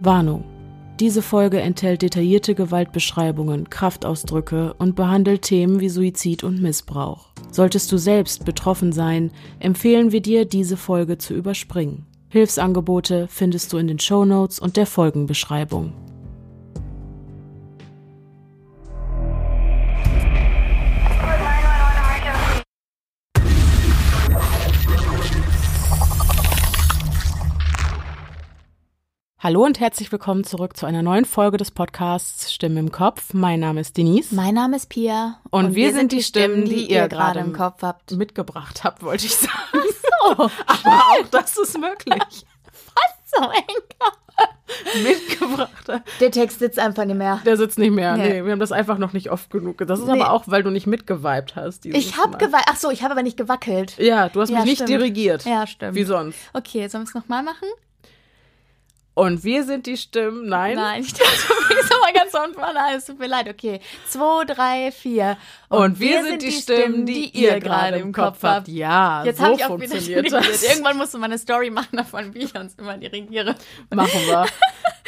Warnung. Diese Folge enthält detaillierte Gewaltbeschreibungen, Kraftausdrücke und behandelt Themen wie Suizid und Missbrauch. Solltest du selbst betroffen sein, empfehlen wir dir, diese Folge zu überspringen. Hilfsangebote findest du in den Show Notes und der Folgenbeschreibung. Hallo und herzlich willkommen zurück zu einer neuen Folge des Podcasts Stimmen im Kopf. Mein Name ist Denise. Mein Name ist Pia. Und, und wir, wir, sind die Stimmen, die, ihr gerade im Kopf habt. Mitgebracht habt, wollte ich sagen. Ach so. Aber auch das ist möglich. Was so, Enker? Mitgebracht. Der Text sitzt einfach nicht mehr. Der sitzt nicht mehr. Nee, nee wir haben das einfach noch nicht oft genug. Das ist nee. aber auch, weil du nicht mitgeweibt hast. Ich habe geweibt. Ach so, ich habe aber nicht gewackelt. Ja, du hast ja, mich nicht stimmt. dirigiert. Ja, stimmt. Wie sonst. Okay, sollen wir es nochmal machen? Und wir sind die Stimmen. Nein. Nein, ich dachte, du bist aber ganz von vorne. Es tut mir leid. Okay. Zwei, drei, vier. Und, Und wir, wir, sind die Stimmen, die, die ihr gerade im Kopf habt. Ja, Jetzt so habe ich auch funktioniert das. Irgendwann musst du mal eine Story machen davon, wie ich uns immer dirigiere. Machen wir.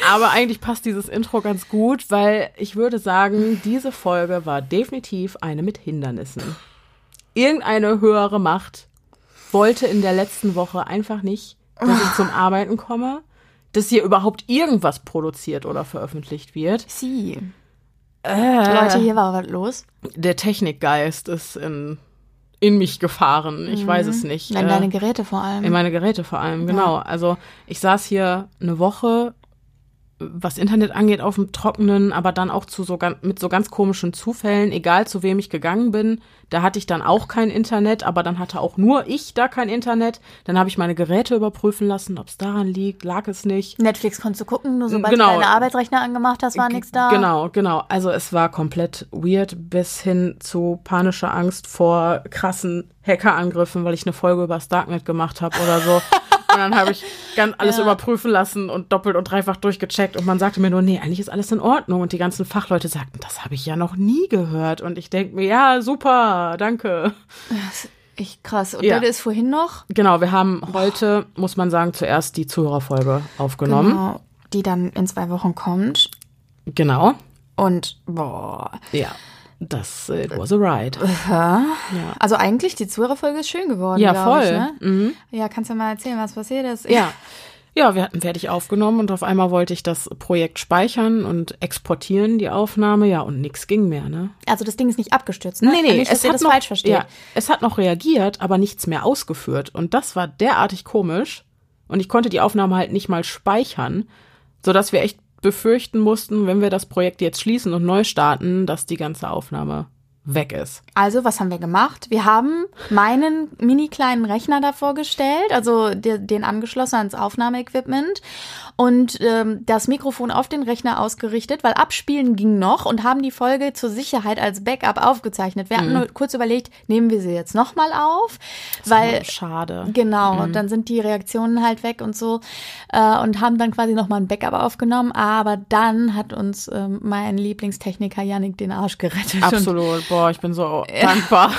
Aber eigentlich passt dieses Intro ganz gut, weil ich würde sagen, diese Folge war definitiv eine mit Hindernissen. Irgendeine höhere Macht wollte in der letzten Woche einfach nicht, dass ich zum Arbeiten komme dass hier überhaupt irgendwas produziert oder veröffentlicht wird. Sie. Äh, Leute, hier war was los. Der Technikgeist ist in, in mich gefahren. Ich mhm. weiß es nicht. In äh, deine Geräte vor allem. In meine Geräte vor allem, genau. Ja. Also ich saß hier eine Woche was Internet angeht, auf dem Trockenen, aber dann auch zu so mit so ganz komischen Zufällen, egal zu wem ich gegangen bin. Da hatte ich dann auch kein Internet, aber dann hatte auch nur ich da kein Internet. Dann habe ich meine Geräte überprüfen lassen, ob es daran liegt, lag es nicht. Netflix konntest du gucken, nur sobald genau. du deine Arbeitsrechner angemacht hast, war nichts da. Genau, genau. Also es war komplett weird bis hin zu panischer Angst vor krassen Hackerangriffen, weil ich eine Folge über das Darknet gemacht habe oder so. Und dann habe ich ganz alles ja. überprüfen lassen und doppelt und dreifach durchgecheckt. Und man sagte mir nur, nee, eigentlich ist alles in Ordnung. Und die ganzen Fachleute sagten, das habe ich ja noch nie gehört. Und ich denke mir, ja, super, danke. Das ist echt krass. Und Ja. das ist vorhin noch? Genau, wir haben heute, muss man sagen, zuerst die Zuhörerfolge aufgenommen. Genau. Die dann in zwei Wochen kommt. Genau. Und, boah. Ja. Das it was a ride. Ja. Also eigentlich, die Zuhörerfolge ist schön geworden, Ja, voll. Ich, ne? Mhm. Ja, kannst du mal erzählen, was passiert ist? Ja. Ja, wir hatten fertig aufgenommen und auf einmal wollte ich das Projekt speichern und exportieren, die Aufnahme. Ja, und nix ging mehr, ne? Also das Ding ist nicht abgestürzt, ne? Nee, nee, nicht, es hat noch, falsch versteht. Ja, es hat noch reagiert, aber nichts mehr ausgeführt. Und das war derartig komisch. Und ich konnte die Aufnahme halt nicht mal speichern, sodass wir echt befürchten mussten, wenn wir das Projekt jetzt schließen und neu starten, dass die ganze Aufnahme weg ist. Also, was haben wir gemacht? Wir haben meinen mini kleinen Rechner davor gestellt, also de- den angeschlossen ans Aufnahmeequipment und ähm, das Mikrofon auf den Rechner ausgerichtet, weil abspielen ging noch und haben die Folge zur Sicherheit als Backup aufgezeichnet. Wir hatten nur kurz überlegt, nehmen wir sie jetzt nochmal auf, weil schade. Genau, und dann sind die Reaktionen halt weg und so äh, und haben dann quasi nochmal ein Backup aufgenommen, aber dann hat uns ähm, mein Lieblingstechniker Yannick den Arsch gerettet. Absolut. Boah, ich bin so dankbar.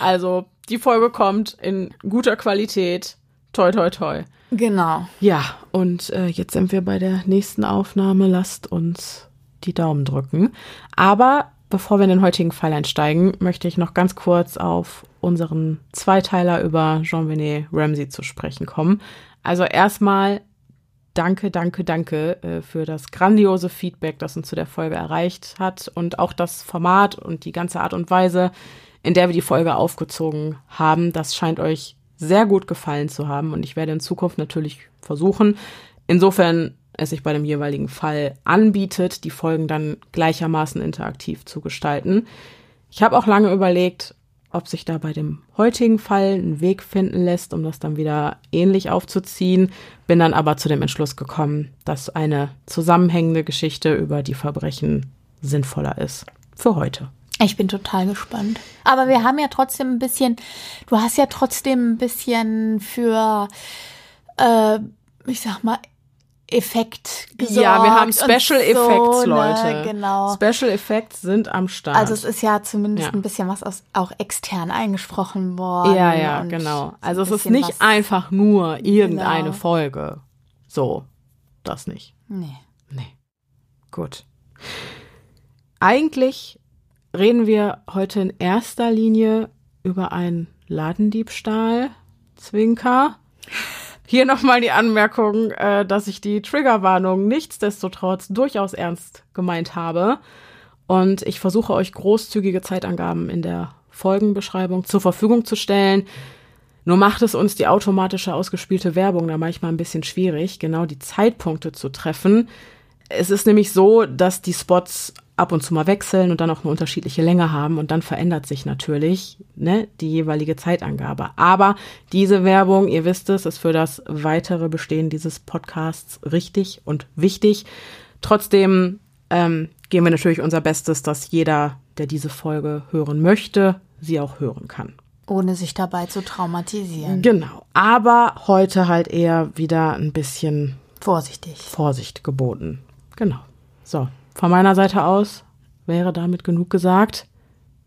Also, die Folge kommt in guter Qualität. Toi, toi, toi. Genau. Ja, und äh, jetzt sind wir bei der nächsten Aufnahme. Lasst uns die Daumen drücken. Aber bevor wir in den heutigen Fall einsteigen, möchte ich noch ganz kurz auf unseren Zweiteiler über Jean-Benet Ramsey zu sprechen kommen. Also erstmal danke, danke, danke äh, für das grandiose Feedback, das uns zu der Folge erreicht hat und auch das Format und die ganze Art und Weise, in der wir die Folge aufgezogen haben. Das scheint euch sehr gut gefallen zu haben und ich werde in Zukunft natürlich versuchen, insofern es sich bei dem jeweiligen Fall anbietet, die Folgen dann gleichermaßen interaktiv zu gestalten. Ich habe auch lange überlegt, ob sich da bei dem heutigen Fall ein Weg finden lässt, um das dann wieder ähnlich aufzuziehen. Bin dann aber zu dem Entschluss gekommen, dass eine zusammenhängende Geschichte über die Verbrechen sinnvoller ist. Für heute. Ich bin total gespannt. Aber wir haben ja trotzdem ein bisschen, du hast ja trotzdem ein bisschen für, äh, ich sag mal, Effekt gesorgt. ja, wir haben Special so, Effects, ne? Leute. Genau. Special Effects sind am Start. Also es ist ja zumindest Ja. ein bisschen was aus, auch extern eingesprochen worden. ja, ja, genau. so Also es ist nicht einfach nur irgendeine Genau. Folge. So. Das nicht. Nee. Nee. Gut. Eigentlich reden wir heute in erster Linie über einen Ladendiebstahl. Zwinker. Hier nochmal die Anmerkung, äh, dass ich die Triggerwarnung nichtsdestotrotz durchaus ernst gemeint habe. Und ich versuche euch großzügige Zeitangaben in der Folgenbeschreibung zur Verfügung zu stellen. Nur macht es uns die automatische ausgespielte Werbung da manchmal ein bisschen schwierig, genau die Zeitpunkte zu treffen. Es ist nämlich so, dass die Spots ab und zu mal wechseln und dann auch eine unterschiedliche Länge haben und dann verändert sich natürlich ne, die jeweilige Zeitangabe. Aber diese Werbung, ihr wisst es, ist für das weitere Bestehen dieses Podcasts richtig und wichtig. Trotzdem ähm, geben wir natürlich unser Bestes, dass jeder, der diese Folge hören möchte, sie auch hören kann. Ohne sich dabei zu traumatisieren. Genau. Aber heute halt eher wieder ein bisschen Vorsichtig. Vorsicht geboten. Genau. So, von meiner Seite aus wäre damit genug gesagt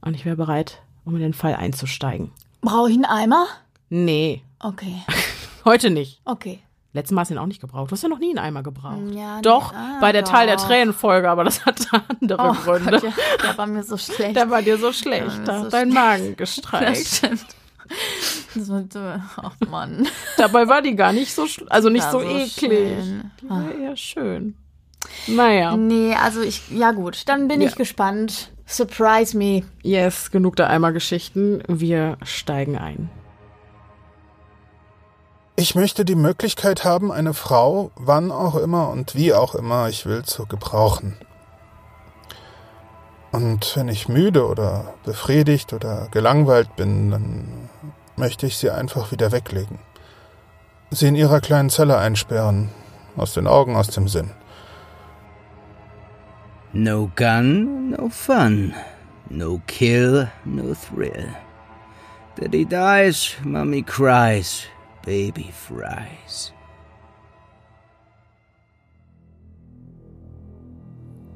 und ich wäre bereit, um in den Fall einzusteigen. Brauche ich einen Eimer? Nee, Okay. heute nicht. Okay. Letztes Mal hast du ihn auch nicht gebraucht. Du hast ja noch nie einen Eimer gebraucht. Ja, doch, nee, ah, bei der Teil der doch. Tränen-Folge, aber das hatte andere Oh Gründe. Gott, ja, der war mir so schlecht. Der war dir so schlecht, da so hat dein schlecht. Magen das gestreikt. stimmt. Das äh, ach Mann. Dabei war die gar nicht so, also nicht War so, so eklig. schön. Die war eher schön. Naja, Nee, also ich, ja gut, dann bin Ja. ich gespannt. Surprise me. yes, genug der Eimergeschichten. Wir steigen ein. Ich möchte die Möglichkeit haben, eine Frau, wann auch immer und wie auch immer ich will, zu gebrauchen. Und wenn ich müde oder befriedigt oder gelangweilt bin, dann möchte ich sie einfach wieder weglegen. Sie in ihrer kleinen Zelle einsperren, aus den Augen, aus dem Sinn. No gun, no fun. No kill, no thrill. Daddy dies, mommy cries, baby fries.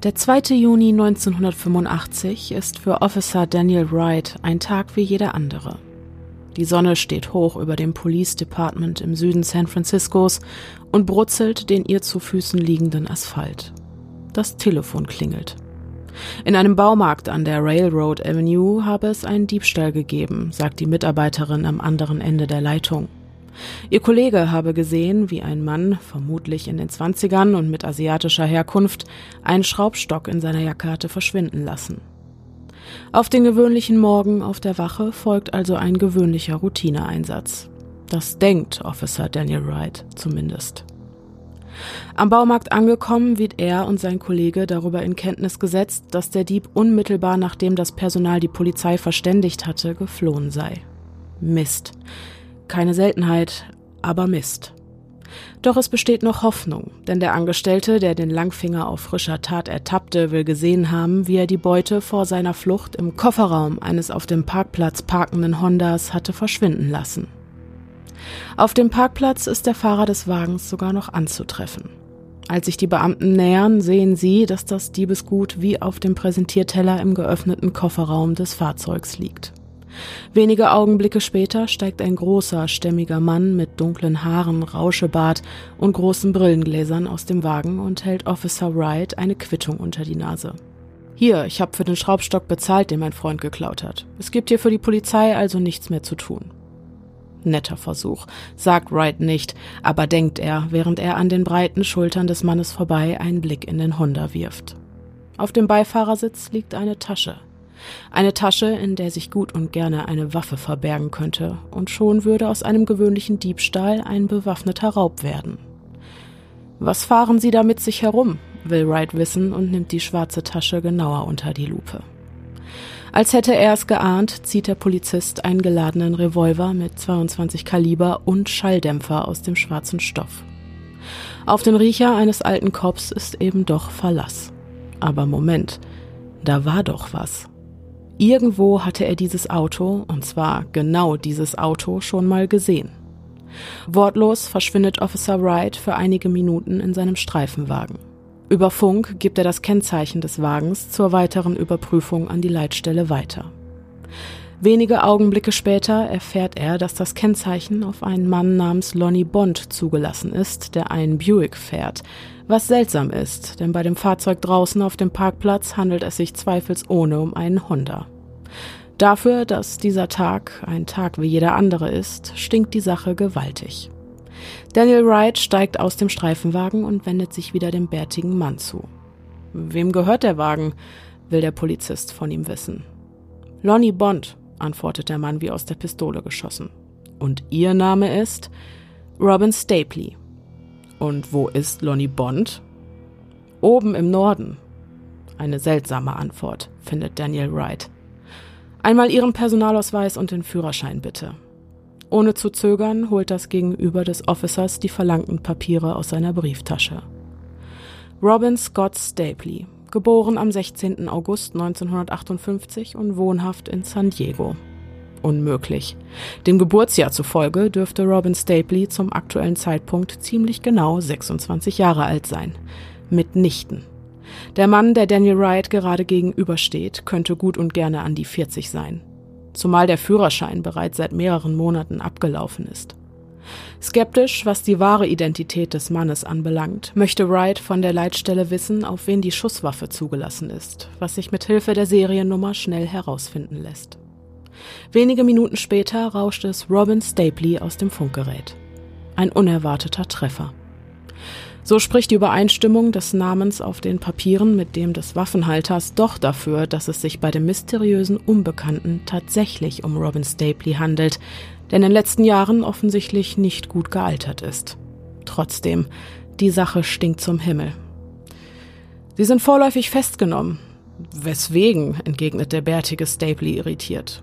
Der 2. Juni 1985 ist für Officer Daniel Wright ein Tag wie jeder andere. Die Sonne steht hoch über dem Police Department im Süden San Franciscos und brutzelt den ihr zu Füßen liegenden Asphalt. Das Telefon klingelt. In einem Baumarkt an der Railroad Avenue habe es einen Diebstahl gegeben, sagt die Mitarbeiterin am anderen Ende der Leitung. Ihr Kollege habe gesehen, wie ein Mann, vermutlich in den Zwanzigern und mit asiatischer Herkunft, einen Schraubstock in seiner Jacke hatte verschwinden lassen. Auf den gewöhnlichen Morgen auf der Wache folgt also ein gewöhnlicher Routineeinsatz. Das denkt Officer Daniel Wright zumindest. Am Baumarkt angekommen wird er und sein Kollege darüber in Kenntnis gesetzt, dass der Dieb unmittelbar nachdem das Personal die Polizei verständigt hatte, geflohen sei. Mist. Keine Seltenheit, aber Mist. Doch es besteht noch Hoffnung, denn der Angestellte, der den Langfinger auf frischer Tat ertappte, will gesehen haben, wie er die Beute vor seiner Flucht im Kofferraum eines auf dem Parkplatz parkenden Hondas hatte verschwinden lassen. Auf dem Parkplatz ist der Fahrer des Wagens sogar noch anzutreffen. Als sich die Beamten nähern, sehen sie, dass das Diebesgut wie auf dem Präsentierteller im geöffneten Kofferraum des Fahrzeugs liegt. Wenige Augenblicke später steigt ein großer, stämmiger Mann mit dunklen Haaren, Rauschebart und großen Brillengläsern aus dem Wagen und hält Officer Wright eine Quittung unter die Nase. Hier, ich habe für den Schraubstock bezahlt, den mein Freund geklaut hat. Es gibt hier für die Polizei also nichts mehr zu tun. Netter Versuch, sagt Wright nicht, aber denkt er, während er an den breiten Schultern des Mannes vorbei einen Blick in den Honda wirft. Auf dem Beifahrersitz liegt eine Tasche. Eine Tasche, in der sich gut und gerne eine Waffe verbergen könnte, und schon würde aus einem gewöhnlichen Diebstahl ein bewaffneter Raub werden. Was fahren Sie da mit sich herum? will Wright wissen und nimmt die schwarze Tasche genauer unter die Lupe. Als hätte er es geahnt, zieht der Polizist einen geladenen Revolver mit 22 Kaliber und Schalldämpfer aus dem schwarzen Stoff. Auf den Riecher eines alten Cops ist eben doch Verlass. Aber Moment, da war doch was. Irgendwo hatte er dieses Auto, und zwar genau dieses Auto, schon mal gesehen. Wortlos verschwindet Officer Wright für einige Minuten in seinem Streifenwagen. Über Funk gibt er das Kennzeichen des Wagens zur weiteren Überprüfung an die Leitstelle weiter. Wenige Augenblicke später erfährt er, dass das Kennzeichen auf einen Mann namens Lonnie Bond zugelassen ist, der einen Buick fährt. Was seltsam ist, denn bei dem Fahrzeug draußen auf dem Parkplatz handelt es sich zweifelsohne um einen Honda. Dafür, dass dieser Tag ein Tag wie jeder andere ist, stinkt die Sache gewaltig. Daniel Wright steigt aus dem Streifenwagen und wendet sich wieder dem bärtigen Mann zu. Wem gehört der Wagen? will der Polizist von ihm wissen. Lonnie Bond, antwortet der Mann wie aus der Pistole geschossen. Und Ihr Name ist? Robin Stapley. Und wo ist Lonnie Bond? Oben im Norden. Eine seltsame Antwort, findet Daniel Wright. Einmal Ihren Personalausweis und den Führerschein bitte. Ohne zu zögern holt das Gegenüber des Officers die verlangten Papiere aus seiner Brieftasche. Robin Scott Stapley, geboren am 16. August 1958 und wohnhaft in San Diego. Unmöglich. Dem Geburtsjahr zufolge dürfte Robin Stapley zum aktuellen Zeitpunkt ziemlich genau 26 Jahre alt sein. Mitnichten. Der Mann, der Daniel Wright gerade gegenübersteht, könnte gut und gerne an die 40 sein. Zumal der Führerschein bereits seit mehreren Monaten abgelaufen ist. Skeptisch, was die wahre Identität des Mannes anbelangt, möchte Wright von der Leitstelle wissen, auf wen die Schusswaffe zugelassen ist, was sich mit Hilfe der Seriennummer schnell herausfinden lässt. Wenige Minuten später rauscht es Robin Stapley aus dem Funkgerät. Ein unerwarteter Treffer. So spricht die Übereinstimmung des Namens auf den Papieren mit dem des Waffenhalters doch dafür, dass es sich bei dem mysteriösen Unbekannten tatsächlich um Robin Stapley handelt, der in den letzten Jahren offensichtlich nicht gut gealtert ist. Trotzdem, die Sache stinkt zum Himmel. Sie sind vorläufig festgenommen. Weswegen? entgegnet der bärtige Stapley irritiert.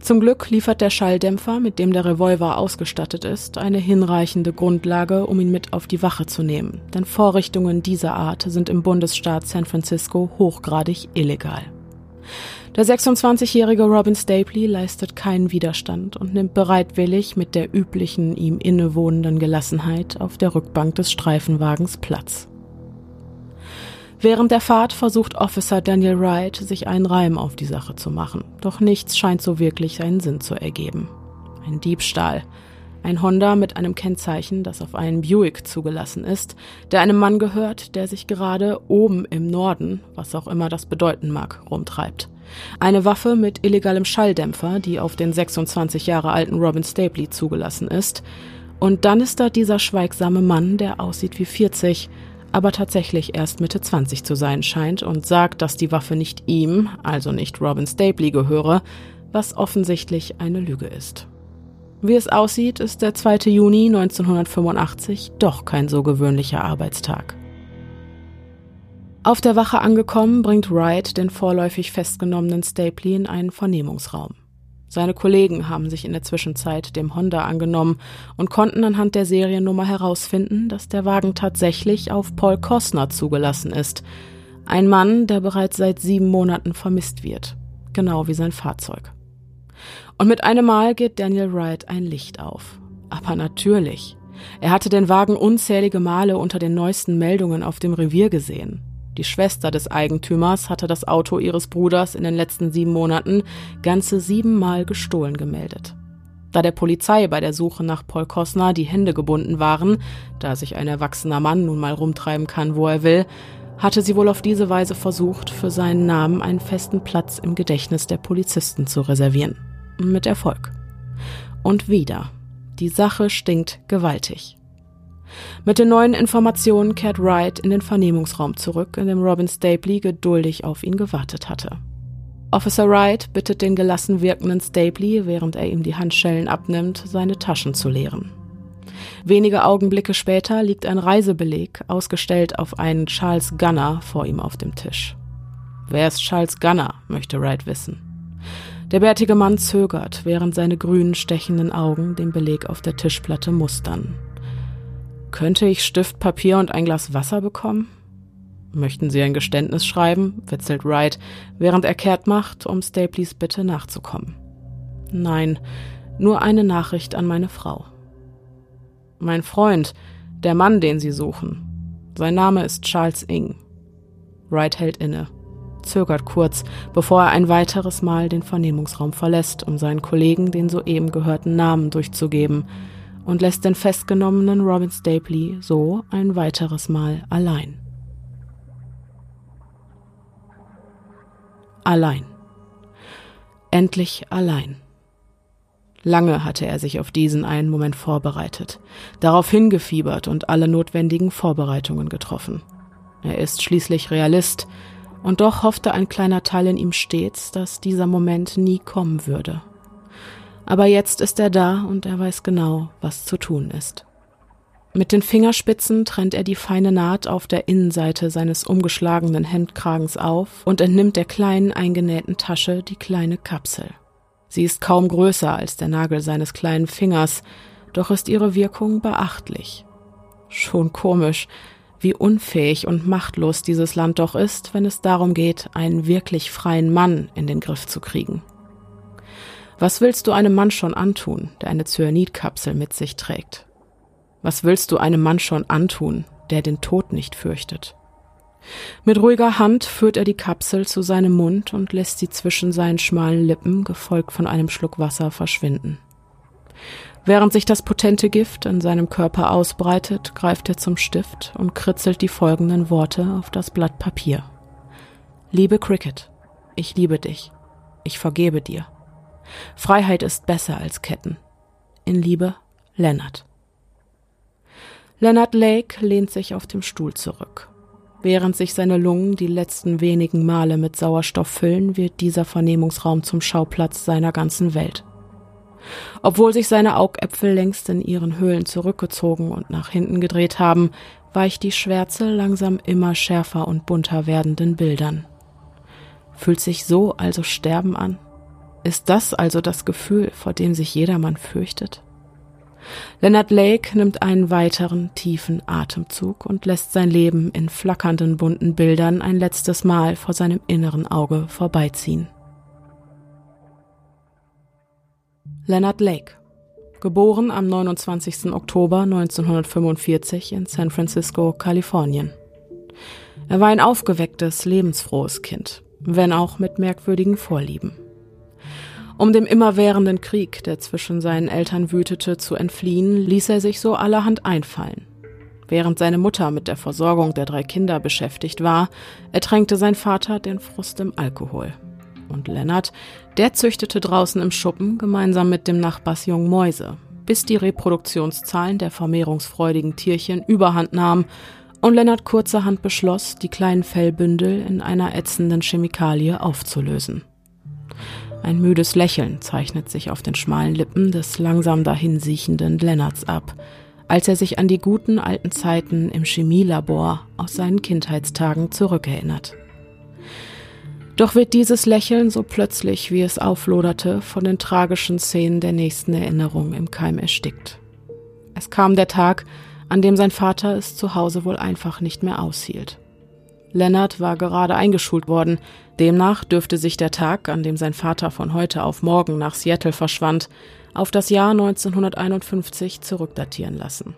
Zum Glück liefert der Schalldämpfer, mit dem der Revolver ausgestattet ist, eine hinreichende Grundlage, um ihn mit auf die Wache zu nehmen, denn Vorrichtungen dieser Art sind im Bundesstaat San Francisco hochgradig illegal. Der 26-jährige Robin Stapley leistet keinen Widerstand und nimmt bereitwillig mit der üblichen ihm innewohnenden Gelassenheit auf der Rückbank des Streifenwagens Platz. Während der Fahrt versucht Officer Daniel Wright, sich einen Reim auf die Sache zu machen, doch nichts scheint so wirklich einen Sinn zu ergeben. Ein Diebstahl. Ein Honda mit einem Kennzeichen, das auf einen Buick zugelassen ist, der einem Mann gehört, der sich gerade oben im Norden, was auch immer das bedeuten mag, rumtreibt. Eine Waffe mit illegalem Schalldämpfer, die auf den 26 Jahre alten Robin Stapley zugelassen ist. Und dann ist da dieser schweigsame Mann, der aussieht wie 40, aber tatsächlich erst Mitte 20 zu sein scheint und sagt, dass die Waffe nicht ihm, also nicht Robin Stapley, gehöre, was offensichtlich eine Lüge ist. Wie es aussieht, ist der 2. Juni 1985 doch kein so gewöhnlicher Arbeitstag. Auf der Wache angekommen, bringt Wright den vorläufig festgenommenen Stapley in einen Vernehmungsraum. Seine Kollegen haben sich in der Zwischenzeit dem Honda angenommen und konnten anhand der Seriennummer herausfinden, dass der Wagen tatsächlich auf Paul Kostner zugelassen ist. Ein Mann, der bereits seit sieben Monaten vermisst wird. Genau wie sein Fahrzeug. Und mit einem Mal geht Daniel Wright ein Licht auf. Aber natürlich. Er hatte den Wagen unzählige Male unter den neuesten Meldungen auf dem Revier gesehen. Die Schwester des Eigentümers hatte das Auto ihres Bruders in den letzten sieben Monaten ganze siebenmal gestohlen gemeldet. Da der Polizei bei der Suche nach Paul Kosner die Hände gebunden waren, da sich ein erwachsener Mann nun mal rumtreiben kann, wo er will, hatte sie wohl auf diese Weise versucht, für seinen Namen einen festen Platz im Gedächtnis der Polizisten zu reservieren. Mit Erfolg. Und wieder. Die Sache stinkt gewaltig. Mit den neuen Informationen kehrt Wright in den Vernehmungsraum zurück, in dem Robin Stapley geduldig auf ihn gewartet hatte. Officer Wright bittet den gelassen wirkenden Stapley, während er ihm die Handschellen abnimmt, seine Taschen zu leeren. Wenige Augenblicke später liegt ein Reisebeleg, ausgestellt auf einen Charles Gunner, vor ihm auf dem Tisch. Wer ist Charles Gunner? möchte Wright wissen. Der bärtige Mann zögert, während seine grünen, stechenden Augen den Beleg auf der Tischplatte mustern. Könnte ich Stift, Papier und ein Glas Wasser bekommen? Möchten Sie ein Geständnis schreiben? witzelt Wright, während er kehrt macht, um Stapleys Bitte nachzukommen. Nein, nur eine Nachricht an meine Frau. Mein Freund, der Mann, den Sie suchen. Sein Name ist Charles Ing. Wright hält inne. zögert kurz, bevor er ein weiteres Mal den Vernehmungsraum verlässt, um seinen Kollegen den soeben gehörten Namen durchzugeben, und lässt den festgenommenen Robin Stapley so ein weiteres Mal allein. Allein. Endlich allein. Lange hatte er sich auf diesen einen Moment vorbereitet, darauf hingefiebert und alle notwendigen Vorbereitungen getroffen. Er ist schließlich Realist, und doch hoffte ein kleiner Teil in ihm stets, dass dieser Moment nie kommen würde. Aber jetzt ist er da und er weiß genau, was zu tun ist. Mit den Fingerspitzen trennt er die feine Naht auf der Innenseite seines umgeschlagenen Hemdkragens auf und entnimmt der kleinen eingenähten Tasche die kleine Kapsel. Sie ist kaum größer als der Nagel seines kleinen Fingers, doch ist ihre Wirkung beachtlich. Schon komisch, wie unfähig und machtlos dieses Land doch ist, wenn es darum geht, einen wirklich freien Mann in den Griff zu kriegen. Was willst du einem Mann schon antun, der eine Cyanidkapsel mit sich trägt? Was willst du einem Mann schon antun, der den Tod nicht fürchtet? Mit ruhiger Hand führt er die Kapsel zu seinem Mund und lässt sie zwischen seinen schmalen Lippen, gefolgt von einem Schluck Wasser, verschwinden. Während sich das potente Gift in seinem Körper ausbreitet, greift er zum Stift und kritzelt die folgenden Worte auf das Blatt Papier. Liebe Cricket, ich liebe dich. Ich vergebe dir. Freiheit ist besser als Ketten. In Liebe, Leonard. Leonard Lake lehnt sich auf dem Stuhl zurück. Während sich seine Lungen die letzten wenigen Male mit Sauerstoff füllen, wird dieser Vernehmungsraum zum Schauplatz seiner ganzen Welt. Obwohl sich seine Augäpfel längst in ihren Höhlen zurückgezogen und nach hinten gedreht haben, weicht die Schwärze langsam immer schärfer und bunter werdenden Bildern. Fühlt sich so also Sterben an? Ist das also das Gefühl, vor dem sich jedermann fürchtet? Leonard Lake nimmt einen weiteren tiefen Atemzug und lässt sein Leben in flackernden bunten Bildern ein letztes Mal vor seinem inneren Auge vorbeiziehen. Leonard Lake, geboren am 29. Oktober 1945 in San Francisco, Kalifornien. Er war ein aufgewecktes, lebensfrohes Kind, wenn auch mit merkwürdigen Vorlieben. Um dem immerwährenden Krieg, der zwischen seinen Eltern wütete, zu entfliehen, ließ er sich so allerhand einfallen. Während seine Mutter mit der Versorgung der drei Kinder beschäftigt war, ertränkte sein Vater den Frust im Alkohol und Lennart, der züchtete draußen im Schuppen gemeinsam mit dem Nachbarsjungen Mäuse, bis die Reproduktionszahlen der vermehrungsfreudigen Tierchen überhand nahmen und Lennart kurzerhand beschloss, die kleinen Fellbündel in einer ätzenden Chemikalie aufzulösen. Ein müdes Lächeln zeichnet sich auf den schmalen Lippen des langsam dahinsiechenden Lennarts ab, als er sich an die guten alten Zeiten im Chemielabor aus seinen Kindheitstagen zurückerinnert. Doch wird dieses Lächeln so plötzlich, wie es aufloderte, von den tragischen Szenen der nächsten Erinnerung im Keim erstickt. Es kam der Tag, an dem sein Vater es zu Hause wohl einfach nicht mehr aushielt. Lennart war gerade eingeschult worden, demnach dürfte sich der Tag, an dem sein Vater von heute auf morgen nach Seattle verschwand, auf das Jahr 1951 zurückdatieren lassen.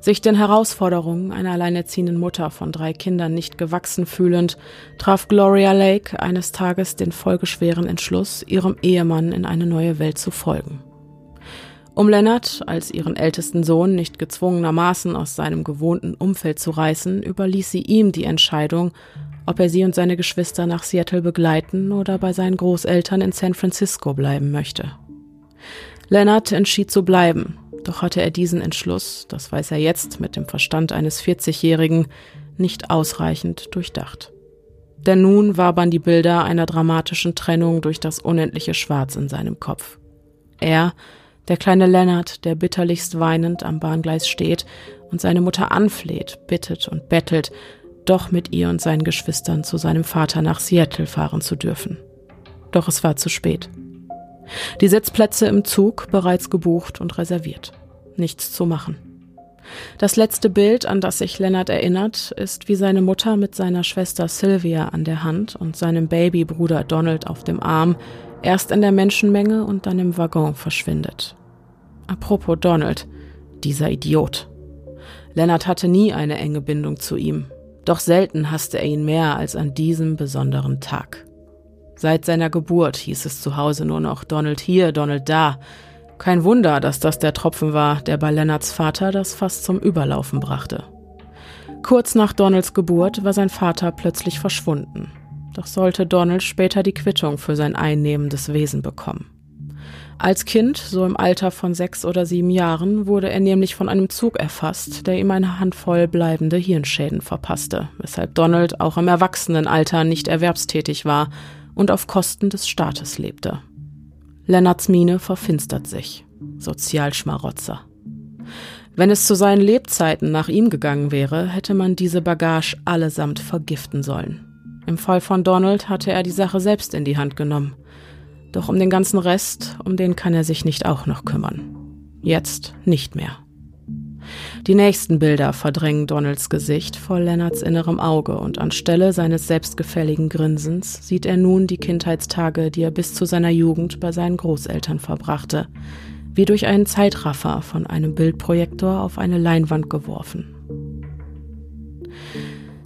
Sich den Herausforderungen einer alleinerziehenden Mutter von drei Kindern nicht gewachsen fühlend, traf Gloria Lake eines Tages den folgeschweren Entschluss, ihrem Ehemann in eine neue Welt zu folgen. Um Leonard als ihren ältesten Sohn nicht gezwungenermaßen aus seinem gewohnten Umfeld zu reißen, überließ sie ihm die Entscheidung, ob er sie und seine Geschwister nach Seattle begleiten oder bei seinen Großeltern in San Francisco bleiben möchte. Leonard entschied zu bleiben, doch hatte er diesen Entschluss, das weiß er jetzt mit dem Verstand eines 40-Jährigen, nicht ausreichend durchdacht. Denn nun wabern die Bilder einer dramatischen Trennung durch das unendliche Schwarz in seinem Kopf. Er, der kleine Lennart, der bitterlichst weinend am Bahngleis steht und seine Mutter anfleht, bittet und bettelt, doch mit ihr und seinen Geschwistern zu seinem Vater nach Seattle fahren zu dürfen. Doch es war zu spät. Die Sitzplätze im Zug bereits gebucht und reserviert. Nichts zu machen. Das letzte Bild, an das sich Lennart erinnert, ist, wie seine Mutter mit seiner Schwester Sylvia an der Hand und seinem Babybruder Donald auf dem Arm erst in der Menschenmenge und dann im Waggon verschwindet. Apropos Donald, dieser Idiot. Lennart hatte nie eine enge Bindung zu ihm. Doch selten hasste er ihn mehr als an diesem besonderen Tag. Seit seiner Geburt hieß es zu Hause nur noch Donald hier, Donald da. Kein Wunder, dass das der Tropfen war, der bei Lennarts Vater das Fass zum Überlaufen brachte. Kurz nach Donalds Geburt war sein Vater plötzlich verschwunden. Doch sollte Donald später die Quittung für sein einnehmendes Wesen bekommen. Als Kind, so im Alter von sechs oder sieben Jahren, wurde er nämlich von einem Zug erfasst, der ihm eine Handvoll bleibende Hirnschäden verpasste, weshalb Donald auch im Erwachsenenalter nicht erwerbstätig war und auf Kosten des Staates lebte. Lennarts Miene verfinstert sich. Sozialschmarotzer. Wenn es zu seinen Lebzeiten nach ihm gegangen wäre, hätte man diese Bagage allesamt vergiften sollen. Im Fall von Donald hatte er die Sache selbst in die Hand genommen. Doch um den ganzen Rest, um den kann er sich nicht auch noch kümmern. Jetzt nicht mehr. Die nächsten Bilder verdrängen Donalds Gesicht vor Lennarts innerem Auge und anstelle seines selbstgefälligen Grinsens sieht er nun die Kindheitstage, die er bis zu seiner Jugend bei seinen Großeltern verbrachte, wie durch einen Zeitraffer von einem Bildprojektor auf eine Leinwand geworfen.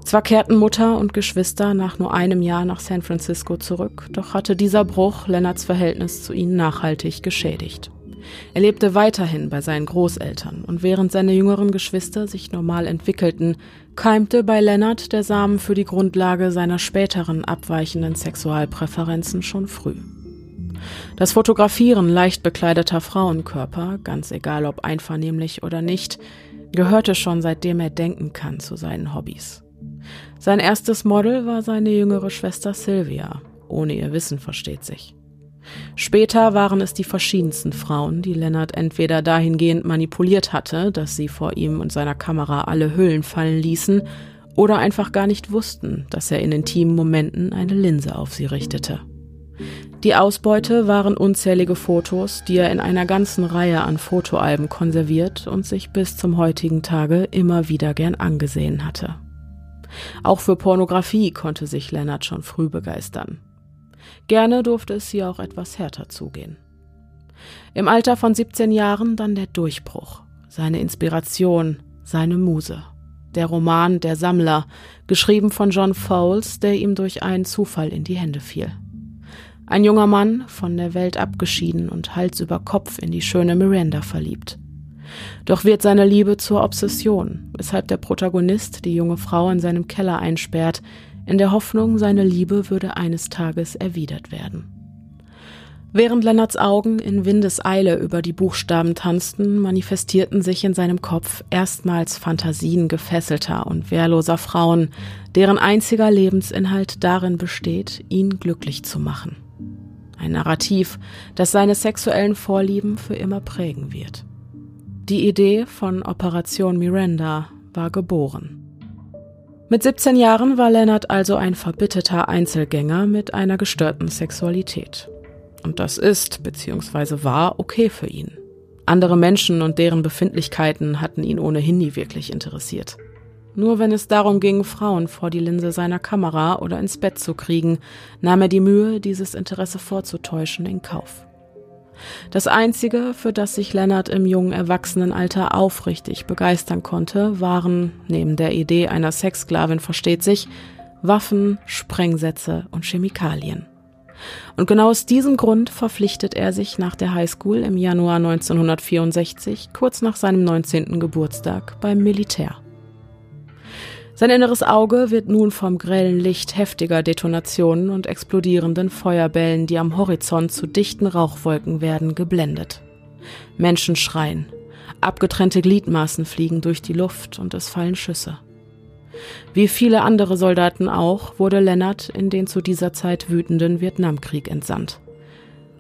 Zwar kehrten Mutter und Geschwister nach nur einem Jahr nach San Francisco zurück, doch hatte dieser Bruch Lennarts Verhältnis zu ihnen nachhaltig geschädigt. Er lebte weiterhin bei seinen Großeltern und während seine jüngeren Geschwister sich normal entwickelten, keimte bei Lennart der Samen für die Grundlage seiner späteren abweichenden Sexualpräferenzen schon früh. Das Fotografieren leicht bekleideter Frauenkörper, ganz egal ob einvernehmlich oder nicht, gehörte schon seitdem er denken kann zu seinen Hobbys. Sein erstes Model war seine jüngere Schwester Sylvia, ohne ihr Wissen versteht sich. Später waren es die verschiedensten Frauen, die Lennart entweder dahingehend manipuliert hatte, dass sie vor ihm und seiner Kamera alle Hüllen fallen ließen, oder einfach gar nicht wussten, dass er in intimen Momenten eine Linse auf sie richtete. Die Ausbeute waren unzählige Fotos, die er in einer ganzen Reihe an Fotoalben konserviert und sich bis zum heutigen Tage immer wieder gern angesehen hatte. Auch für Pornografie konnte sich Lennart schon früh begeistern. Gerne durfte es hier auch etwas härter zugehen. Im Alter von 17 Jahren dann der Durchbruch, seine Inspiration, seine Muse. Der Roman Der Sammler, geschrieben von John Fowles, der ihm durch einen Zufall in die Hände fiel. Ein junger Mann, von der Welt abgeschieden und Hals über Kopf in die schöne Miranda verliebt. Doch wird seine Liebe zur Obsession, weshalb der Protagonist die junge Frau in seinem Keller einsperrt, in der Hoffnung, seine Liebe würde eines Tages erwidert werden. Während Lennarts Augen in Windeseile über die Buchstaben tanzten, manifestierten sich in seinem Kopf erstmals Fantasien gefesselter und wehrloser Frauen, deren einziger Lebensinhalt darin besteht, ihn glücklich zu machen. Ein Narrativ, das seine sexuellen Vorlieben für immer prägen wird. Die Idee von Operation Miranda war geboren. Mit 17 Jahren war Leonard also ein verbitterter Einzelgänger mit einer gestörten Sexualität. Und das ist bzw. war okay für ihn. Andere Menschen und deren Befindlichkeiten hatten ihn ohnehin nie wirklich interessiert. Nur wenn es darum ging, Frauen vor die Linse seiner Kamera oder ins Bett zu kriegen, nahm er die Mühe, dieses Interesse vorzutäuschen, in Kauf. Das Einzige, für das sich Lennart im jungen Erwachsenenalter aufrichtig begeistern konnte, waren, neben der Idee einer Sexsklavin versteht sich, Waffen, Sprengsätze und Chemikalien. Und genau aus diesem Grund verpflichtet er sich nach der Highschool im Januar 1964, kurz nach seinem 19. Geburtstag, beim Militär. Sein inneres Auge wird nun vom grellen Licht heftiger Detonationen und explodierenden Feuerbällen, die am Horizont zu dichten Rauchwolken werden, geblendet. Menschen schreien, abgetrennte Gliedmaßen fliegen durch die Luft und es fallen Schüsse. Wie viele andere Soldaten auch, wurde Lennart in den zu dieser Zeit wütenden Vietnamkrieg entsandt.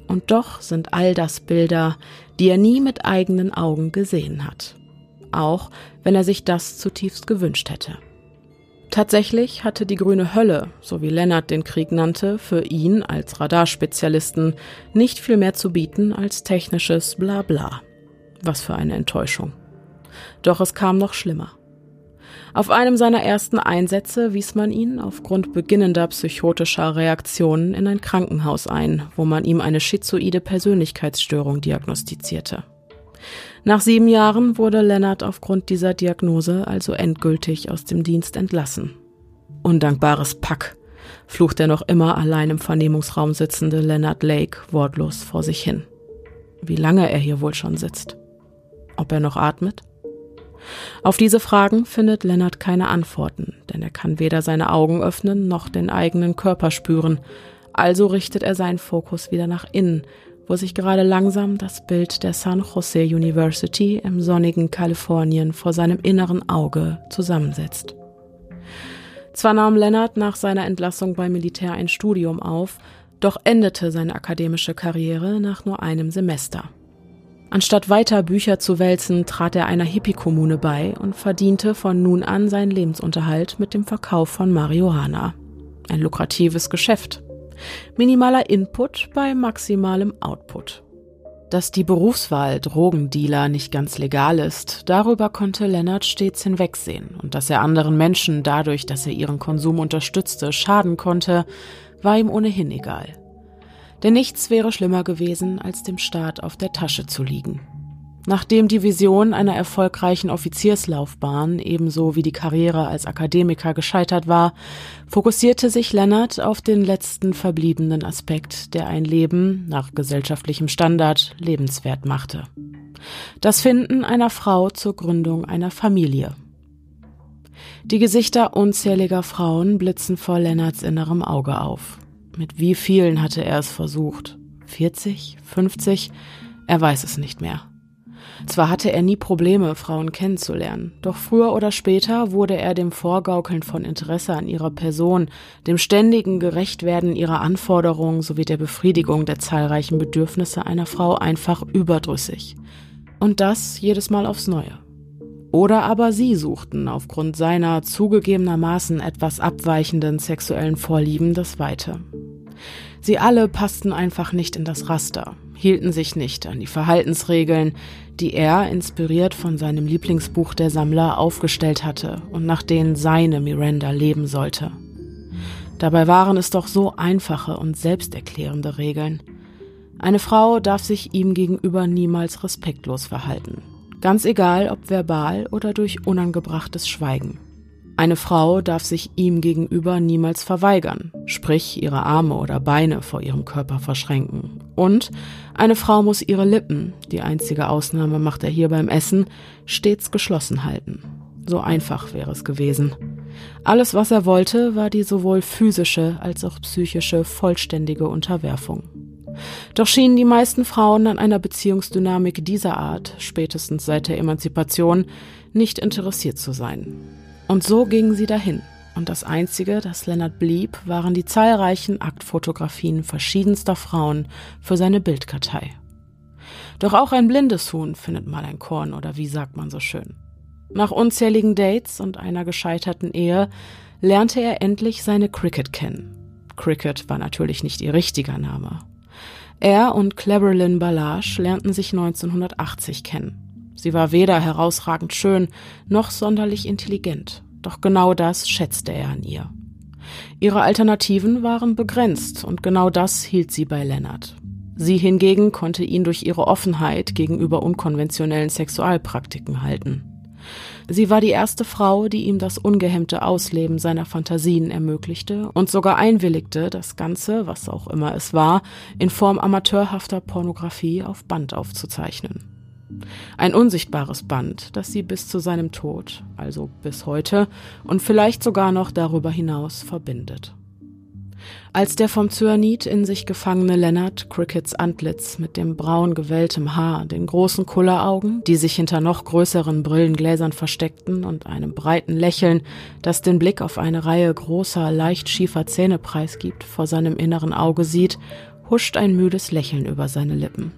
Und doch sind all das Bilder, die er nie mit eigenen Augen gesehen hat. Auch wenn er sich das zutiefst gewünscht hätte. Tatsächlich hatte die grüne Hölle, so wie Lennart den Krieg nannte, für ihn als Radarspezialisten nicht viel mehr zu bieten als technisches Blabla. Was für eine Enttäuschung. Doch es kam noch schlimmer. Auf einem seiner ersten Einsätze wies man ihn aufgrund beginnender psychotischer Reaktionen in ein Krankenhaus ein, wo man ihm eine schizoide Persönlichkeitsstörung diagnostizierte. Nach sieben Jahren wurde Lennart aufgrund dieser Diagnose also endgültig aus dem Dienst entlassen Undankbares Pack, flucht der noch immer allein im Vernehmungsraum sitzende Leonard Lake wortlos vor sich hin. Wie lange er hier wohl schon sitzt. Ob er noch atmet? Auf diese Fragen findet Leonard keine Antworten, denn er kann weder seine Augen öffnen noch den eigenen Körper spüren. Also richtet er seinen Fokus wieder nach innen, wo sich gerade langsam das Bild der San Jose University im sonnigen Kalifornien vor seinem inneren Auge zusammensetzt. Zwar nahm Leonard nach seiner Entlassung beim Militär ein Studium auf, doch endete seine akademische Karriere nach nur einem Semester. Anstatt weiter Bücher zu wälzen, trat er einer Hippie-Kommune bei und verdiente von nun an seinen Lebensunterhalt mit dem Verkauf von Marihuana. Ein lukratives Geschäft. Minimaler Input bei maximalem Output. Dass die Berufswahl Drogendealer nicht ganz legal ist, darüber konnte Leonard stets hinwegsehen und dass er anderen Menschen dadurch, dass er ihren Konsum unterstützte, schaden konnte, war ihm ohnehin egal. Denn nichts wäre schlimmer gewesen, als dem Staat auf der Tasche zu liegen. Nachdem die Vision einer erfolgreichen Offizierslaufbahn ebenso wie die Karriere als Akademiker gescheitert war, fokussierte sich Leonard auf den letzten verbliebenen Aspekt, der ein Leben nach gesellschaftlichem Standard lebenswert machte. Das Finden einer Frau zur Gründung einer Familie. Die Gesichter unzähliger Frauen blitzen vor Lennarts innerem Auge auf. Mit wie vielen hatte er es versucht? 40? 50? Er weiß es nicht mehr. Zwar hatte er nie Probleme, Frauen kennenzulernen, doch früher oder später wurde er dem Vorgaukeln von Interesse an ihrer Person, dem ständigen Gerechtwerden ihrer Anforderungen sowie der Befriedigung der zahlreichen Bedürfnisse einer Frau einfach überdrüssig. Und das jedes Mal aufs Neue. Oder aber sie suchten aufgrund seiner zugegebenermaßen etwas abweichenden sexuellen Vorlieben das Weite. Sie alle passten einfach nicht in das Raster, hielten sich nicht an die Verhaltensregeln, die er, inspiriert von seinem Lieblingsbuch der Sammler, aufgestellt hatte und nach denen seine Miranda leben sollte. Dabei waren es doch so einfache und selbsterklärende Regeln. Eine Frau darf sich ihm gegenüber niemals respektlos verhalten, ganz egal ob verbal oder durch unangebrachtes Schweigen. Eine Frau darf sich ihm gegenüber niemals verweigern, sprich ihre Arme oder Beine vor ihrem Körper verschränken. Und eine Frau muss ihre Lippen, die einzige Ausnahme macht er hier beim Essen, stets geschlossen halten. So einfach wäre es gewesen. Alles, was er wollte, war die sowohl physische als auch psychische vollständige Unterwerfung. Doch schienen die meisten Frauen an einer Beziehungsdynamik dieser Art, spätestens seit der Emanzipation, nicht interessiert zu sein. Und so gingen sie dahin. Und das Einzige, das Leonard blieb, waren die zahlreichen Aktfotografien verschiedenster Frauen für seine Bildkartei. Doch auch ein blindes Huhn findet mal ein Korn, oder wie sagt man so schön. Nach unzähligen Dates und einer gescheiterten Ehe lernte er endlich seine Cricket kennen. Cricket war natürlich nicht ihr richtiger Name. Er und Cleverlyn Ballage lernten sich 1980 kennen. Sie war weder herausragend schön noch sonderlich intelligent, doch genau das schätzte er an ihr. Ihre Alternativen waren begrenzt und genau das hielt sie bei Lennart. Sie hingegen konnte ihn durch ihre Offenheit gegenüber unkonventionellen Sexualpraktiken halten. Sie war die erste Frau, die ihm das ungehemmte Ausleben seiner Fantasien ermöglichte und sogar einwilligte, das Ganze, was auch immer es war, in Form amateurhafter Pornografie auf Band aufzuzeichnen. Ein unsichtbares Band, das sie bis zu seinem Tod, also bis heute und vielleicht sogar noch darüber hinaus verbindet. Als der vom Cyanid in sich gefangene Leonard Crickets Antlitz mit dem braun gewelltem Haar, den großen Kulleraugen, die sich hinter noch größeren Brillengläsern versteckten und einem breiten Lächeln, das den Blick auf eine Reihe großer, leicht schiefer Zähne preisgibt, vor seinem inneren Auge sieht, huscht ein müdes Lächeln über seine Lippen.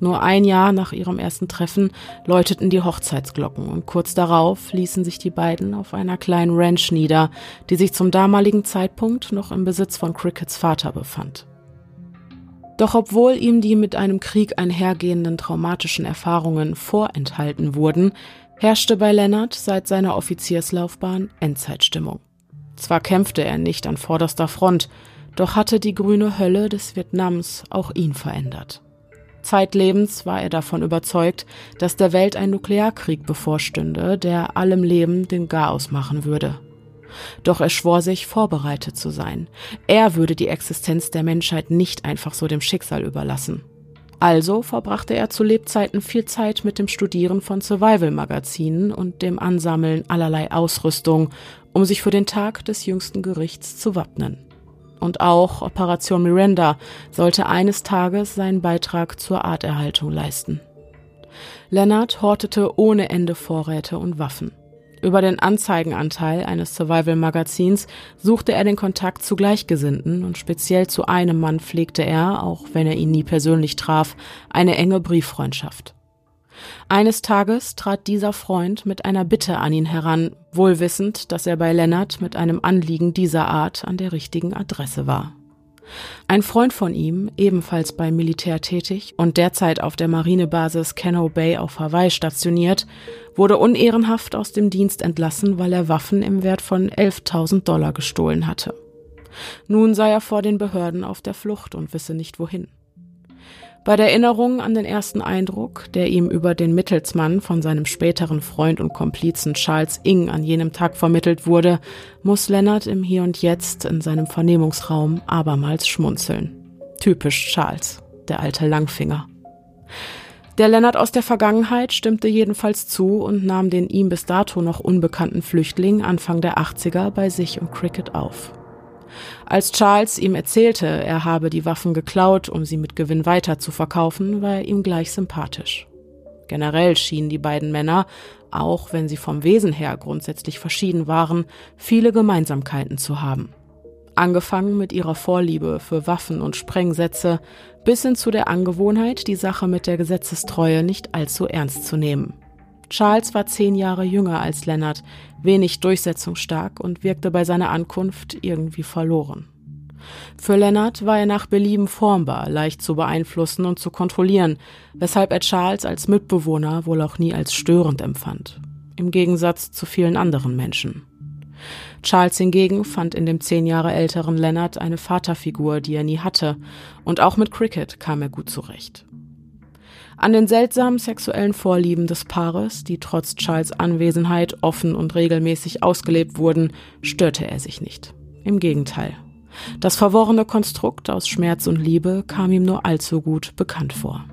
Nur ein Jahr nach ihrem ersten Treffen läuteten die Hochzeitsglocken und kurz darauf ließen sich die beiden auf einer kleinen Ranch nieder, die sich zum damaligen Zeitpunkt noch im Besitz von Crickets Vater befand. Doch obwohl ihm die mit einem Krieg einhergehenden traumatischen Erfahrungen vorenthalten wurden, herrschte bei Leonard seit seiner Offizierslaufbahn Endzeitstimmung. Zwar kämpfte er nicht an vorderster Front, doch hatte die grüne Hölle des Vietnams auch ihn verändert. Zeitlebens war er davon überzeugt, dass der Welt ein Nuklearkrieg bevorstünde, der allem Leben den Garaus machen würde. Doch er schwor sich, vorbereitet zu sein. Er würde die Existenz der Menschheit nicht einfach so dem Schicksal überlassen. Also verbrachte er zu Lebzeiten viel Zeit mit dem Studieren von Survival-Magazinen und dem Ansammeln allerlei Ausrüstung, um sich für den Tag des jüngsten Gerichts zu wappnen. Und auch Operation Miranda sollte eines Tages seinen Beitrag zur Arterhaltung leisten. Leonard hortete ohne Ende Vorräte und Waffen. Über den Anzeigenanteil eines Survival-Magazins suchte er den Kontakt zu Gleichgesinnten und speziell zu einem Mann pflegte er, auch wenn er ihn nie persönlich traf, eine enge Brieffreundschaft. Eines Tages trat dieser Freund mit einer Bitte an ihn heran, wohl wissend, dass er bei Lennart mit einem Anliegen dieser Art an der richtigen Adresse war. Ein Freund von ihm, ebenfalls beim Militär tätig und derzeit auf der Marinebasis Cano Bay auf Hawaii stationiert, wurde unehrenhaft aus dem Dienst entlassen, weil er Waffen im Wert von 11.000 Dollar gestohlen hatte. Nun sei er vor den Behörden auf der Flucht und wisse nicht wohin. Bei der Erinnerung an den ersten Eindruck, der ihm über den Mittelsmann von seinem späteren Freund und Komplizen Charles Ing an jenem Tag vermittelt wurde, muss Leonard im Hier und Jetzt in seinem Vernehmungsraum abermals schmunzeln. Typisch Charles, der alte Langfinger. Der Leonard aus der Vergangenheit stimmte jedenfalls zu und nahm den ihm bis dato noch unbekannten Flüchtling Anfang der 80er bei sich und Cricket auf. Als Charles ihm erzählte, er habe die Waffen geklaut, um sie mit Gewinn weiter zu verkaufen, war er ihm gleich sympathisch. Generell schienen die beiden Männer, auch wenn sie vom Wesen her grundsätzlich verschieden waren, viele Gemeinsamkeiten zu haben. Angefangen mit ihrer Vorliebe für Waffen und Sprengsätze bis hin zu der Angewohnheit, die Sache mit der Gesetzestreue nicht allzu ernst zu nehmen. Charles war zehn Jahre jünger als Leonard, wenig durchsetzungsstark und wirkte bei seiner Ankunft irgendwie verloren. Für Leonard war er nach Belieben formbar, leicht zu beeinflussen und zu kontrollieren, weshalb er Charles als Mitbewohner wohl auch nie als störend empfand, im Gegensatz zu vielen anderen Menschen. Charles hingegen fand in dem zehn Jahre älteren Leonard eine Vaterfigur, die er nie hatte, und auch mit Cricket kam er gut zurecht. An den seltsamen sexuellen Vorlieben des Paares, die trotz Charles Anwesenheit offen und regelmäßig ausgelebt wurden, störte er sich nicht. Im Gegenteil. Das verworrene Konstrukt aus Schmerz und Liebe kam ihm nur allzu gut bekannt vor.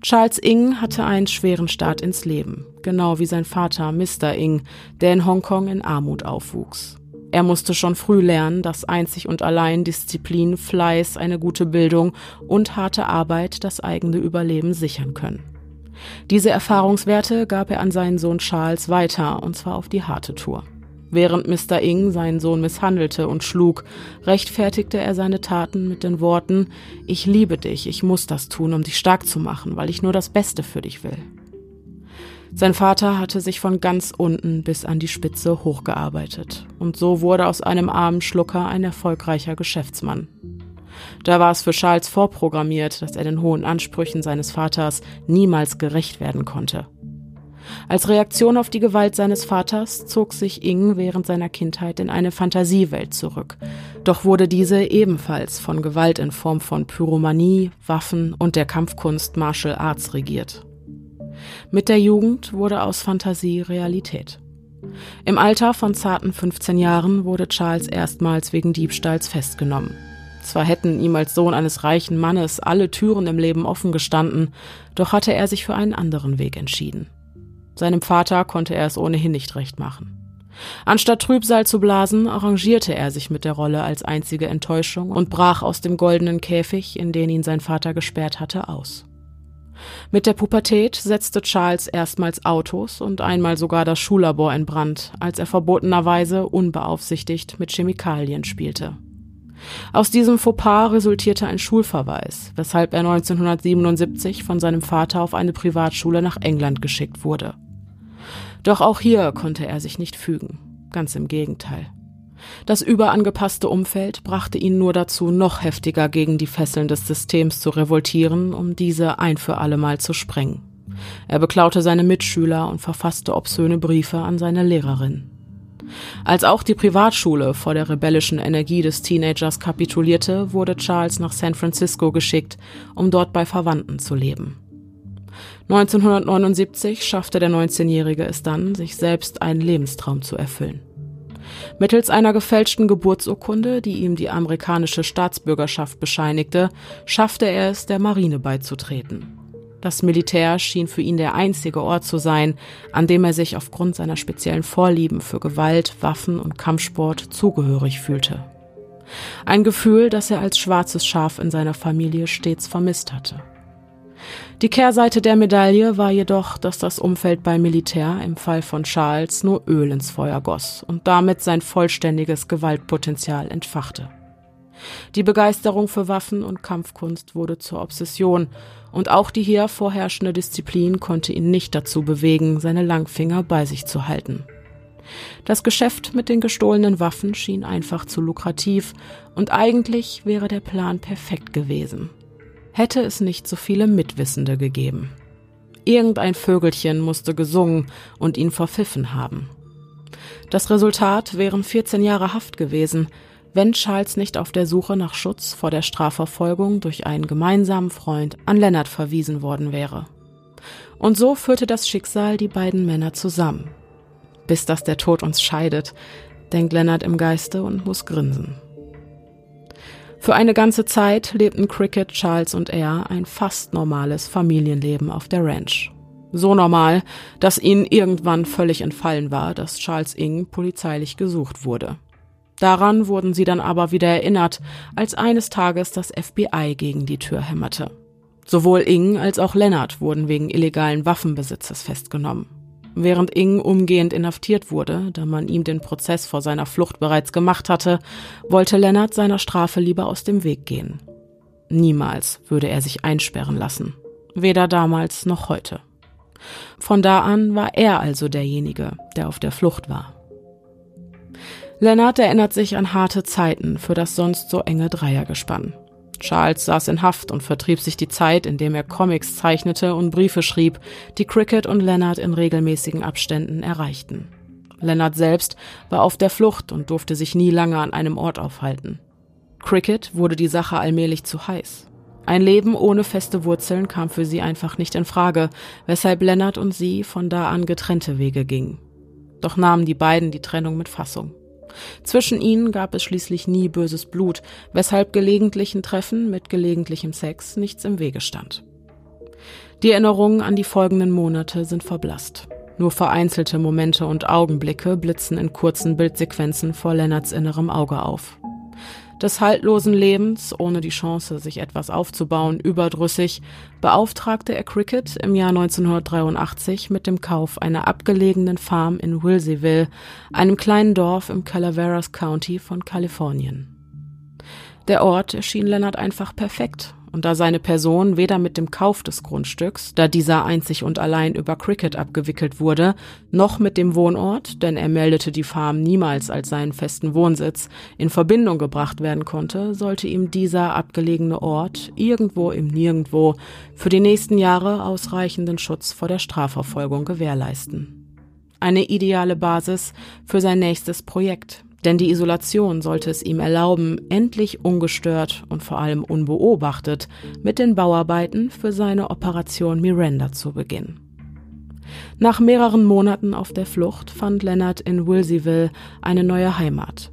Charles Ing hatte einen schweren Start ins Leben, genau wie sein Vater Mr. Ing, der in Hongkong in Armut aufwuchs. Er musste schon früh lernen, dass einzig und allein Disziplin, Fleiß, eine gute Bildung und harte Arbeit das eigene Überleben sichern können. Diese Erfahrungswerte gab er an seinen Sohn Charles weiter, und zwar auf die harte Tour. Während Mr. Ing seinen Sohn misshandelte und schlug, rechtfertigte er seine Taten mit den Worten Ich liebe dich, ich muss das tun, um dich stark zu machen, weil ich nur das Beste für dich will. Sein Vater hatte sich von ganz unten bis an die Spitze hochgearbeitet, und so wurde aus einem armen Schlucker ein erfolgreicher Geschäftsmann. Da war es für Charles vorprogrammiert, dass er den hohen Ansprüchen seines Vaters niemals gerecht werden konnte. Als Reaktion auf die Gewalt seines Vaters zog sich Ing während seiner Kindheit in eine Fantasiewelt zurück, doch wurde diese ebenfalls von Gewalt in Form von Pyromanie, Waffen und der Kampfkunst Martial Arts regiert. Mit der Jugend wurde aus Fantasie Realität. Im Alter von zarten 15 Jahren wurde Charles erstmals wegen Diebstahls festgenommen. Zwar hätten ihm als Sohn eines reichen Mannes alle Türen im Leben offen gestanden, doch hatte er sich für einen anderen Weg entschieden. Seinem Vater konnte er es ohnehin nicht recht machen. Anstatt Trübsal zu blasen, arrangierte er sich mit der Rolle als einzige Enttäuschung und brach aus dem goldenen Käfig, in den ihn sein Vater gesperrt hatte, aus. Mit der Pubertät setzte Charles erstmals Autos und einmal sogar das Schullabor in Brand, als er verbotenerweise unbeaufsichtigt mit Chemikalien spielte. Aus diesem Fauxpas resultierte ein Schulverweis, weshalb er 1977 von seinem Vater auf eine Privatschule nach England geschickt wurde. Doch auch hier konnte er sich nicht fügen, ganz im Gegenteil. Das überangepasste Umfeld brachte ihn nur dazu, noch heftiger gegen die Fesseln des Systems zu revoltieren, um diese ein für allemal zu sprengen. Er beklaute seine Mitschüler und verfasste obszöne Briefe an seine Lehrerin. Als auch die Privatschule vor der rebellischen Energie des Teenagers kapitulierte, wurde Charles nach San Francisco geschickt, um dort bei Verwandten zu leben. 1979 schaffte der 19-Jährige es dann, sich selbst einen Lebenstraum zu erfüllen. Mittels einer gefälschten Geburtsurkunde, die ihm die amerikanische Staatsbürgerschaft bescheinigte, schaffte er es, der Marine beizutreten. Das Militär schien für ihn der einzige Ort zu sein, an dem er sich aufgrund seiner speziellen Vorlieben für Gewalt, Waffen und Kampfsport zugehörig fühlte. Ein Gefühl, das er als schwarzes Schaf in seiner Familie stets vermisst hatte. Die Kehrseite der Medaille war jedoch, dass das Umfeld beim Militär im Fall von Charles nur Öl ins Feuer goss und damit sein vollständiges Gewaltpotenzial entfachte. Die Begeisterung für Waffen und Kampfkunst wurde zur Obsession, und auch die hier vorherrschende Disziplin konnte ihn nicht dazu bewegen, seine Langfinger bei sich zu halten. Das Geschäft mit den gestohlenen Waffen schien einfach zu lukrativ, und eigentlich wäre der Plan perfekt gewesen hätte es nicht so viele Mitwissende gegeben. Irgendein Vögelchen musste gesungen und ihn verpfiffen haben. Das Resultat wären 14 Jahre Haft gewesen, wenn Charles nicht auf der Suche nach Schutz vor der Strafverfolgung durch einen gemeinsamen Freund an Lennart verwiesen worden wäre. Und so führte das Schicksal die beiden Männer zusammen. Bis dass der Tod uns scheidet, denkt Lennart im Geiste und muss grinsen. Für eine ganze Zeit lebten Cricket, Charles und er ein fast normales Familienleben auf der Ranch. So normal, dass ihnen irgendwann völlig entfallen war, dass Charles Ing polizeilich gesucht wurde. Daran wurden sie dann aber wieder erinnert, als eines Tages das FBI gegen die Tür hämmerte. Sowohl Ing als auch Lennart wurden wegen illegalen Waffenbesitzes festgenommen. Während Ing umgehend inhaftiert wurde, da man ihm den Prozess vor seiner Flucht bereits gemacht hatte, wollte Lennart seiner Strafe lieber aus dem Weg gehen. Niemals würde er sich einsperren lassen. Weder damals noch heute. Von da an war er also derjenige, der auf der Flucht war. Lennart erinnert sich an harte Zeiten für das sonst so enge Dreiergespann. Charles saß in Haft und vertrieb sich die Zeit, indem er Comics zeichnete und Briefe schrieb, die Cricket und Leonard in regelmäßigen Abständen erreichten. Leonard selbst war auf der Flucht und durfte sich nie lange an einem Ort aufhalten. Cricket wurde die Sache allmählich zu heiß. Ein Leben ohne feste Wurzeln kam für sie einfach nicht in Frage, weshalb Leonard und sie von da an getrennte Wege gingen. Doch nahmen die beiden die Trennung mit Fassung. Zwischen ihnen gab es schließlich nie böses Blut, weshalb gelegentlichen Treffen mit gelegentlichem Sex nichts im Wege stand. Die Erinnerungen an die folgenden Monate sind verblasst. Nur vereinzelte Momente und Augenblicke blitzen in kurzen Bildsequenzen vor Lennarts innerem Auge auf des haltlosen Lebens, ohne die Chance, sich etwas aufzubauen, überdrüssig, beauftragte er Cricket im Jahr 1983 mit dem Kauf einer abgelegenen Farm in Wilseyville, einem kleinen Dorf im Calaveras County von Kalifornien. Der Ort erschien Leonard einfach perfekt und da seine Person weder mit dem Kauf des Grundstücks, da dieser einzig und allein über Cricket abgewickelt wurde, noch mit dem Wohnort, denn er meldete die Farm niemals als seinen festen Wohnsitz, in Verbindung gebracht werden konnte, sollte ihm dieser abgelegene Ort irgendwo im Nirgendwo für die nächsten Jahre ausreichenden Schutz vor der Strafverfolgung gewährleisten. Eine ideale Basis für sein nächstes Projekt, denn die Isolation sollte es ihm erlauben, endlich ungestört und vor allem unbeobachtet mit den Bauarbeiten für seine Operation Miranda zu beginnen. Nach mehreren Monaten auf der Flucht fand Leonard in Wilseyville eine neue Heimat.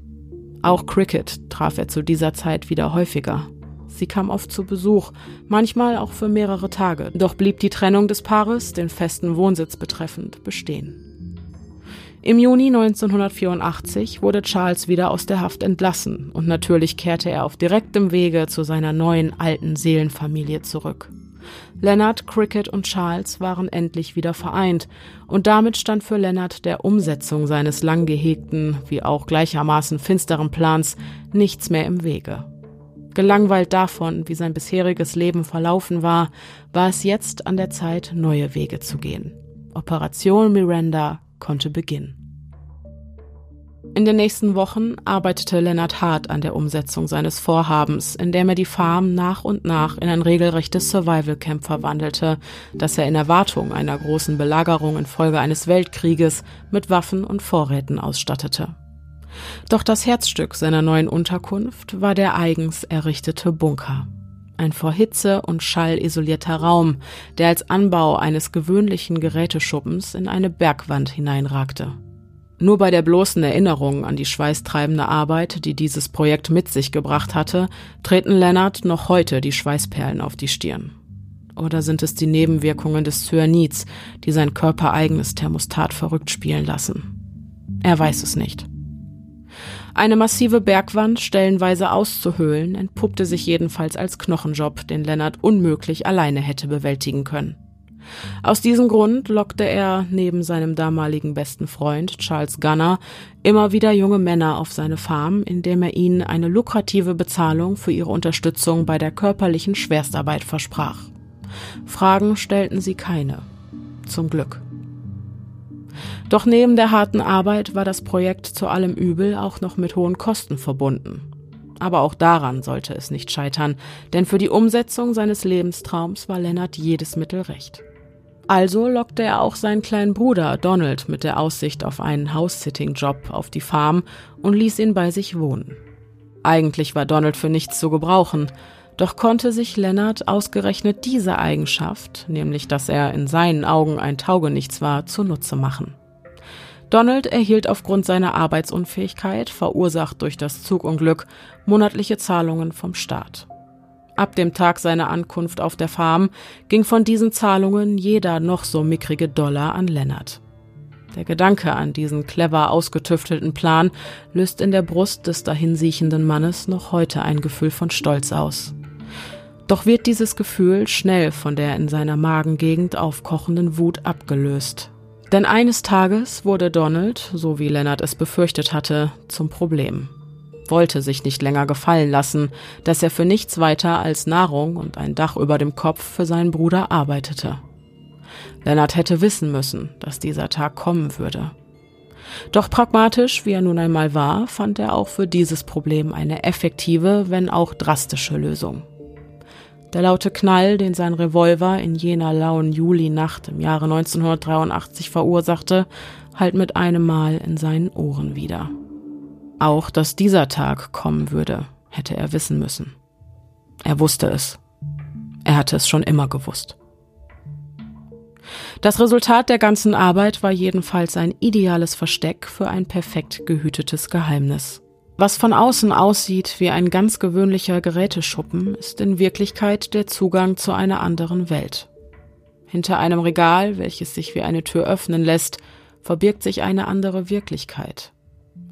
Auch Cricket traf er zu dieser Zeit wieder häufiger. Sie kam oft zu Besuch, manchmal auch für mehrere Tage, doch blieb die Trennung des Paares, den festen Wohnsitz betreffend, bestehen. Im Juni 1984 wurde Charles wieder aus der Haft entlassen und natürlich kehrte er auf direktem Wege zu seiner neuen alten Seelenfamilie zurück. Leonard, Cricket und Charles waren endlich wieder vereint und damit stand für Leonard der Umsetzung seines lang gehegten, wie auch gleichermaßen finsteren Plans nichts mehr im Wege. Gelangweilt davon, wie sein bisheriges Leben verlaufen war, war es jetzt an der Zeit, neue Wege zu gehen. Operation Miranda konnte beginnen. In den nächsten Wochen arbeitete Lennart hart an der Umsetzung seines Vorhabens, indem er die Farm nach und nach in ein regelrechtes Survival Camp verwandelte, das er in Erwartung einer großen Belagerung infolge eines Weltkrieges mit Waffen und Vorräten ausstattete. Doch das Herzstück seiner neuen Unterkunft war der eigens errichtete Bunker. Ein vor Hitze und Schall isolierter Raum, der als Anbau eines gewöhnlichen Geräteschuppens in eine Bergwand hineinragte. Nur bei der bloßen Erinnerung an die schweißtreibende Arbeit, die dieses Projekt mit sich gebracht hatte, treten Lennart noch heute die Schweißperlen auf die Stirn. Oder sind es die Nebenwirkungen des Cyanids, die sein körpereigenes Thermostat verrückt spielen lassen? Er weiß es nicht. Eine massive Bergwand stellenweise auszuhöhlen, entpuppte sich jedenfalls als Knochenjob, den Lennart unmöglich alleine hätte bewältigen können. Aus diesem Grund lockte er neben seinem damaligen besten Freund Charles Gunner immer wieder junge Männer auf seine Farm, indem er ihnen eine lukrative Bezahlung für ihre Unterstützung bei der körperlichen Schwerstarbeit versprach. Fragen stellten sie keine. Zum Glück. Doch neben der harten Arbeit war das Projekt zu allem Übel auch noch mit hohen Kosten verbunden. Aber auch daran sollte es nicht scheitern, denn für die Umsetzung seines Lebenstraums war Lennart jedes Mittel recht. Also lockte er auch seinen kleinen Bruder Donald mit der Aussicht auf einen House-Sitting-Job auf die Farm und ließ ihn bei sich wohnen. Eigentlich war Donald für nichts zu gebrauchen, doch konnte sich Lennart ausgerechnet diese Eigenschaft, nämlich dass er in seinen Augen ein Taugenichts war, zunutze machen. Donald erhielt aufgrund seiner Arbeitsunfähigkeit, verursacht durch das Zugunglück, monatliche Zahlungen vom Staat. Ab dem Tag seiner Ankunft auf der Farm ging von diesen Zahlungen jeder noch so mickrige Dollar an Lennart. Der Gedanke an diesen clever ausgetüftelten Plan löst in der Brust des dahinsiechenden Mannes noch heute ein Gefühl von Stolz aus. Doch wird dieses Gefühl schnell von der in seiner Magengegend aufkochenden Wut abgelöst. Denn eines Tages wurde Donald, so wie Lennart es befürchtet hatte, zum Problem wollte sich nicht länger gefallen lassen, dass er für nichts weiter als Nahrung und ein Dach über dem Kopf für seinen Bruder arbeitete. Lennart hätte wissen müssen, dass dieser Tag kommen würde. Doch pragmatisch, wie er nun einmal war, fand er auch für dieses Problem eine effektive, wenn auch drastische Lösung. Der laute Knall, den sein Revolver in jener lauen Julinacht im Jahre 1983 verursachte, hallt mit einem Mal in seinen Ohren wieder. Auch, dass dieser Tag kommen würde, hätte er wissen müssen. Er wusste es. Er hatte es schon immer gewusst. Das Resultat der ganzen Arbeit war jedenfalls ein ideales Versteck für ein perfekt gehütetes Geheimnis. Was von außen aussieht wie ein ganz gewöhnlicher Geräteschuppen, ist in Wirklichkeit der Zugang zu einer anderen Welt. Hinter einem Regal, welches sich wie eine Tür öffnen lässt, verbirgt sich eine andere Wirklichkeit.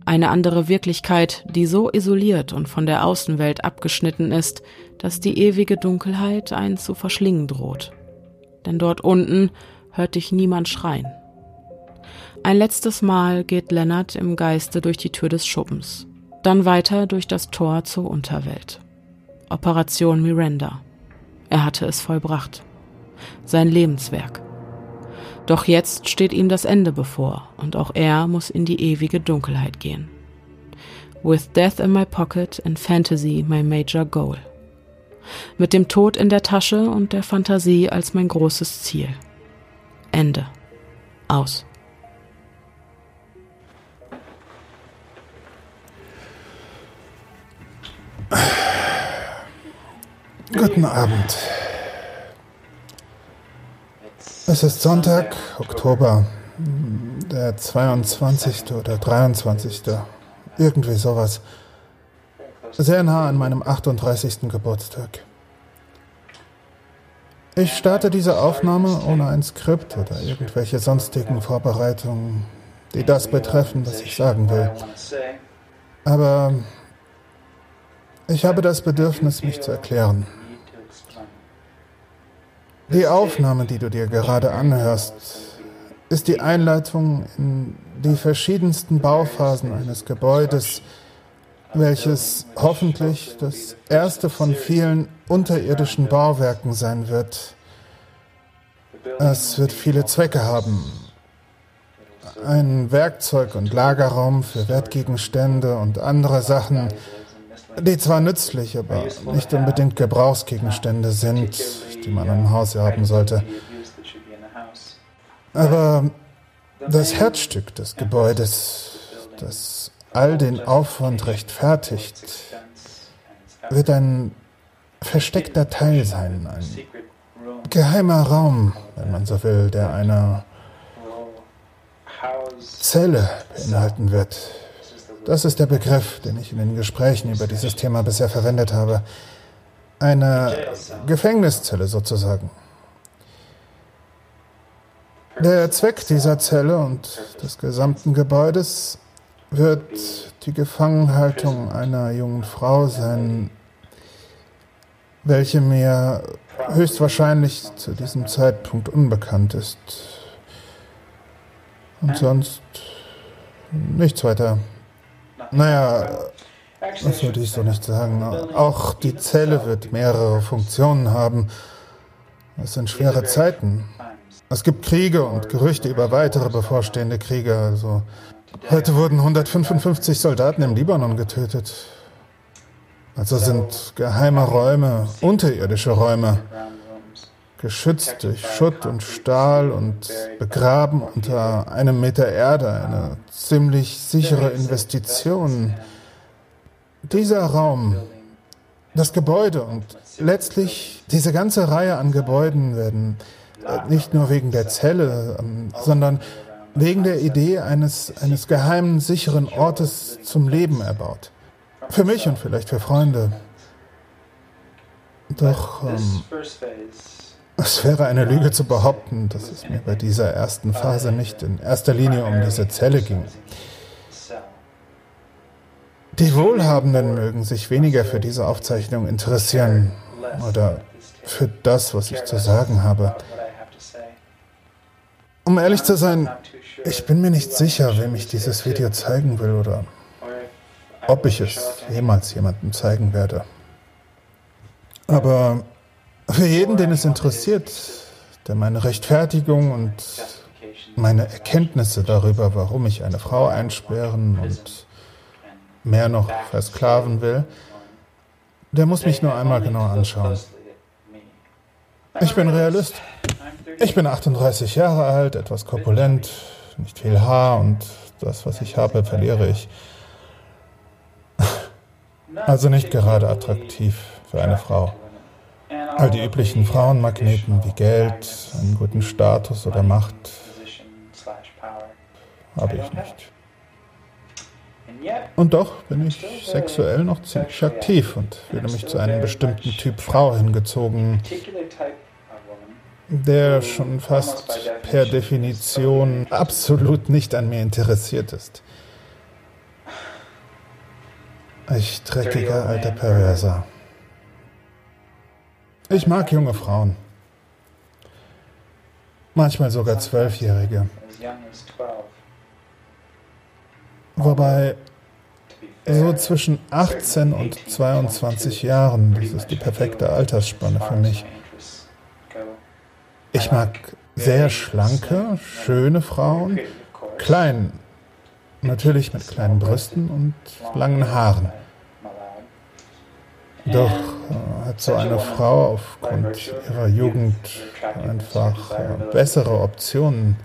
Eine andere Wirklichkeit, die so isoliert und von der Außenwelt abgeschnitten ist, dass die ewige Dunkelheit einen zu verschlingen droht. Denn dort unten hört dich niemand schreien. Ein letztes Mal geht Lennart im Geiste durch die Tür des Schuppens, dann weiter durch das Tor zur Unterwelt. Operation Miranda. Er hatte es vollbracht. Sein Lebenswerk. Doch jetzt steht ihm das Ende bevor und auch er muss in die ewige Dunkelheit gehen. With death in my pocket and fantasy my major goal. Mit dem Tod in der Tasche und der Fantasie als mein großes Ziel. Ende. Aus. Guten Abend. Es ist Sonntag, Oktober, der 22. oder 23. Irgendwie sowas. Sehr nah an meinem 38. Geburtstag. Ich starte diese Aufnahme ohne ein Skript oder irgendwelche sonstigen Vorbereitungen, die das betreffen, was ich sagen will. Aber ich habe das Bedürfnis, mich zu erklären. Die Aufnahme, die du dir gerade anhörst, ist die Einleitung in die verschiedensten Bauphasen eines Gebäudes, welches hoffentlich das erste von vielen unterirdischen Bauwerken sein wird. Es wird viele Zwecke haben. Ein Werkzeug- und Lagerraum für Wertgegenstände und andere Sachen, die zwar nützlich, aber nicht unbedingt Gebrauchsgegenstände sind, die man im Haus haben sollte. Aber das Herzstück des Gebäudes, das all den Aufwand rechtfertigt, wird ein versteckter Teil sein, ein geheimer Raum, wenn man so will, der einer Zelle beinhalten wird. Das ist der Begriff, den ich in den Gesprächen über dieses Thema bisher verwendet habe. Eine Gefängniszelle sozusagen. Der Zweck dieser Zelle und des gesamten Gebäudes wird die Gefangenhaltung einer jungen Frau sein, welche mir höchstwahrscheinlich zu diesem Zeitpunkt unbekannt ist. Und sonst nichts weiter. Naja, das würde ich so nicht sagen. Auch die Zelle wird mehrere Funktionen haben. Es sind schwere Zeiten. Es gibt Kriege und Gerüchte über weitere bevorstehende Kriege. Also heute wurden 155 Soldaten im Libanon getötet. Also sind geheime Räume, unterirdische Räume, geschützt durch Schutt und Stahl und begraben unter einem Meter Erde, eine ziemlich sichere Investition. Dieser Raum, das Gebäude und letztlich diese ganze Reihe an Gebäuden werden nicht nur wegen der Zelle, ähm, sondern wegen der Idee eines, eines geheimen, sicheren Ortes zum Leben erbaut. Für mich und vielleicht für Freunde. Doch ähm, es wäre eine Lüge zu behaupten, dass es mir bei dieser ersten Phase nicht in erster Linie um diese Zelle ging. Die Wohlhabenden mögen sich weniger für diese Aufzeichnung interessieren oder für das, was ich zu sagen habe. Um ehrlich zu sein, ich bin mir nicht sicher, wem ich dieses Video zeigen will oder ob ich es jemals jemandem zeigen werde. Aber für jeden, den es interessiert, der meine Rechtfertigung und meine Erkenntnisse darüber, warum ich eine Frau einsperren und mehr noch versklaven will, der muss mich nur einmal genau anschauen. Ich bin Realist. Ich bin 38 Jahre alt, etwas korpulent, nicht viel Haar und das, was ich habe, verliere ich. Also nicht gerade attraktiv für eine Frau. All die üblichen Frauenmagneten wie Geld, einen guten Status oder Macht habe ich nicht. Und doch bin ich sexuell noch ziemlich aktiv und fühle mich zu einem bestimmten Typ Frau hingezogen, der schon fast per Definition absolut nicht an mir interessiert ist. Ich dreckiger alter Perverser. Ich mag junge Frauen. Manchmal sogar Zwölfjährige. Wobei so zwischen 18 und 22 Jahren, das ist die perfekte Altersspanne für mich. Ich mag sehr schlanke, schöne Frauen, klein, natürlich mit kleinen Brüsten und langen Haaren. Doch hat so eine Frau aufgrund ihrer Jugend einfach äh, bessere Optionen.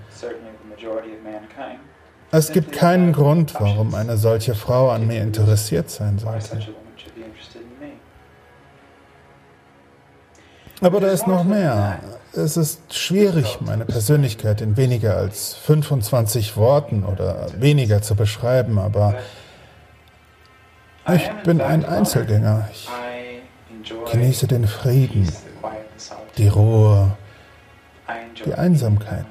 Es gibt keinen Grund, warum eine solche Frau an mir interessiert sein sollte. Aber da ist noch mehr. Es ist schwierig, meine Persönlichkeit in weniger als 25 Worten oder weniger zu beschreiben, aber ich bin ein Einzelgänger. Ich genieße den Frieden, die Ruhe, die Einsamkeit.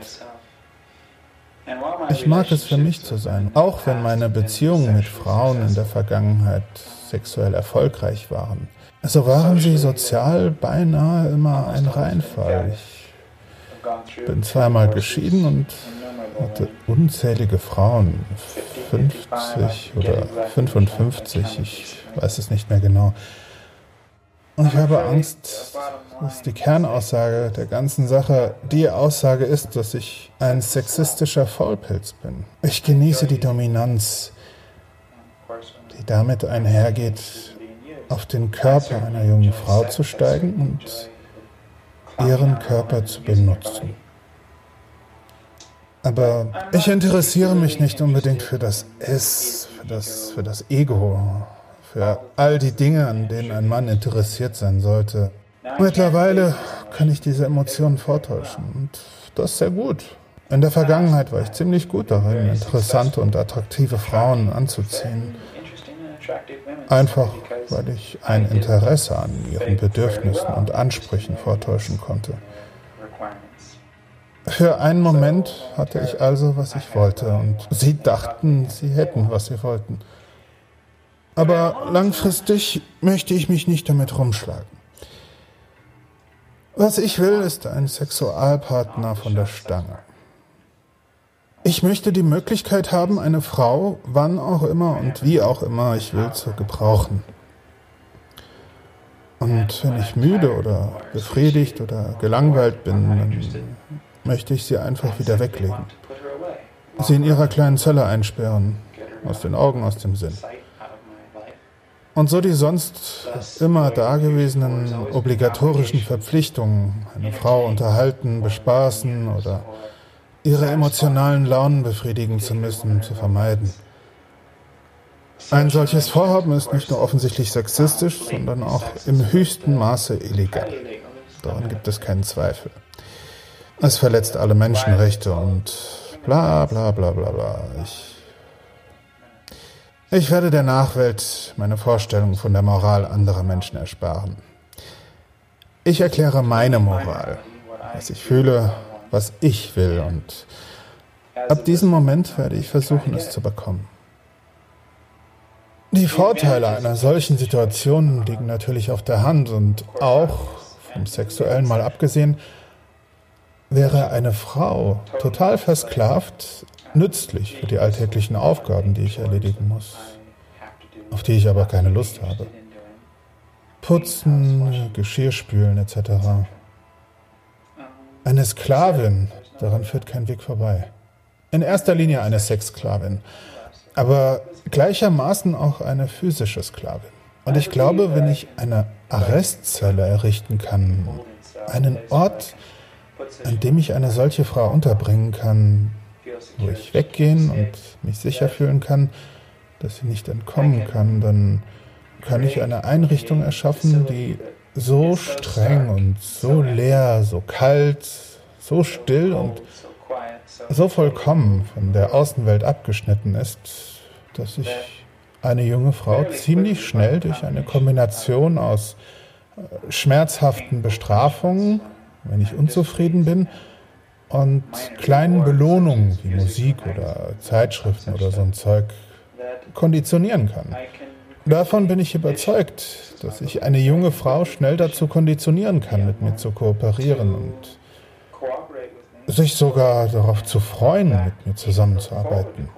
Ich mag es für mich zu sein, auch wenn meine Beziehungen mit Frauen in der Vergangenheit sexuell erfolgreich waren. So waren sie sozial beinahe immer ein Reinfall. Ich bin zweimal geschieden und hatte unzählige Frauen, 50 oder 55, ich weiß es nicht mehr genau. Und ich habe Angst, dass die Kernaussage der ganzen Sache die Aussage ist, dass ich ein sexistischer Vollpilz bin. Ich genieße die Dominanz, die damit einhergeht, auf den Körper einer jungen Frau zu steigen und ihren Körper zu benutzen. Aber ich interessiere mich nicht unbedingt für das S, für das, für das Ego, für all die Dinge, an denen ein Mann interessiert sein sollte. Mittlerweile kann ich diese Emotionen vortäuschen und das sehr gut. In der Vergangenheit war ich ziemlich gut darin, interessante und attraktive Frauen anzuziehen. Einfach, weil ich ein Interesse an ihren Bedürfnissen und Ansprüchen vortäuschen konnte. Für einen Moment hatte ich also, was ich wollte, und sie dachten, sie hätten, was sie wollten. Aber langfristig möchte ich mich nicht damit rumschlagen. Was ich will, ist ein Sexualpartner von der Stange. Ich möchte die Möglichkeit haben, eine Frau, wann auch immer und wie auch immer ich will, zu gebrauchen. Und wenn ich müde oder befriedigt oder gelangweilt bin, dann möchte ich sie einfach wieder weglegen. Sie in ihrer kleinen Zelle einsperren, aus den Augen, aus dem Sinn. Und so die sonst immer dagewesenen obligatorischen Verpflichtungen, eine Frau unterhalten, bespaßen oder ihre emotionalen Launen befriedigen zu müssen, zu vermeiden. Ein solches Vorhaben ist nicht nur offensichtlich sexistisch, sondern auch im höchsten Maße illegal. Daran gibt es keinen Zweifel. Es verletzt alle Menschenrechte und bla bla bla bla bla. Ich ich werde der Nachwelt meine Vorstellung von der Moral anderer Menschen ersparen. Ich erkläre meine Moral, was ich fühle, was ich will und ab diesem Moment werde ich versuchen, es zu bekommen. Die Vorteile einer solchen Situation liegen natürlich auf der Hand und auch, vom sexuellen mal abgesehen, wäre eine Frau total versklavt nützlich für die alltäglichen Aufgaben, die ich erledigen muss, auf die ich aber keine Lust habe. Putzen, Geschirr spülen etc. Eine Sklavin, daran führt kein Weg vorbei. In erster Linie eine Sexsklavin, aber gleichermaßen auch eine physische Sklavin. Und ich glaube, wenn ich eine Arrestzelle errichten kann, einen Ort, an dem ich eine solche Frau unterbringen kann, wo ich weggehen und mich sicher fühlen kann, dass sie nicht entkommen kann, dann kann ich eine Einrichtung erschaffen, die so streng und so leer, so kalt, so still und so vollkommen von der Außenwelt abgeschnitten ist, dass ich eine junge Frau ziemlich schnell durch eine Kombination aus äh, schmerzhaften Bestrafungen, wenn ich unzufrieden bin, und kleinen Belohnungen wie Musik oder Zeitschriften oder so ein Zeug konditionieren kann. Davon bin ich überzeugt, dass ich eine junge Frau schnell dazu konditionieren kann, mit mir zu kooperieren und sich sogar darauf zu freuen, mit mir zusammenzuarbeiten.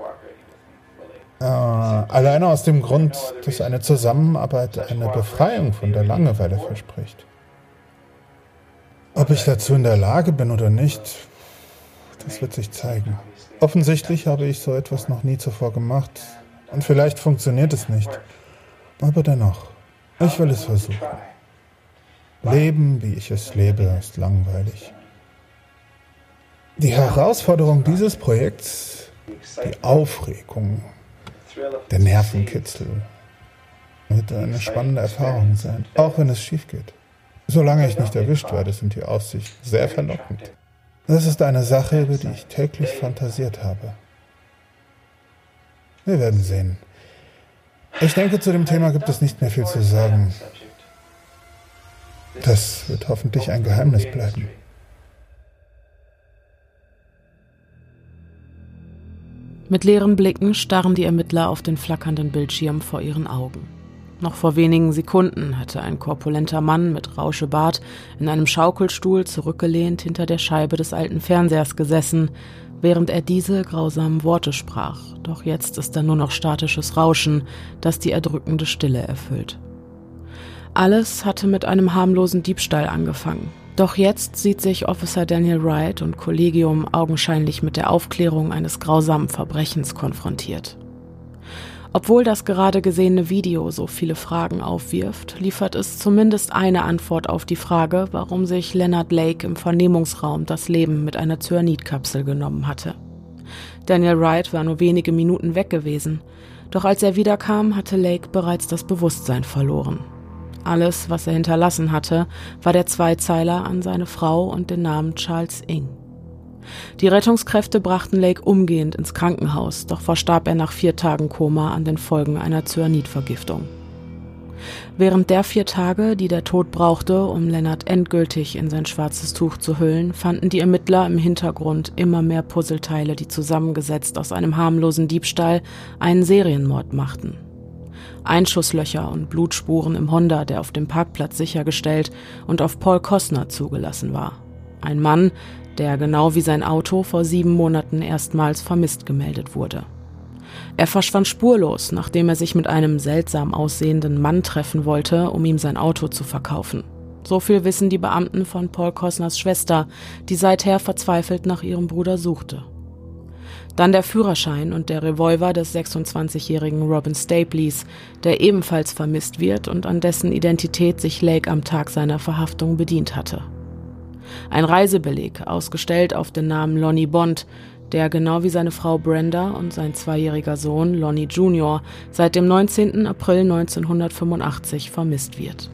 Äh, alleine aus dem Grund, dass eine Zusammenarbeit eine Befreiung von der Langeweile verspricht. Ob ich dazu in der Lage bin oder nicht, das wird sich zeigen. Offensichtlich habe ich so etwas noch nie zuvor gemacht. Und vielleicht funktioniert es nicht. Aber dennoch, ich will es versuchen. Leben, wie ich es lebe, ist langweilig. Die Herausforderung dieses Projekts, die Aufregung, der Nervenkitzel, wird eine spannende Erfahrung sein, auch wenn es schief geht. Solange ich nicht erwischt werde, sind die Aussichten sehr verlockend. Das ist eine Sache, über die ich täglich fantasiert habe. Wir werden sehen. Ich denke, zu dem Thema gibt es nicht mehr viel zu sagen. Das wird hoffentlich ein Geheimnis bleiben. Mit leeren Blicken starren die Ermittler auf den flackernden Bildschirm vor ihren Augen. Noch vor wenigen Sekunden hatte ein korpulenter Mann mit Rauschebart in einem Schaukelstuhl zurückgelehnt hinter der Scheibe des alten Fernsehers gesessen, während er diese grausamen Worte sprach. Doch jetzt ist da nur noch statisches Rauschen, das die erdrückende Stille erfüllt. Alles hatte mit einem harmlosen Diebstahl angefangen. Doch jetzt sieht sich Officer Daniel Wright und Kollegium augenscheinlich mit der Aufklärung eines grausamen Verbrechens konfrontiert. Obwohl das gerade gesehene Video so viele Fragen aufwirft, liefert es zumindest eine Antwort auf die Frage, warum sich Leonard Lake im Vernehmungsraum das Leben mit einer Cyanidkapsel genommen hatte. Daniel Wright war nur wenige Minuten weg gewesen, doch als er wiederkam, hatte Lake bereits das Bewusstsein verloren. Alles, was er hinterlassen hatte, war der Zweizeiler an seine Frau und den Namen Charles Ing. Die Rettungskräfte brachten Lake umgehend ins Krankenhaus, doch verstarb er nach vier Tagen Koma an den Folgen einer Cyanidvergiftung. Während der vier Tage, die der Tod brauchte, um Lennart endgültig in sein schwarzes Tuch zu hüllen, fanden die Ermittler im Hintergrund immer mehr Puzzleteile, die zusammengesetzt aus einem harmlosen Diebstahl einen Serienmord machten. Einschusslöcher und Blutspuren im Honda, der auf dem Parkplatz sichergestellt und auf Paul Kostner zugelassen war. Ein Mann, der genau wie sein Auto vor sieben Monaten erstmals vermisst gemeldet wurde. Er verschwand spurlos, nachdem er sich mit einem seltsam aussehenden Mann treffen wollte, um ihm sein Auto zu verkaufen. So viel wissen die Beamten von Paul Kosners Schwester, die seither verzweifelt nach ihrem Bruder suchte. Dann der Führerschein und der Revolver des 26-jährigen Robin Stapleys, der ebenfalls vermisst wird und an dessen Identität sich Lake am Tag seiner Verhaftung bedient hatte. Ein Reisebeleg, ausgestellt auf den Namen Lonnie Bond, der genau wie seine Frau Brenda und sein zweijähriger Sohn Lonnie Jr. seit dem 19. April 1985 vermisst wird.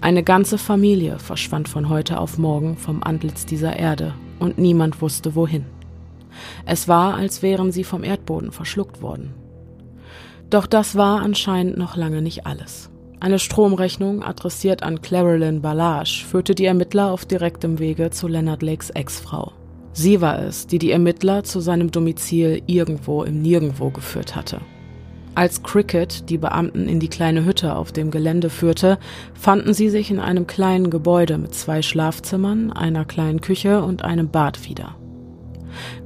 Eine ganze Familie verschwand von heute auf morgen vom Antlitz dieser Erde und niemand wusste wohin. Es war, als wären sie vom Erdboden verschluckt worden. Doch das war anscheinend noch lange nicht alles. Eine Stromrechnung, adressiert an Clarelyn Ballage, führte die Ermittler auf direktem Wege zu Leonard Lakes Ex-Frau. Sie war es, die die Ermittler zu seinem Domizil irgendwo im Nirgendwo geführt hatte. Als Cricket die Beamten in die kleine Hütte auf dem Gelände führte, fanden sie sich in einem kleinen Gebäude mit zwei Schlafzimmern, einer kleinen Küche und einem Bad wieder.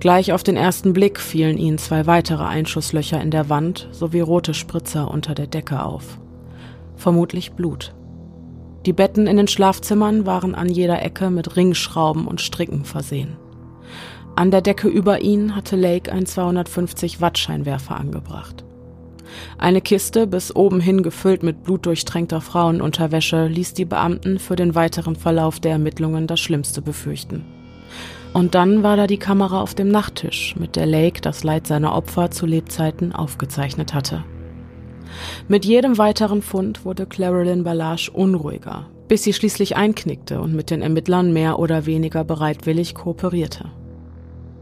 Gleich auf den ersten Blick fielen ihnen zwei weitere Einschusslöcher in der Wand sowie rote Spritzer unter der Decke auf. Vermutlich Blut. Die Betten in den Schlafzimmern waren an jeder Ecke mit Ringschrauben und Stricken versehen. An der Decke über ihn hatte Lake ein 250 Watt Scheinwerfer angebracht. Eine Kiste bis oben hin gefüllt mit blutdurchtränkter Frauenunterwäsche ließ die Beamten für den weiteren Verlauf der Ermittlungen das Schlimmste befürchten. Und dann war da die Kamera auf dem Nachttisch, mit der Lake das Leid seiner Opfer zu Lebzeiten aufgezeichnet hatte. Mit jedem weiteren Fund wurde Clarelyn Ballage unruhiger, bis sie schließlich einknickte und mit den Ermittlern mehr oder weniger bereitwillig kooperierte.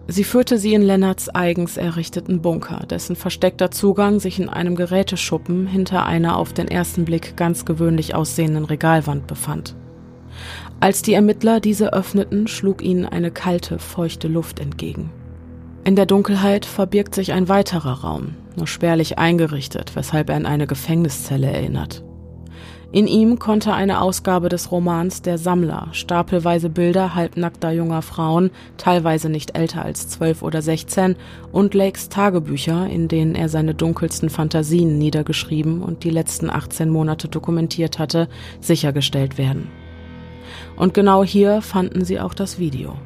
Sie führte sie in Lennarts eigens errichteten Bunker, dessen versteckter Zugang sich in einem Geräteschuppen hinter einer auf den ersten Blick ganz gewöhnlich aussehenden Regalwand befand. Als die Ermittler diese öffneten, schlug ihnen eine kalte, feuchte Luft entgegen. In der Dunkelheit verbirgt sich ein weiterer Raum, nur spärlich eingerichtet, weshalb er an eine Gefängniszelle erinnert. In ihm konnte eine Ausgabe des Romans Der Sammler stapelweise Bilder halbnackter junger Frauen, teilweise nicht älter als zwölf oder sechzehn, und Lakes Tagebücher, in denen er seine dunkelsten Fantasien niedergeschrieben und die letzten 18 Monate dokumentiert hatte, sichergestellt werden. Und genau hier fanden sie auch das Video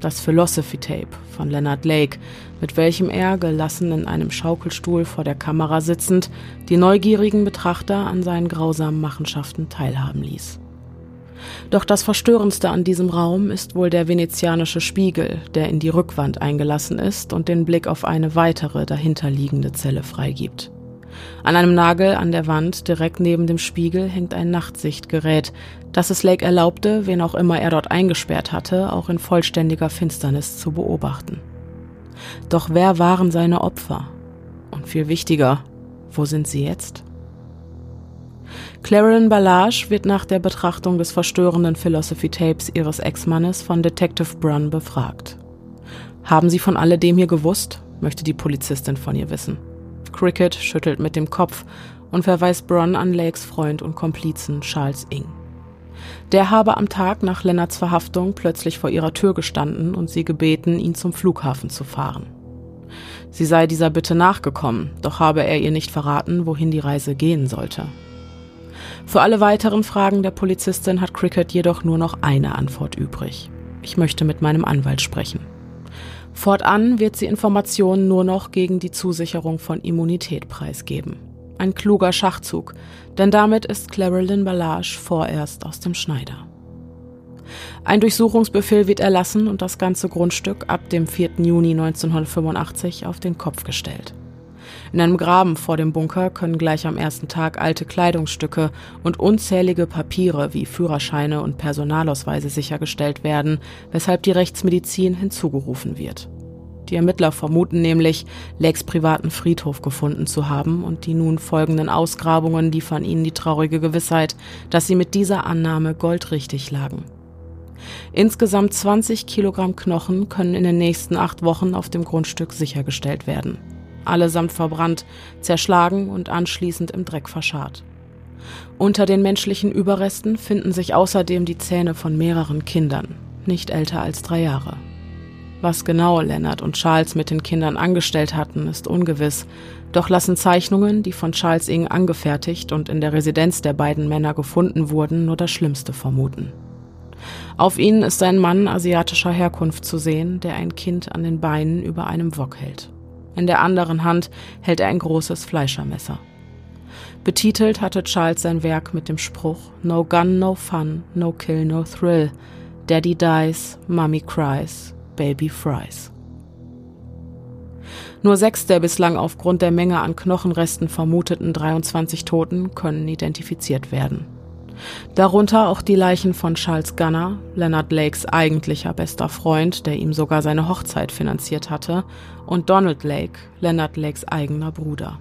das Philosophy Tape von Leonard Lake, mit welchem er, gelassen in einem Schaukelstuhl vor der Kamera sitzend, die neugierigen Betrachter an seinen grausamen Machenschaften teilhaben ließ. Doch das Verstörendste an diesem Raum ist wohl der venezianische Spiegel, der in die Rückwand eingelassen ist und den Blick auf eine weitere dahinterliegende Zelle freigibt. An einem Nagel an der Wand direkt neben dem Spiegel hängt ein Nachtsichtgerät, das es Lake erlaubte, wen auch immer er dort eingesperrt hatte, auch in vollständiger Finsternis zu beobachten. Doch wer waren seine Opfer? Und viel wichtiger, wo sind sie jetzt? Clarence Ballage wird nach der Betrachtung des verstörenden Philosophy Tapes ihres Ex-Mannes von Detective Brunn befragt. Haben Sie von alledem hier gewusst? möchte die Polizistin von ihr wissen. Cricket schüttelt mit dem Kopf und verweist Bronn an Lakes Freund und Komplizen Charles Ing. Der habe am Tag nach Lennarts Verhaftung plötzlich vor ihrer Tür gestanden und sie gebeten, ihn zum Flughafen zu fahren. Sie sei dieser Bitte nachgekommen, doch habe er ihr nicht verraten, wohin die Reise gehen sollte. Für alle weiteren Fragen der Polizistin hat Cricket jedoch nur noch eine Antwort übrig. Ich möchte mit meinem Anwalt sprechen. Fortan wird sie Informationen nur noch gegen die Zusicherung von Immunität preisgeben. Ein kluger Schachzug, denn damit ist Clarelyn Ballage vorerst aus dem Schneider. Ein Durchsuchungsbefehl wird erlassen und das ganze Grundstück ab dem 4. Juni 1985 auf den Kopf gestellt. In einem Graben vor dem Bunker können gleich am ersten Tag alte Kleidungsstücke und unzählige Papiere wie Führerscheine und Personalausweise sichergestellt werden, weshalb die Rechtsmedizin hinzugerufen wird. Die Ermittler vermuten nämlich, Lakes privaten Friedhof gefunden zu haben und die nun folgenden Ausgrabungen liefern ihnen die traurige Gewissheit, dass sie mit dieser Annahme goldrichtig lagen. Insgesamt 20 Kilogramm Knochen können in den nächsten acht Wochen auf dem Grundstück sichergestellt werden. Allesamt verbrannt, zerschlagen und anschließend im Dreck verscharrt. Unter den menschlichen Überresten finden sich außerdem die Zähne von mehreren Kindern, nicht älter als drei Jahre. Was genau Leonard und Charles mit den Kindern angestellt hatten, ist ungewiss, doch lassen Zeichnungen, die von Charles Ing angefertigt und in der Residenz der beiden Männer gefunden wurden, nur das Schlimmste vermuten. Auf ihnen ist ein Mann asiatischer Herkunft zu sehen, der ein Kind an den Beinen über einem Wok hält. In der anderen Hand hält er ein großes Fleischermesser. Betitelt hatte Charles sein Werk mit dem Spruch No Gun, No Fun, No Kill, No Thrill. Daddy dies, Mommy cries, Baby fries. Nur sechs der bislang aufgrund der Menge an Knochenresten vermuteten 23 Toten können identifiziert werden. Darunter auch die Leichen von Charles Gunner, Leonard Lakes eigentlicher bester Freund, der ihm sogar seine Hochzeit finanziert hatte, und Donald Lake, Leonard Lakes eigener Bruder.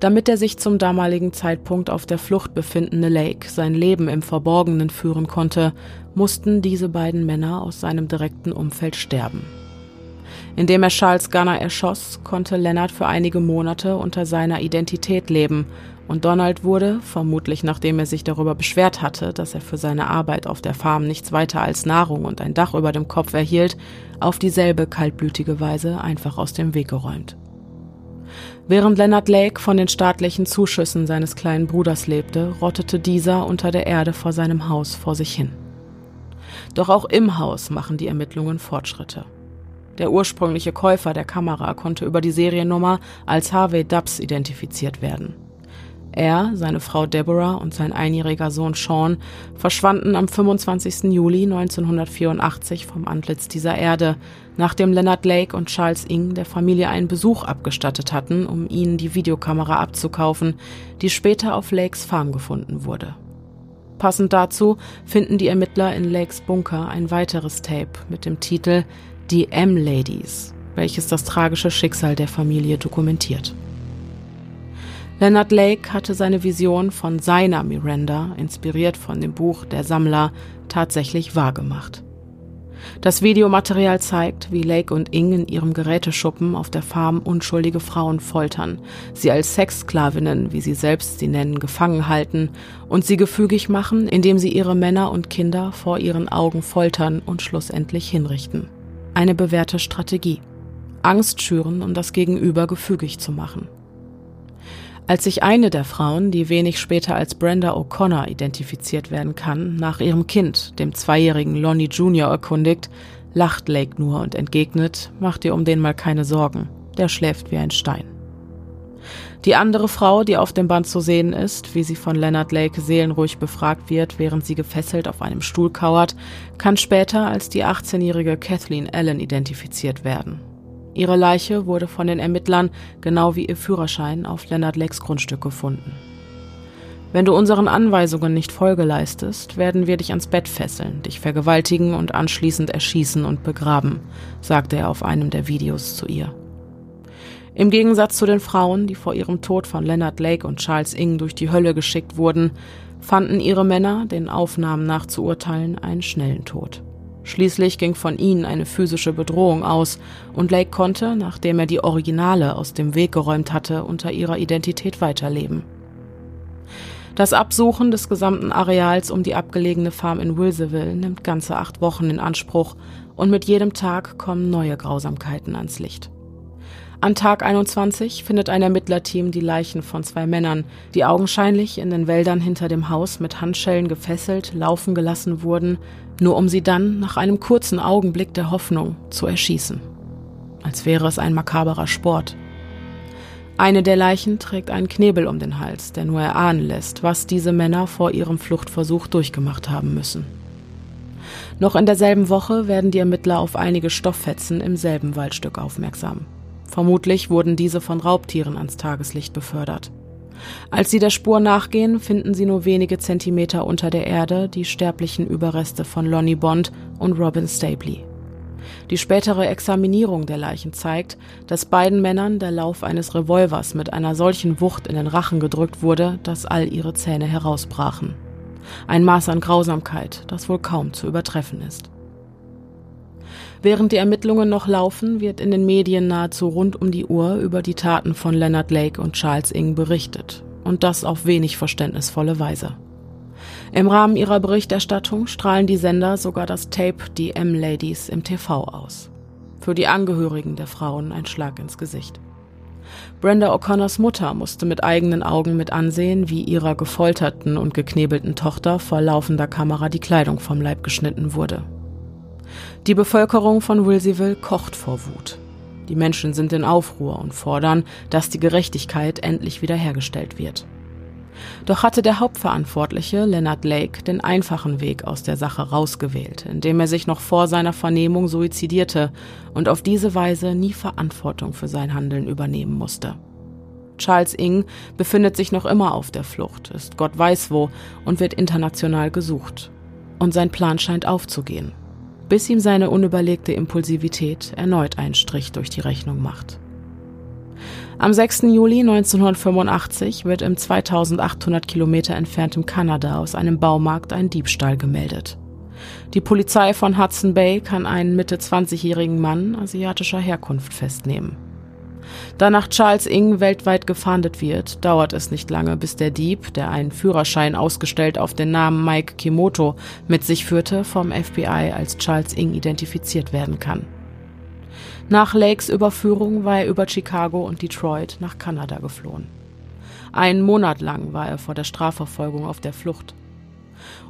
Damit der sich zum damaligen Zeitpunkt auf der Flucht befindende Lake sein Leben im Verborgenen führen konnte, mussten diese beiden Männer aus seinem direkten Umfeld sterben. Indem er Charles Gunner erschoss, konnte Leonard für einige Monate unter seiner Identität leben und Donald wurde, vermutlich nachdem er sich darüber beschwert hatte, dass er für seine Arbeit auf der Farm nichts weiter als Nahrung und ein Dach über dem Kopf erhielt, auf dieselbe kaltblütige Weise einfach aus dem Weg geräumt. Während Leonard Lake von den staatlichen Zuschüssen seines kleinen Bruders lebte, rottete dieser unter der Erde vor seinem Haus vor sich hin. Doch auch im Haus machen die Ermittlungen Fortschritte. Der ursprüngliche Käufer der Kamera konnte über die Seriennummer als Harvey Dubs identifiziert werden. Er, seine Frau Deborah und sein einjähriger Sohn Sean verschwanden am 25. Juli 1984 vom Antlitz dieser Erde, nachdem Leonard Lake und Charles Ing der Familie einen Besuch abgestattet hatten, um ihnen die Videokamera abzukaufen, die später auf Lakes Farm gefunden wurde. Passend dazu finden die Ermittler in Lakes Bunker ein weiteres Tape mit dem Titel Die M-Ladies, welches das tragische Schicksal der Familie dokumentiert. Leonard Lake hatte seine Vision von seiner Miranda, inspiriert von dem Buch Der Sammler, tatsächlich wahrgemacht. Das Videomaterial zeigt, wie Lake und Ing in ihrem Geräteschuppen auf der Farm unschuldige Frauen foltern, sie als Sexsklavinnen, wie sie selbst sie nennen, gefangen halten und sie gefügig machen, indem sie ihre Männer und Kinder vor ihren Augen foltern und schlussendlich hinrichten. Eine bewährte Strategie. Angst schüren, um das Gegenüber gefügig zu machen. Als sich eine der Frauen, die wenig später als Brenda O'Connor identifiziert werden kann, nach ihrem Kind, dem zweijährigen Lonnie Jr., erkundigt, lacht Lake nur und entgegnet, mach dir um den mal keine Sorgen, der schläft wie ein Stein. Die andere Frau, die auf dem Band zu sehen ist, wie sie von Leonard Lake seelenruhig befragt wird, während sie gefesselt auf einem Stuhl kauert, kann später als die 18-jährige Kathleen Allen identifiziert werden. Ihre Leiche wurde von den Ermittlern genau wie ihr Führerschein auf Leonard Lakes Grundstück gefunden. Wenn du unseren Anweisungen nicht Folge leistest, werden wir dich ans Bett fesseln, dich vergewaltigen und anschließend erschießen und begraben, sagte er auf einem der Videos zu ihr. Im Gegensatz zu den Frauen, die vor ihrem Tod von Leonard Lake und Charles Ing durch die Hölle geschickt wurden, fanden ihre Männer, den Aufnahmen nach zu urteilen, einen schnellen Tod. Schließlich ging von ihnen eine physische Bedrohung aus, und Lake konnte, nachdem er die Originale aus dem Weg geräumt hatte, unter ihrer Identität weiterleben. Das Absuchen des gesamten Areals um die abgelegene Farm in Wilseville nimmt ganze acht Wochen in Anspruch, und mit jedem Tag kommen neue Grausamkeiten ans Licht. An Tag 21 findet ein Ermittlerteam die Leichen von zwei Männern, die augenscheinlich in den Wäldern hinter dem Haus mit Handschellen gefesselt laufen gelassen wurden, nur um sie dann nach einem kurzen Augenblick der Hoffnung zu erschießen. Als wäre es ein makaberer Sport. Eine der Leichen trägt einen Knebel um den Hals, der nur erahnen lässt, was diese Männer vor ihrem Fluchtversuch durchgemacht haben müssen. Noch in derselben Woche werden die Ermittler auf einige Stofffetzen im selben Waldstück aufmerksam. Vermutlich wurden diese von Raubtieren ans Tageslicht befördert. Als sie der Spur nachgehen, finden sie nur wenige Zentimeter unter der Erde die sterblichen Überreste von Lonnie Bond und Robin Stapley. Die spätere Examinierung der Leichen zeigt, dass beiden Männern der Lauf eines Revolvers mit einer solchen Wucht in den Rachen gedrückt wurde, dass all ihre Zähne herausbrachen. Ein Maß an Grausamkeit, das wohl kaum zu übertreffen ist. Während die Ermittlungen noch laufen, wird in den Medien nahezu rund um die Uhr über die Taten von Leonard Lake und Charles Ing berichtet. Und das auf wenig verständnisvolle Weise. Im Rahmen ihrer Berichterstattung strahlen die Sender sogar das Tape Die M-Ladies im TV aus. Für die Angehörigen der Frauen ein Schlag ins Gesicht. Brenda O'Connors Mutter musste mit eigenen Augen mit ansehen, wie ihrer gefolterten und geknebelten Tochter vor laufender Kamera die Kleidung vom Leib geschnitten wurde. Die Bevölkerung von Wilseyville kocht vor Wut. Die Menschen sind in Aufruhr und fordern, dass die Gerechtigkeit endlich wiederhergestellt wird. Doch hatte der Hauptverantwortliche, Leonard Lake, den einfachen Weg aus der Sache rausgewählt, indem er sich noch vor seiner Vernehmung suizidierte und auf diese Weise nie Verantwortung für sein Handeln übernehmen musste. Charles Ing befindet sich noch immer auf der Flucht, ist Gott weiß wo und wird international gesucht. Und sein Plan scheint aufzugehen bis ihm seine unüberlegte Impulsivität erneut einen Strich durch die Rechnung macht. Am 6. Juli 1985 wird im 2800 Kilometer entferntem Kanada aus einem Baumarkt ein Diebstahl gemeldet. Die Polizei von Hudson Bay kann einen Mitte 20-jährigen Mann asiatischer Herkunft festnehmen. Da nach Charles Ing weltweit gefahndet wird, dauert es nicht lange, bis der Dieb, der einen Führerschein ausgestellt auf den Namen Mike Kimoto mit sich führte, vom FBI als Charles Ing identifiziert werden kann. Nach Lakes Überführung war er über Chicago und Detroit nach Kanada geflohen. Einen Monat lang war er vor der Strafverfolgung auf der Flucht.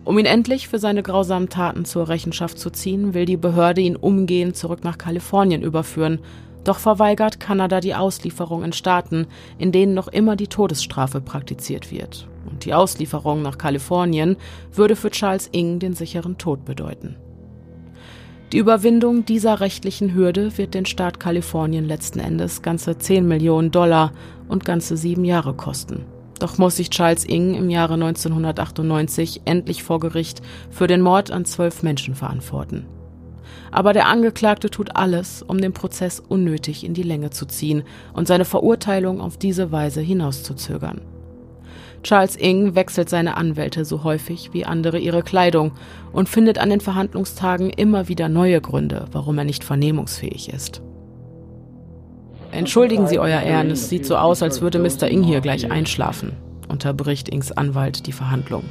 Um ihn endlich für seine grausamen Taten zur Rechenschaft zu ziehen, will die Behörde ihn umgehend zurück nach Kalifornien überführen, doch verweigert Kanada die Auslieferung in Staaten, in denen noch immer die Todesstrafe praktiziert wird. Und die Auslieferung nach Kalifornien würde für Charles Ing den sicheren Tod bedeuten. Die Überwindung dieser rechtlichen Hürde wird den Staat Kalifornien letzten Endes ganze 10 Millionen Dollar und ganze sieben Jahre kosten. Doch muss sich Charles Ing im Jahre 1998 endlich vor Gericht für den Mord an zwölf Menschen verantworten. Aber der Angeklagte tut alles, um den Prozess unnötig in die Länge zu ziehen und seine Verurteilung auf diese Weise hinauszuzögern. Charles Ing wechselt seine Anwälte so häufig wie andere ihre Kleidung und findet an den Verhandlungstagen immer wieder neue Gründe, warum er nicht vernehmungsfähig ist. Entschuldigen Sie, Euer Ehren, es sieht so aus, als würde Mr. Ing hier gleich einschlafen, unterbricht Ings Anwalt die Verhandlung.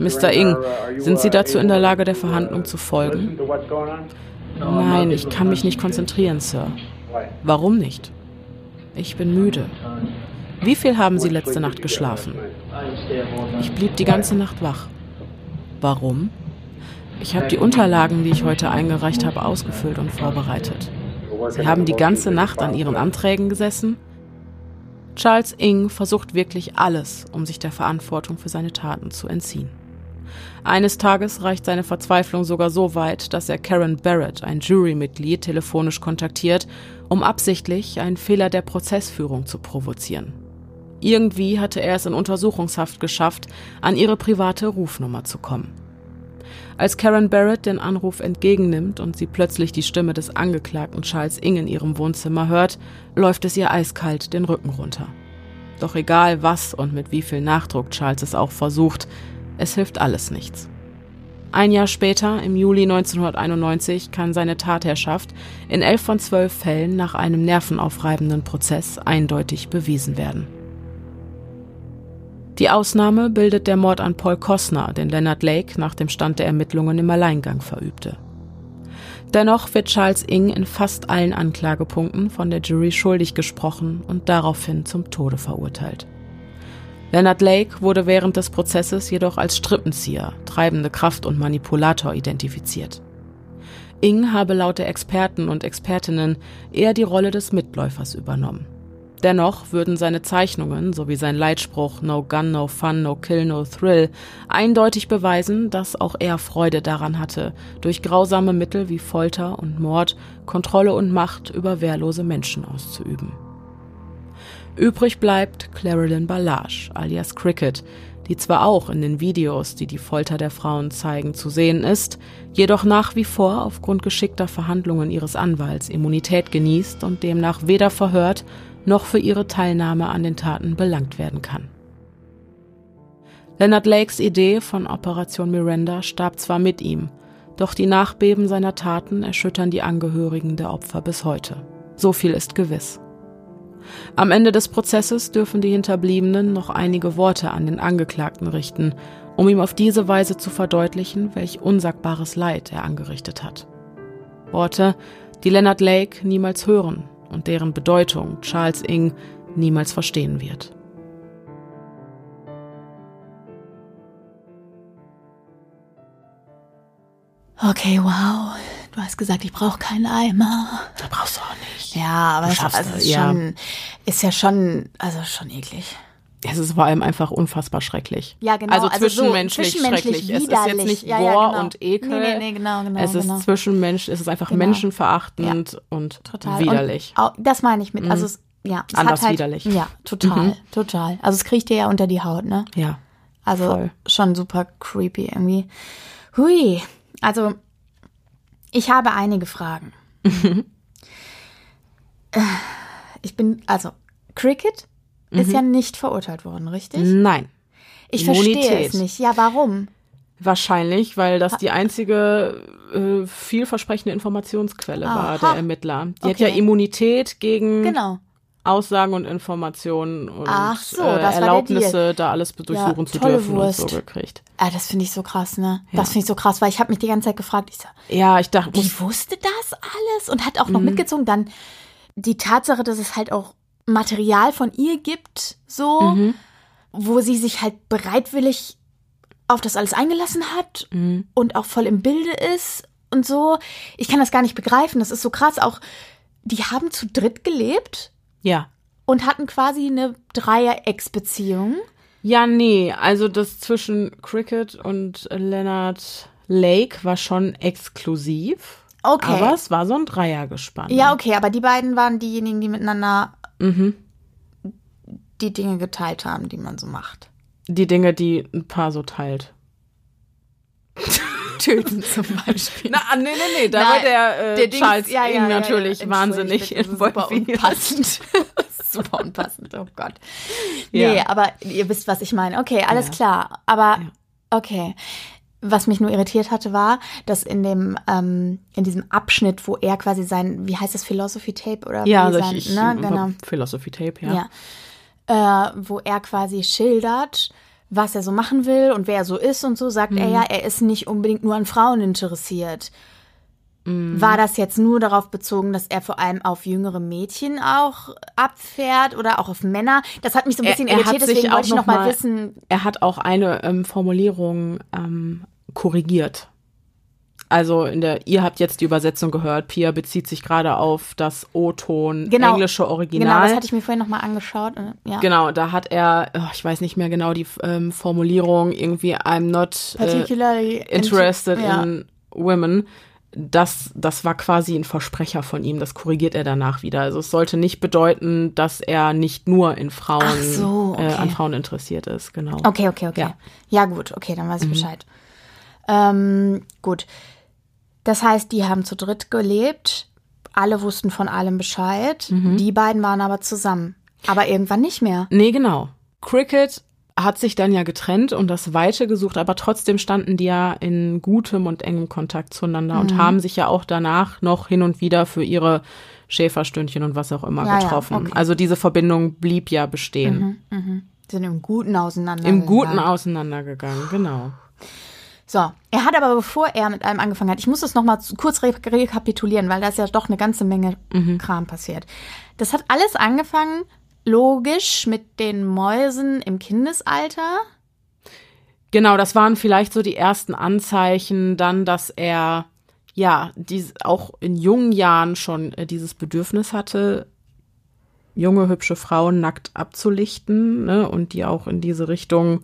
Mr. Ing, sind Sie dazu in der Lage, der Verhandlung zu folgen? Nein, ich kann mich nicht konzentrieren, Sir. Warum nicht? Ich bin müde. Wie viel haben Sie letzte Nacht geschlafen? Ich blieb die ganze Nacht wach. Warum? Ich habe die Unterlagen, die ich heute eingereicht habe, ausgefüllt und vorbereitet. Sie haben die ganze Nacht an Ihren Anträgen gesessen? Charles Ing versucht wirklich alles, um sich der Verantwortung für seine Taten zu entziehen. Eines Tages reicht seine Verzweiflung sogar so weit, dass er Karen Barrett, ein Jurymitglied, telefonisch kontaktiert, um absichtlich einen Fehler der Prozessführung zu provozieren. Irgendwie hatte er es in Untersuchungshaft geschafft, an ihre private Rufnummer zu kommen. Als Karen Barrett den Anruf entgegennimmt und sie plötzlich die Stimme des Angeklagten Charles Ing in ihrem Wohnzimmer hört, läuft es ihr eiskalt den Rücken runter. Doch egal was und mit wie viel Nachdruck Charles es auch versucht, es hilft alles nichts. Ein Jahr später, im Juli 1991, kann seine Tatherrschaft in elf von zwölf Fällen nach einem nervenaufreibenden Prozess eindeutig bewiesen werden. Die Ausnahme bildet der Mord an Paul Kostner, den Leonard Lake nach dem Stand der Ermittlungen im Alleingang verübte. Dennoch wird Charles Ing in fast allen Anklagepunkten von der Jury schuldig gesprochen und daraufhin zum Tode verurteilt. Leonard Lake wurde während des Prozesses jedoch als Strippenzieher, treibende Kraft und Manipulator identifiziert. Ing habe laut der Experten und Expertinnen eher die Rolle des Mitläufers übernommen. Dennoch würden seine Zeichnungen sowie sein Leitspruch No Gun, No Fun, No Kill, No Thrill eindeutig beweisen, dass auch er Freude daran hatte, durch grausame Mittel wie Folter und Mord Kontrolle und Macht über wehrlose Menschen auszuüben. Übrig bleibt Clarilyn Ballage alias Cricket, die zwar auch in den Videos, die die Folter der Frauen zeigen, zu sehen ist, jedoch nach wie vor aufgrund geschickter Verhandlungen ihres Anwalts Immunität genießt und demnach weder verhört noch für ihre Teilnahme an den Taten belangt werden kann. Leonard Lakes Idee von Operation Miranda starb zwar mit ihm, doch die Nachbeben seiner Taten erschüttern die Angehörigen der Opfer bis heute. So viel ist gewiss. Am Ende des Prozesses dürfen die Hinterbliebenen noch einige Worte an den Angeklagten richten, um ihm auf diese Weise zu verdeutlichen, welch unsagbares Leid er angerichtet hat. Worte, die Leonard Lake niemals hören und deren Bedeutung Charles Ing niemals verstehen wird. Okay, wow. Du hast gesagt, ich brauche keinen Eimer. Da brauchst du auch nicht. Ja, aber es also ist, ja. schon, ist ja schon, also schon eklig. Es ist vor allem einfach unfassbar schrecklich. Ja, genau. Also Also so zwischenmenschlich, zwischenmenschlich schrecklich. Es ist jetzt widerlich. nicht Ja, ja, genau. und Ekel. Nee, nee, nee, genau, genau, Es ist genau. zwischenmensch, es ist einfach Genau. menschenverachtend und Total. widerlich. Und, das meine ich mit, also es, ja. Es Anders halt, widerlich. Ja, total, total. Also es kriegt dir ja unter die Haut, ne? ja. Also Voll. schon super creepy irgendwie. Hui. Also ich habe einige Fragen. Äh, ich bin, also Cricket ist ja nicht verurteilt worden, richtig? Nein. Ich verstehe Immunität. es nicht. Ja, warum? Wahrscheinlich, weil das die einzige äh, vielversprechende Informationsquelle war, Aha. der Ermittler. Die hat ja Okay. Immunität gegen Genau. Aussagen und Informationen und Ach so, äh, Erlaubnisse, da alles durchsuchen zu tolle dürfen Wurst. und so gekriegt. Ah, das finde ich so krass, ne? Ja. Das finde ich so krass, weil ich habe mich die ganze Zeit gefragt, ich so, Ja, ich dachte, die wusste das alles und hat auch Mhm. noch mitgezogen. Dann die Tatsache, dass es halt auch Material von ihr gibt, so, Mhm. wo sie sich halt bereitwillig auf das alles eingelassen hat Mhm. und auch voll im Bilde ist und so. Ich kann das gar nicht begreifen. Das ist so krass. Auch die haben zu dritt gelebt ja. und hatten quasi eine Dreier-Ex-Beziehung. Ja, nee, also das zwischen Cricket und Leonard Lake war schon exklusiv. Okay. Aber es war so ein Dreiergespann. Ja, okay, aber die beiden waren diejenigen, die miteinander Mhm. die Dinge geteilt haben, die man so macht. Die Dinge, die ein Paar so teilt. Töten zum Beispiel. Na, nee, nee, nee, da Nein, war der, äh, Dings- Charles ja, ja, ja, natürlich ja. wahnsinnig Super unpassend. Super unpassend, oh Gott. Ja. Nee, aber ihr wisst, was ich meine. Okay, alles klar. Aber okay. Was mich nur irritiert hatte, war, dass in dem, ähm, in diesem Abschnitt, wo er quasi sein, wie heißt das, Philosophy Tape oder Ja, wie also sein, ich ne, genau. Philosophy Tape, ja. Ja. Äh, wo er quasi schildert, was er so machen will und wer er so ist und so, sagt er Mhm. ja, er ist nicht unbedingt nur an Frauen interessiert. Mhm. War das jetzt nur darauf bezogen, dass er vor allem auf jüngere Mädchen auch abfährt oder auch auf Männer? Das hat mich so ein Er- bisschen er hat irritiert, deswegen auch wollte ich noch noch mal mal- wissen. Er hat auch eine ähm, Formulierung ähm, korrigiert. Also in der, ihr habt jetzt die Übersetzung gehört, Pia bezieht sich gerade auf das O-Ton Genau. englische Genau, Original. das hatte ich mir vorhin noch mal angeschaut. und, Ja. Genau, da hat er, oh, ich weiß nicht mehr genau die ähm, Formulierung, irgendwie I'm not äh, Particularly interested ja. in women. Das, das war quasi ein Versprecher von ihm, das korrigiert er danach wieder. Also es sollte nicht bedeuten, dass er nicht nur in Frauen, so, äh, an okay. Frauen interessiert ist, genau. Okay, okay, okay. Ja. Mhm. Ja, gut, okay, dann weiß ich Bescheid. Ähm, gut. Das heißt, die haben zu dritt gelebt. Alle wussten von allem Bescheid. Mhm. Die beiden waren aber zusammen. Aber irgendwann nicht mehr. Nee, genau. Cricket hat sich dann ja getrennt und das Weite gesucht, aber trotzdem standen die ja in gutem und engem Kontakt zueinander Mhm. und haben sich ja auch danach noch hin und wieder für ihre Schäferstündchen und was auch immer Ja, ja, getroffen. okay. Also diese Verbindung blieb ja bestehen. Die sind im Guten auseinander. Im Guten auseinandergegangen, genau. So, er hat aber, bevor er mit allem angefangen hat, ich muss das nochmal kurz re rekapitulieren, weil da ist ja doch eine ganze Menge Mhm. Kram passiert. Das hat alles angefangen, logisch, mit den Mäusen im Kindesalter. Genau, das waren vielleicht so die ersten Anzeichen, dann, dass er ja dies, auch in jungen Jahren schon äh, dieses Bedürfnis hatte, junge, hübsche Frauen nackt abzulichten ne, und die auch in diese Richtung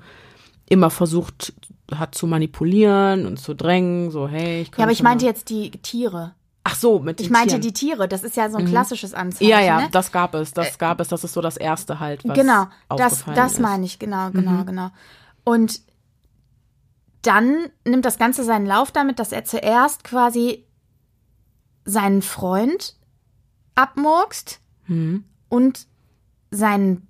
immer versucht hat zu manipulieren und zu drängen, so hey, ich Ja, aber ich könnte mal- meinte jetzt die Tiere. Ach so, mit den Ich meinte Tieren. die Tiere. Das ist ja so ein klassisches Anzeichen. Ja, ja, ne? das gab es, das gab es, das ist so das erste halt, was genau, das, das ist. Mhm. meine ich, genau, genau, genau. Und dann nimmt das Ganze seinen Lauf damit, dass er zuerst quasi seinen Freund abmurkst Mhm. und seinen,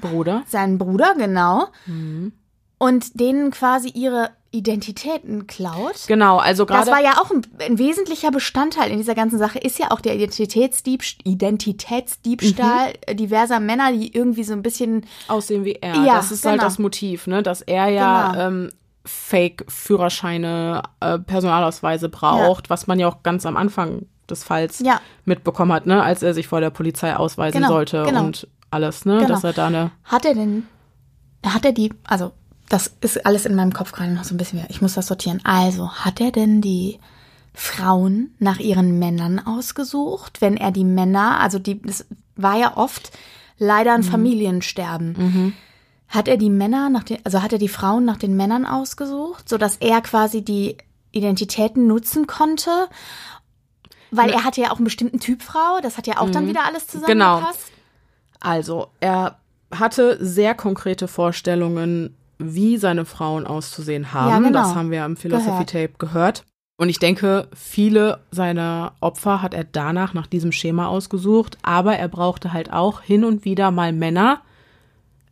Bruder. seinen Bruder, genau, Mhm. Und denen quasi ihre Identitäten klaut. Genau, also Das gerade war ja auch ein, ein wesentlicher Bestandteil in dieser ganzen Sache, ist ja auch der Identitätsdiebst Identitätsdiebstahl Mhm. diverser Männer, die irgendwie so ein bisschen aussehen wie er. Ja, das ist halt genau. das Motiv, ne, dass er ja Genau. ähm, Fake-Führerscheine, äh, Personalausweise braucht, was man ja auch ganz am Anfang des Falls Ja. mitbekommen hat, ne, als er sich vor der Polizei ausweisen Genau, sollte genau. und alles, ne, Genau. dass er da eine Hat er denn, hat er die, also das ist alles in meinem Kopf gerade noch so ein bisschen, ich muss das sortieren. Also, hat er denn die Frauen nach ihren Männern ausgesucht? Wenn er die Männer, also die, das war ja oft leider ein Familiensterben. Hat er die Männer nach den, also hat er die Frauen nach den Männern ausgesucht, sodass er quasi die Identitäten nutzen konnte? Weil er hatte ja auch einen bestimmten Typ Frau, das hat ja auch dann wieder alles Genau. zusammengepasst. Also, er hatte sehr konkrete Vorstellungen, wie seine Frauen auszusehen haben. Ja, genau. Das haben wir am Philosophy Tape gehört. Und ich denke, viele seiner Opfer hat er danach nach diesem Schema ausgesucht, aber er brauchte halt auch hin und wieder mal Männer,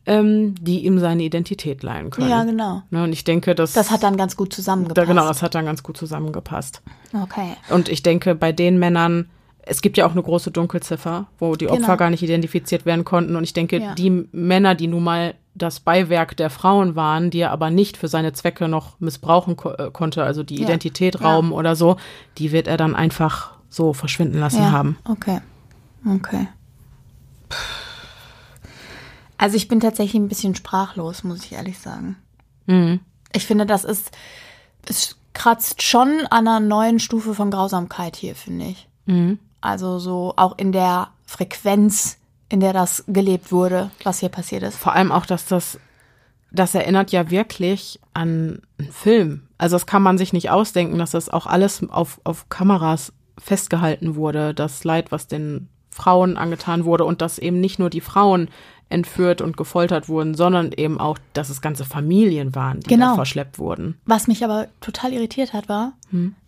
ähm, die ihm seine Identität leihen können. Ja, genau. Ne, und ich denke, das, Das hat dann ganz gut da, zusammengepasst. genau, das hat dann ganz gut zusammengepasst. Okay. Und ich denke, bei den Männern, es gibt ja auch eine große Dunkelziffer, wo die Opfer Genau. gar nicht identifiziert werden konnten. Und ich denke, Ja. die Männer, die nun mal das Beiwerk der Frauen waren, die er aber nicht für seine Zwecke noch missbrauchen ko äh, konnte, also die Ja. Identität rauben oder so, die wird er dann einfach so verschwinden lassen Ja. haben. Okay. Okay. Also ich bin tatsächlich ein bisschen sprachlos, muss ich ehrlich sagen. Mhm. Ich finde, das ist, es kratzt schon an einer neuen Stufe von Grausamkeit hier, finde ich. Mhm. Also so auch in der Frequenz, in der das gelebt wurde, was hier passiert ist. Vor allem auch, dass das, das erinnert ja wirklich an einen Film. Also das kann man sich nicht ausdenken, dass das auch alles auf, auf Kameras festgehalten wurde, das Leid, was den Frauen angetan wurde und dass eben nicht nur die Frauen entführt und gefoltert wurden, sondern eben auch, dass es ganze Familien waren, die Genau. da verschleppt wurden. Was mich aber total irritiert hat, war,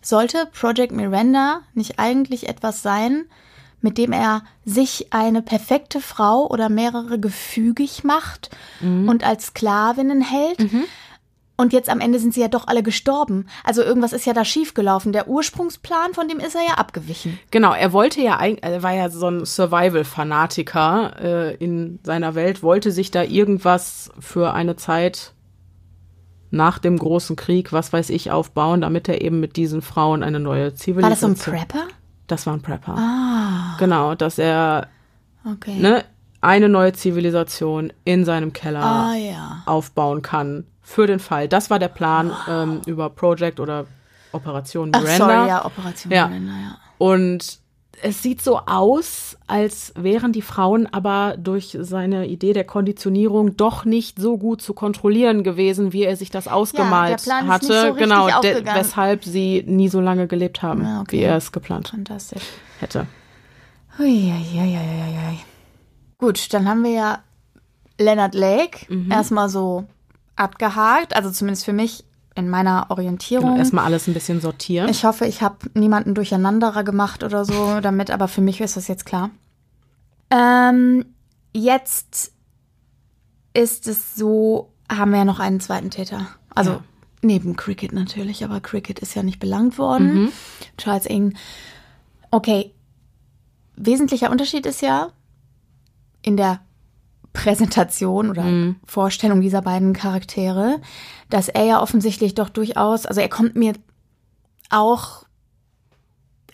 sollte Project Miranda nicht eigentlich etwas sein, mit dem er sich eine perfekte Frau oder mehrere gefügig macht und als Sklavinnen hält? Und jetzt am Ende sind sie ja doch alle gestorben. Also irgendwas ist ja da schiefgelaufen. Der Ursprungsplan, von dem ist er ja abgewichen. Genau, er wollte ja eigentlich, er war ja so ein Survival-Fanatiker äh, in seiner Welt, wollte sich da irgendwas für eine Zeit nach dem großen Krieg, was weiß ich, aufbauen, damit er eben mit diesen Frauen eine neue Zivilisation. War das so ein Prepper? Das war ein Prepper. Ah, Genau, dass er okay. ne, eine neue Zivilisation in seinem Keller Ah ja. aufbauen kann für den Fall. Das war der Plan ähm, über Project oder Operation Ach, Miranda. sorry, ja, Operation Ja. Miranda, ja. Und es sieht so aus, als wären die Frauen aber durch seine Idee der Konditionierung doch nicht so gut zu kontrollieren gewesen, wie er sich das ausgemalt Plan ist nicht hatte. so genau, weshalb sie nie so lange gelebt haben, Ah, okay. wie er es geplant Fantastisch. hätte. Uiuiuiui. Gut, dann haben wir ja Leonard Lake Mhm. erstmal so abgehakt, also zumindest für mich in meiner Orientierung. Genau, erstmal alles ein bisschen sortieren. Ich hoffe, ich habe niemanden durcheinanderer gemacht oder so damit, aber für mich ist das jetzt klar. Ähm, jetzt ist es so, haben wir ja noch einen zweiten Täter. Also Ja. neben Cricket natürlich, aber Cricket ist ja nicht belangt worden. Mhm. Charles Ing. Okay, wesentlicher Unterschied ist ja in der Präsentation oder Mhm. Vorstellung dieser beiden Charaktere, dass er ja offensichtlich doch durchaus, also er kommt mir auch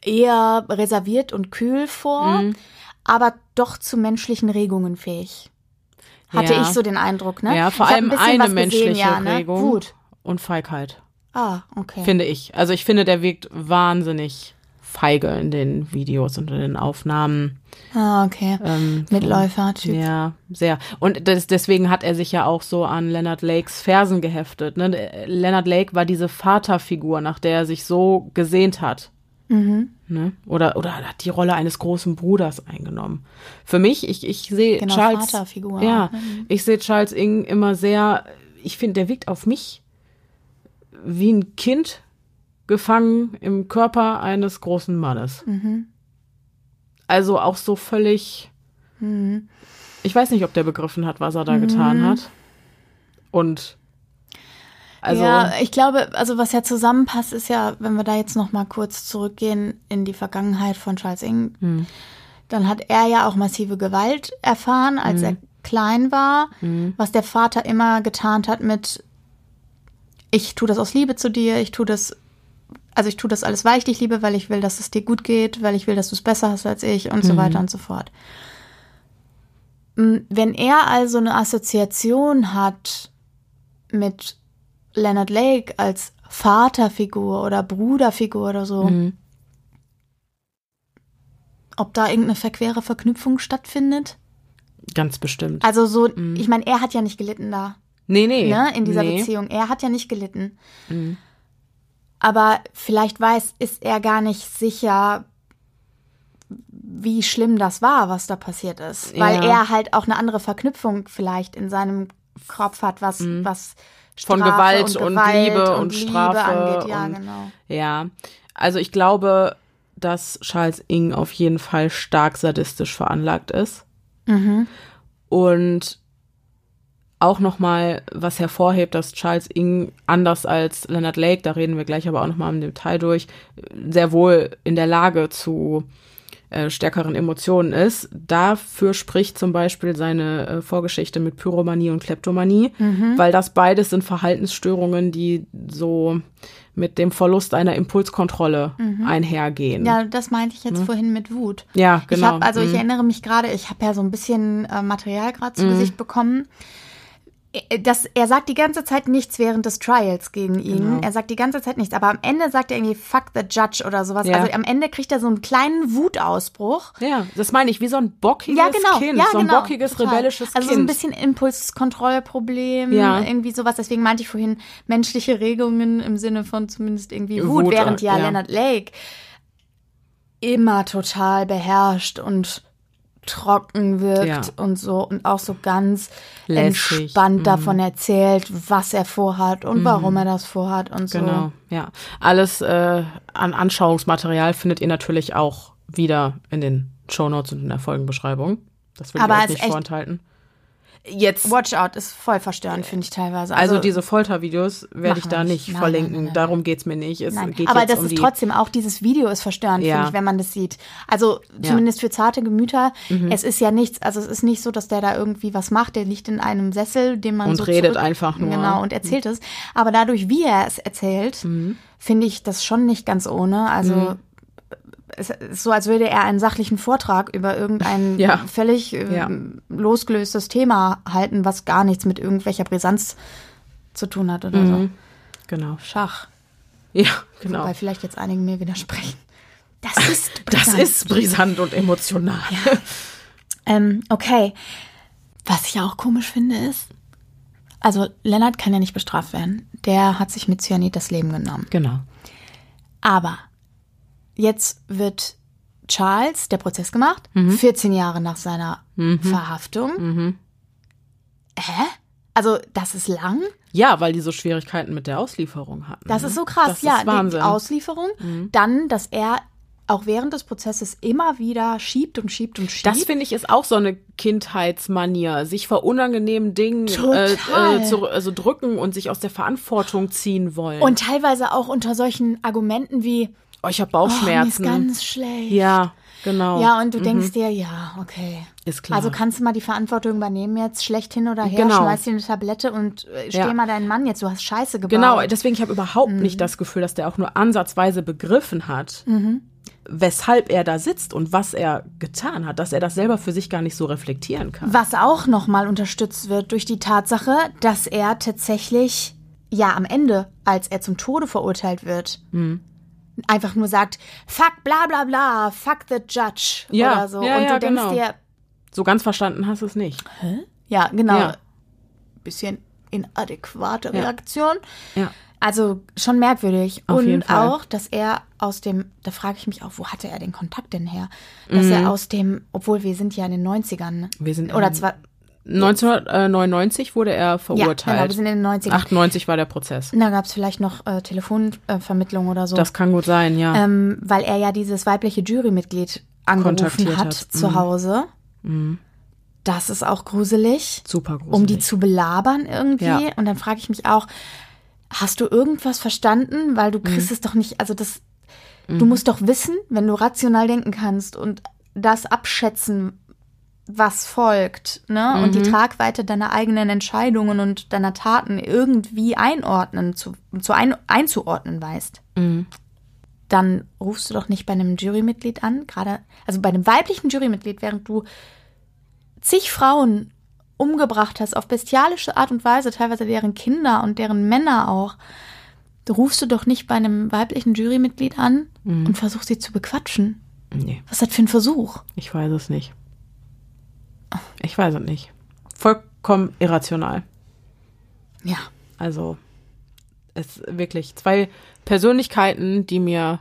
eher reserviert und kühl vor, Mhm. aber doch zu menschlichen Regungen fähig. Hatte Ja. ich so den Eindruck, ne? Ja, vor Ich allem ein eine menschliche gesehen, ja, ne? Regung Wut. und Feigheit, Ah, okay. finde ich. Also ich finde, der wirkt wahnsinnig feige in den Videos und in den Aufnahmen. Ah, okay. Ähm, Mitläufer-Typ. Ja, sehr. Und das, deswegen hat er sich ja auch so an Leonard Lakes Fersen geheftet. Ne? Leonard Lake war diese Vaterfigur, nach der er sich so gesehnt hat. Mhm. Ne? Oder, oder hat die Rolle eines großen Bruders eingenommen. Für mich, ich, ich sehe Genau, Charles. Vaterfigur. Ja, Mhm. ich sehe Charles Ing immer sehr, ich finde, der wirkt auf mich wie ein Kind gefangen im Körper eines großen Mannes. Mhm. Also auch so völlig. Mhm. Ich weiß nicht, ob der begriffen hat, was er da getan hat. Und also ja, ich glaube, also was ja zusammenpasst, ist ja, wenn wir da jetzt noch mal kurz zurückgehen in die Vergangenheit von Charles Ing, Hm. dann hat er ja auch massive Gewalt erfahren, als Hm. er klein war, was der Vater immer getan hat mit ich tue das aus Liebe zu dir, ich tue das also ich tue das alles, weil ich dich liebe, weil ich will, dass es dir gut geht, weil ich will, dass du es besser hast als ich und so weiter und so fort. Wenn er also eine Assoziation hat mit Leonard Lake als Vaterfigur oder Bruderfigur oder so, Mhm. ob da irgendeine verquere Verknüpfung stattfindet? ganz bestimmt. Also so, ich meine, er hat ja nicht gelitten da, nee, nee. ne, in dieser nee. Beziehung. Er hat ja nicht gelitten. Mhm. Aber vielleicht weiß, ist er gar nicht sicher, wie schlimm das war, was da passiert ist. Weil Ja. er halt auch eine andere Verknüpfung vielleicht in seinem Kopf hat, was, was Mhm. Von Strafe Gewalt und Liebe und Strafe angeht. Ja, und- genau. Ja, also ich glaube, dass Charles Ing auf jeden Fall stark sadistisch veranlagt ist. Mhm. Und auch nochmal, was hervorhebt, dass Charles Ing anders als Leonard Lake, da reden wir gleich aber auch nochmal im Detail durch, sehr wohl in der Lage zu äh, stärkeren Emotionen ist. Dafür spricht zum Beispiel seine äh, Vorgeschichte mit Pyromanie und Kleptomanie, weil das beides sind Verhaltensstörungen, die so mit dem Verlust einer Impulskontrolle einhergehen. Ja, das meinte ich jetzt vorhin mit Wut. Ja, genau. Ich habe, also ich Mhm. erinnere mich gerade, ich habe ja so ein bisschen äh, Material gerade zu Gesicht bekommen. Äh, Das, er sagt die ganze Zeit nichts während des Trials gegen ihn. Genau. Er sagt die ganze Zeit nichts, aber am Ende sagt er irgendwie Fuck the Judge oder sowas. Ja. Also am Ende kriegt er so einen kleinen Wutausbruch. Ja, das meine ich, wie so ein bockiges Ja, genau. Kind, ja, so ein genau. bockiges, Total. rebellisches Also Kind. so ein bisschen Impulskontrollproblem, Ja. irgendwie sowas. Deswegen meinte ich vorhin menschliche Regungen im Sinne von zumindest irgendwie Wut, Wut, während ja, ja. Leonard Lake immer total beherrscht und trocken wirkt Ja. und so und auch so ganz Lässig. entspannt Mhm. davon erzählt, was er vorhat und warum er das vorhat und so. Genau, ja. Alles äh, an Anschauungsmaterial findet ihr natürlich auch wieder in den Shownotes und in der Folgenbeschreibung. Das will Aber ich euch nicht vorenthalten. Jetzt, Watch Out ist voll verstörend, finde ich teilweise. also, diese Foltervideos werde ich da nicht. Nein, verlinken. nein. Darum geht's mir nicht. Es geht aber das um ist trotzdem auch dieses Video ist verstörend, Ja. finde ich, wenn man das sieht. Also Ja. zumindest für zarte Gemüter. Es ist ja nichts, also es ist nicht so, dass der da irgendwie was macht. Der liegt in einem Sessel, den man Und so redet zurück, einfach nur. Genau und erzählt es. Aber dadurch, wie er es erzählt, Mhm. finde ich das schon nicht ganz ohne. Also es ist so, als würde er einen sachlichen Vortrag über irgendein Ja. völlig äh, Ja. losgelöstes Thema halten, was gar nichts mit irgendwelcher Brisanz zu tun hat oder Mhm. Genau. so. Schach. Ja, genau. Weil vielleicht jetzt einige mir widersprechen. Das ist Das brisant. ist brisant und emotional. Ähm, okay. Was ich auch komisch finde ist, also Lennart kann ja nicht bestraft werden. Der hat sich mit Cyanid das Leben genommen. Genau. Aber jetzt wird Charles der Prozess gemacht, 14 Jahre nach seiner Verhaftung. Hä? Also das ist lang. Ja, weil die so Schwierigkeiten mit der Auslieferung hatten. Das ne? ist so krass. Das ja, ist Wahnsinn. Mhm. die Auslieferung. Dann, dass er auch während des Prozesses immer wieder schiebt und schiebt und schiebt. Das finde ich ist auch so eine Kindheitsmanier, sich vor unangenehmen Dingen äh, äh, zu, also drücken und sich aus der Verantwortung ziehen wollen. und teilweise auch unter solchen Argumenten wie oh, ich habe Oh, mir ist Bauchschmerzen. ganz schlecht. ja, genau. Ja, und du denkst dir, ja, okay. Ist klar. Also kannst du mal die Verantwortung übernehmen jetzt, schlecht hin oder her, Genau. schmeiß dir eine Tablette und äh, steh Ja. mal deinen Mann jetzt, du hast Scheiße gebaut. Genau, deswegen ich habe überhaupt Mhm. nicht das Gefühl, dass der auch nur ansatzweise begriffen hat, Mhm. weshalb er da sitzt und was er getan hat, dass er das selber für sich gar nicht so reflektieren kann. Was auch nochmal unterstützt wird durch die Tatsache, dass er tatsächlich, ja, am Ende, als er zum Tode verurteilt wird, Mhm. Einfach nur sagt, fuck bla bla bla, fuck the judge Ja, oder so. ja, und ja, du denkst genau. dir, So ganz verstanden hast du es nicht. ja, genau, Ja. bisschen inadäquate Ja. Reaktion. Ja. Also schon merkwürdig. Auf und auch, dass er aus dem, da frage ich mich auch, wo hatte er den Kontakt denn her? Dass Mhm. er aus dem, obwohl wir sind ja in den 90ern. Wir sind Oder zwar, 1999 wurde er ja, genau, verurteilt. wir sind in den 90ern. 98 war der Prozess. Da gab es vielleicht noch äh, Telefonvermittlung oder so. Das kann gut sein, ja. ähm, weil er ja dieses weibliche Jurymitglied angerufen hat, hat. zu Mhm. Hause. Das ist auch gruselig, Super gruselig. um die zu belabern irgendwie. Ja. Und dann frage ich mich auch, hast du irgendwas verstanden? Weil du Mhm. kriegst es doch nicht, also das, du musst doch wissen, wenn du rational denken kannst und das abschätzen, was folgt, ne? Und Mhm. die Tragweite deiner eigenen Entscheidungen und deiner Taten irgendwie einordnen, zu, zu ein, einzuordnen weißt. Mhm. Dann rufst du doch nicht bei einem Jurymitglied an, gerade, also bei einem weiblichen Jurymitglied, während du zig Frauen umgebracht hast auf bestialische Art und Weise, teilweise deren Kinder und deren Männer auch, du rufst du doch nicht bei einem weiblichen Jurymitglied an Mhm. und versuchst sie zu bequatschen. Nee, Was ist das für ein Versuch? ich weiß es nicht. Ich weiß es nicht. Vollkommen irrational. Ja. Also, es wirklich zwei Persönlichkeiten, die mir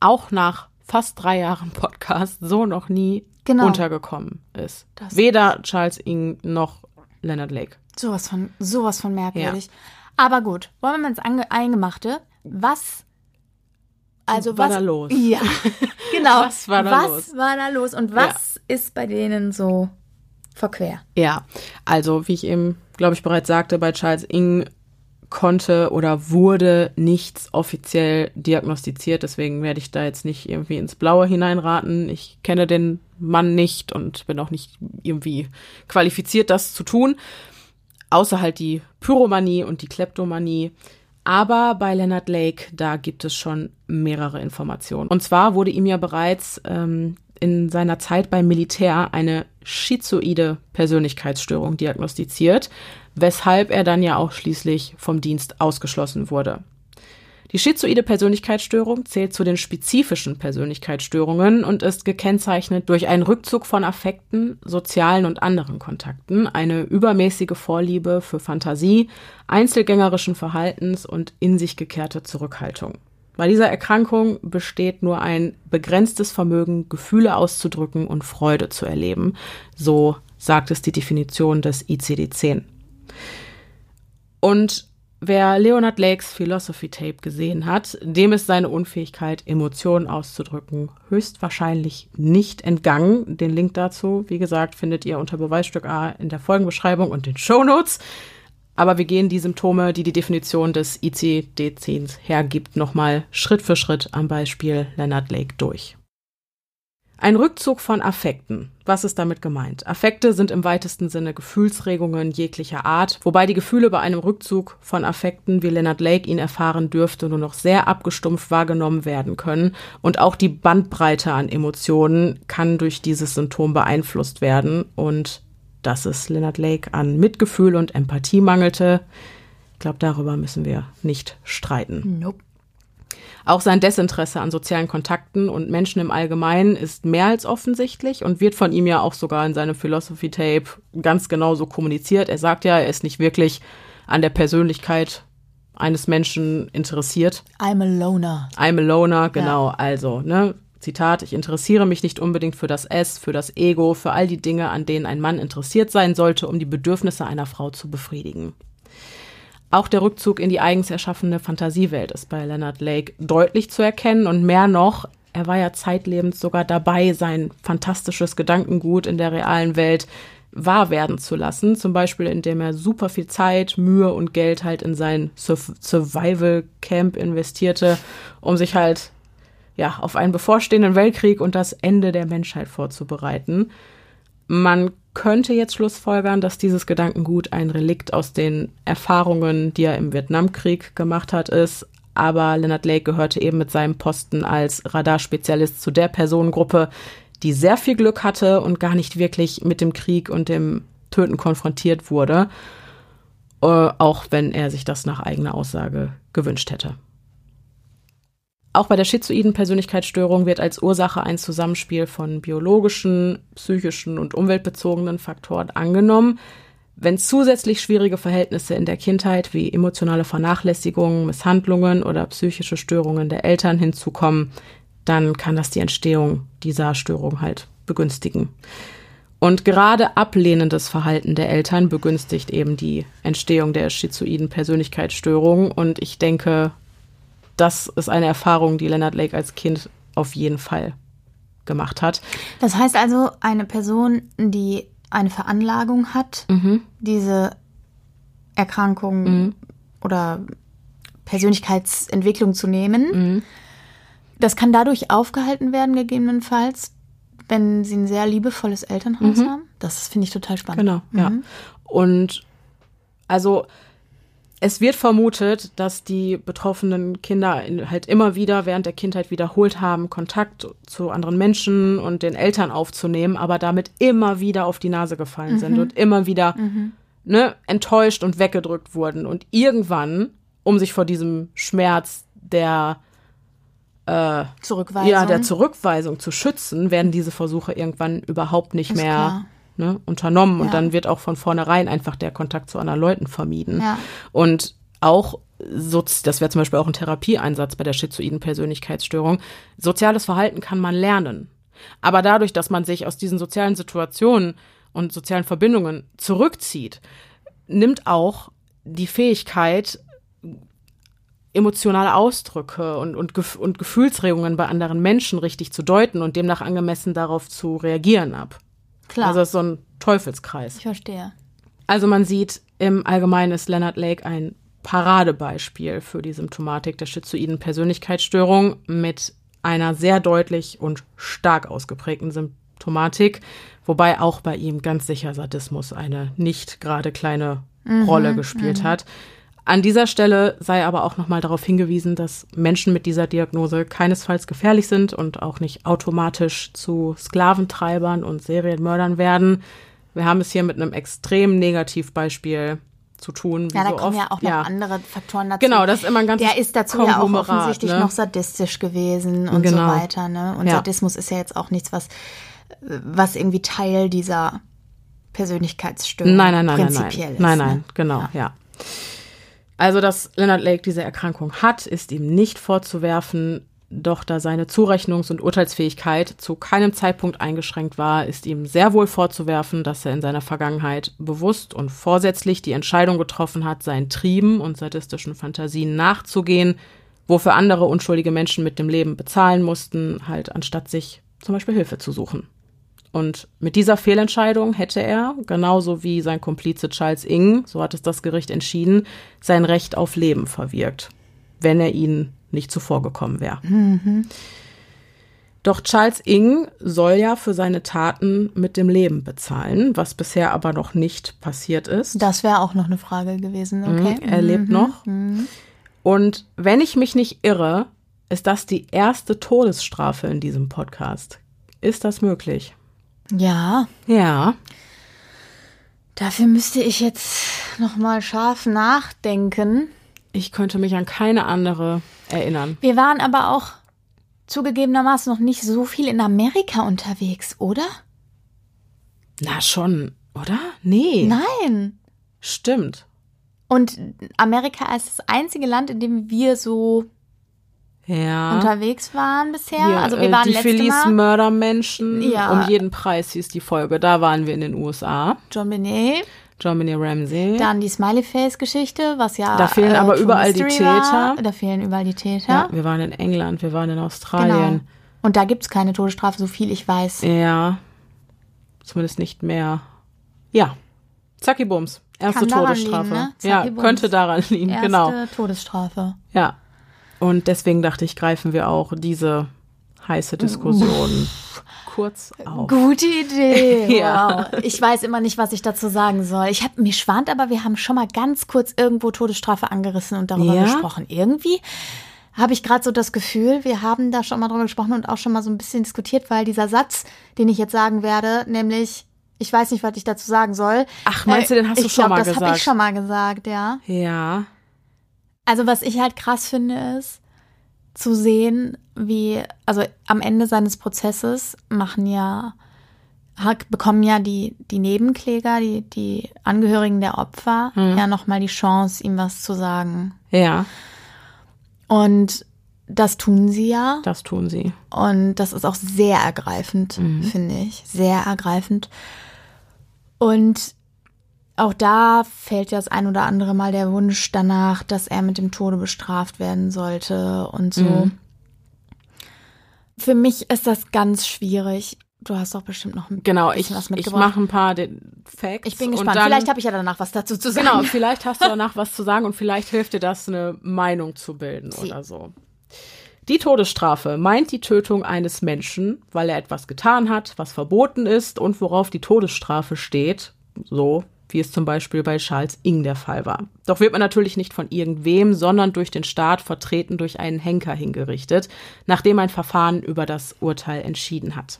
auch nach fast drei Jahren Podcast so noch nie Genau. untergekommen ist. Das- Weder Charles Ing noch Leonard Lake. Sowas von, sowas von merkwürdig. Aber gut, wollen wir mal ins Ange Eingemachte. Was, also War was, da los? Ja, genau. Was war da was los? war da los und was ist bei denen so verquer? Ja, also wie ich eben, glaube ich, bereits sagte, bei Charles Ing konnte oder wurde nichts offiziell diagnostiziert. Deswegen werde ich da jetzt nicht irgendwie ins Blaue hineinraten. Ich kenne den Mann nicht und bin auch nicht irgendwie qualifiziert, das zu tun. Außer halt die Pyromanie und die Kleptomanie. Aber bei Leonard Lake, da gibt es schon mehrere Informationen. Und zwar wurde ihm ja bereits ähm, in seiner Zeit beim Militär eine schizoide Persönlichkeitsstörung diagnostiziert, weshalb er dann ja auch schließlich vom Dienst ausgeschlossen wurde. Die schizoide Persönlichkeitsstörung zählt zu den spezifischen Persönlichkeitsstörungen und ist gekennzeichnet durch einen Rückzug von Affekten, sozialen und anderen Kontakten, eine übermäßige Vorliebe für Fantasie, einzelgängerischen Verhaltens und in sich gekehrte Zurückhaltung. Bei dieser Erkrankung besteht nur ein begrenztes Vermögen, Gefühle auszudrücken und Freude zu erleben. So sagt es die Definition des ICD-10. Und wer Leonard Lakes Philosophy Tape gesehen hat, dem ist seine Unfähigkeit, Emotionen auszudrücken, höchstwahrscheinlich nicht entgangen. Den Link dazu, wie gesagt, findet ihr unter Beweisstück A in der Folgenbeschreibung und den Shownotes. Aber wir gehen die Symptome, die die Definition des ICD-10 hergibt, nochmal Schritt für Schritt am Beispiel Leonard Lake durch. Ein Rückzug von Affekten. Was ist damit gemeint? Affekte sind im weitesten Sinne Gefühlsregungen jeglicher Art, wobei die Gefühle bei einem Rückzug von Affekten, wie Leonard Lake ihn erfahren dürfte, nur noch sehr abgestumpft wahrgenommen werden können und auch die Bandbreite an Emotionen kann durch dieses Symptom beeinflusst werden und dass es Leonard Lake an Mitgefühl und Empathie mangelte, ich glaube, darüber müssen wir nicht streiten. Nope. Auch sein Desinteresse an sozialen Kontakten und Menschen im Allgemeinen ist mehr als offensichtlich und wird von ihm ja auch sogar in seinem Philosophy Tape ganz genau so kommuniziert. Er sagt ja, er ist nicht wirklich an der Persönlichkeit eines Menschen interessiert. I'm a loner. I'm a loner, genau. Also, ne, Zitat, ich interessiere mich nicht unbedingt für das S, für das Ego, für all die Dinge, an denen ein Mann interessiert sein sollte, um die Bedürfnisse einer Frau zu befriedigen. Auch der Rückzug in die eigens erschaffene Fantasiewelt ist bei Leonard Lake deutlich zu erkennen und mehr noch, er war ja zeitlebens sogar dabei, sein fantastisches Gedankengut in der realen Welt wahr werden zu lassen, zum Beispiel indem er super viel Zeit, Mühe und Geld halt in sein Sur Survival Camp investierte, um sich halt ja auf einen bevorstehenden Weltkrieg und das Ende der Menschheit vorzubereiten. Man könnte jetzt schlussfolgern, dass dieses Gedankengut ein Relikt aus den Erfahrungen, die er im Vietnamkrieg gemacht hat, ist. Aber Leonard Lake gehörte eben mit seinem Posten als Radarspezialist zu der Personengruppe, die sehr viel Glück hatte und gar nicht wirklich mit dem Krieg und dem Töten konfrontiert wurde, äh, auch wenn er sich das nach eigener Aussage gewünscht hätte. Auch bei der schizoiden Persönlichkeitsstörung wird als Ursache ein Zusammenspiel von biologischen, psychischen und umweltbezogenen Faktoren angenommen. Wenn zusätzlich schwierige Verhältnisse in der Kindheit wie emotionale Vernachlässigung, Misshandlungen oder psychische Störungen der Eltern hinzukommen, dann kann das die Entstehung dieser Störung halt begünstigen. Und gerade ablehnendes Verhalten der Eltern begünstigt eben die Entstehung der schizoiden Persönlichkeitsstörung. Und ich denke, das ist eine Erfahrung, die Leonard Lake als Kind auf jeden Fall gemacht hat. Das heißt also, eine Person, die eine Veranlagung hat, Mhm. diese Erkrankung oder Persönlichkeitsentwicklung zu nehmen, Mhm. das kann dadurch aufgehalten werden, gegebenenfalls, wenn sie ein sehr liebevolles Elternhaus haben. Das finde ich total spannend. Genau, ja. Und also es wird vermutet, dass die betroffenen Kinder in- halt immer wieder während der Kindheit wiederholt haben, Kontakt zu anderen Menschen und den Eltern aufzunehmen, aber damit immer wieder auf die Nase gefallen sind und immer wieder ne, enttäuscht und weggedrückt wurden. Und irgendwann, um sich vor diesem Schmerz der Zurückweisung. ja, der Zurückweisung zu schützen, werden diese Versuche irgendwann überhaupt nicht Ist mehr klar. Ne, unternommen. Und Ja. dann wird auch von vornherein einfach der Kontakt zu anderen Leuten vermieden. Ja. Und auch, Sozi- das wäre zum Beispiel auch ein Therapieeinsatz bei der schizoiden Persönlichkeitsstörung, soziales Verhalten kann man lernen. Aber dadurch, dass man sich aus diesen sozialen Situationen und sozialen Verbindungen zurückzieht, nimmt auch die Fähigkeit, emotionale Ausdrücke und, und, und Gefühlsregungen bei anderen Menschen richtig zu deuten und demnach angemessen darauf zu reagieren ab. Klar, Also es ist so ein Teufelskreis. ich verstehe. Also man sieht, im Allgemeinen ist Leonard Lake ein Paradebeispiel für die Symptomatik der schizoiden Persönlichkeitsstörung mit einer sehr deutlich und stark ausgeprägten Symptomatik, wobei auch bei ihm ganz sicher Sadismus eine nicht gerade kleine Rolle gespielt hat. An dieser Stelle sei aber auch nochmal darauf hingewiesen, dass Menschen mit dieser Diagnose keinesfalls gefährlich sind und auch nicht automatisch zu Sklaventreibern und Serienmördern werden. Wir haben es hier mit einem extrem Negativbeispiel zu tun. Ja, da so kommen oft. ja auch noch andere Faktoren dazu. Genau, das ist immer ein ganzes Der ist dazu ja auch offensichtlich ne? noch sadistisch gewesen und Genau. so weiter. Ne? Und Ja. Sadismus ist ja jetzt auch nichts, was, was irgendwie Teil dieser Persönlichkeitsstörung Nein, nein, nein, nein, prinzipiell nein. ist. Nein, ne? nein, genau, ja. Also, dass Leonard Lake diese Erkrankung hat, ist ihm nicht vorzuwerfen. Doch da seine Zurechnungs- und Urteilsfähigkeit zu keinem Zeitpunkt eingeschränkt war, ist ihm sehr wohl vorzuwerfen, dass er in seiner Vergangenheit bewusst und vorsätzlich die Entscheidung getroffen hat, seinen Trieben und sadistischen Fantasien nachzugehen, wofür andere unschuldige Menschen mit dem Leben bezahlen mussten, halt anstatt sich zum Beispiel Hilfe zu suchen. Und mit dieser Fehlentscheidung hätte er, genauso wie sein Komplize Charles Ing, so hat es das Gericht entschieden, sein Recht auf Leben verwirkt, wenn er ihnen nicht zuvorgekommen wäre. Doch Charles Ing soll ja für seine Taten mit dem Leben bezahlen, was bisher aber noch nicht passiert ist. Das wäre auch noch eine Frage gewesen. Okay. Er lebt noch. Und wenn ich mich nicht irre, ist das die erste Todesstrafe in diesem Podcast. Ist das möglich? Ja, Ja. dafür müsste ich jetzt noch mal scharf nachdenken. Ich könnte mich an keine andere erinnern. Wir waren aber auch zugegebenermaßen noch nicht so viel in Amerika unterwegs, oder? Na schon, oder? Nee. Nein. Stimmt. Und Amerika ist das einzige Land, in dem wir so Ja. unterwegs waren bisher. Hier, also wir äh, waren die Mal Mördermenschen Ja. um jeden Preis hieß die Folge. Da waren wir in den USA. John Benet, Germany Ramsey. dann die Smiley Face Geschichte, was ja Da fehlen äh, aber überall die Mystery war. Täter. Da fehlen überall die Täter. ja, wir waren in England, wir waren in genau. Australien. Und da gibt's keine Todesstrafe, so viel ich weiß. Ja. Zumindest nicht mehr. Ja. Zacki Bums. Erste Todesstrafe. liegen, ne? Ja, könnte daran liegen, Erste genau. Todesstrafe. Ja. Und deswegen dachte ich, greifen wir auch diese heiße Diskussion kurz auf. Gute Idee. Ja. Wow. Ich weiß immer nicht, was ich dazu sagen soll. Ich habe mir schwant, aber wir haben schon mal ganz kurz irgendwo Todesstrafe angerissen und darüber Ja? gesprochen. Irgendwie habe ich gerade so das Gefühl, wir haben da schon mal drüber gesprochen und auch schon mal so ein bisschen diskutiert, weil dieser Satz, den ich jetzt sagen werde, nämlich ich weiß nicht, was ich dazu sagen soll. Ach, meinst du, den hast ich du schon glaub, mal das habe gesagt? ich schon mal gesagt, ja. Ja. Also was ich halt krass finde ist, zu sehen, wie, also am Ende seines Prozesses machen ja, bekommen ja die, die Nebenkläger, die, die Angehörigen der Opfer Mhm. ja nochmal die Chance, ihm was zu sagen. Ja, Und das tun sie ja. das tun sie. Und das ist auch sehr ergreifend, finde ich. Sehr ergreifend. Und auch da fällt ja das ein oder andere Mal der Wunsch danach, dass er mit dem Tode bestraft werden sollte und so. Mhm. Für mich ist das ganz schwierig. Du hast doch bestimmt noch ein Genau, ich, was ich mitgebracht. mache ein paar Facts. Ich bin gespannt. Dann, Vielleicht habe ich ja danach was dazu zu sagen. Genau, vielleicht hast du danach was zu sagen und vielleicht hilft dir das, eine Meinung zu bilden Sie. oder so. Die Todesstrafe meint die Tötung eines Menschen, weil er etwas getan hat, was verboten ist und worauf die Todesstrafe steht, so wie es zum Beispiel bei Charles Ing der Fall war. Doch wird man natürlich nicht von irgendwem, sondern durch den Staat vertreten durch einen Henker hingerichtet, nachdem ein Verfahren über das Urteil entschieden hat.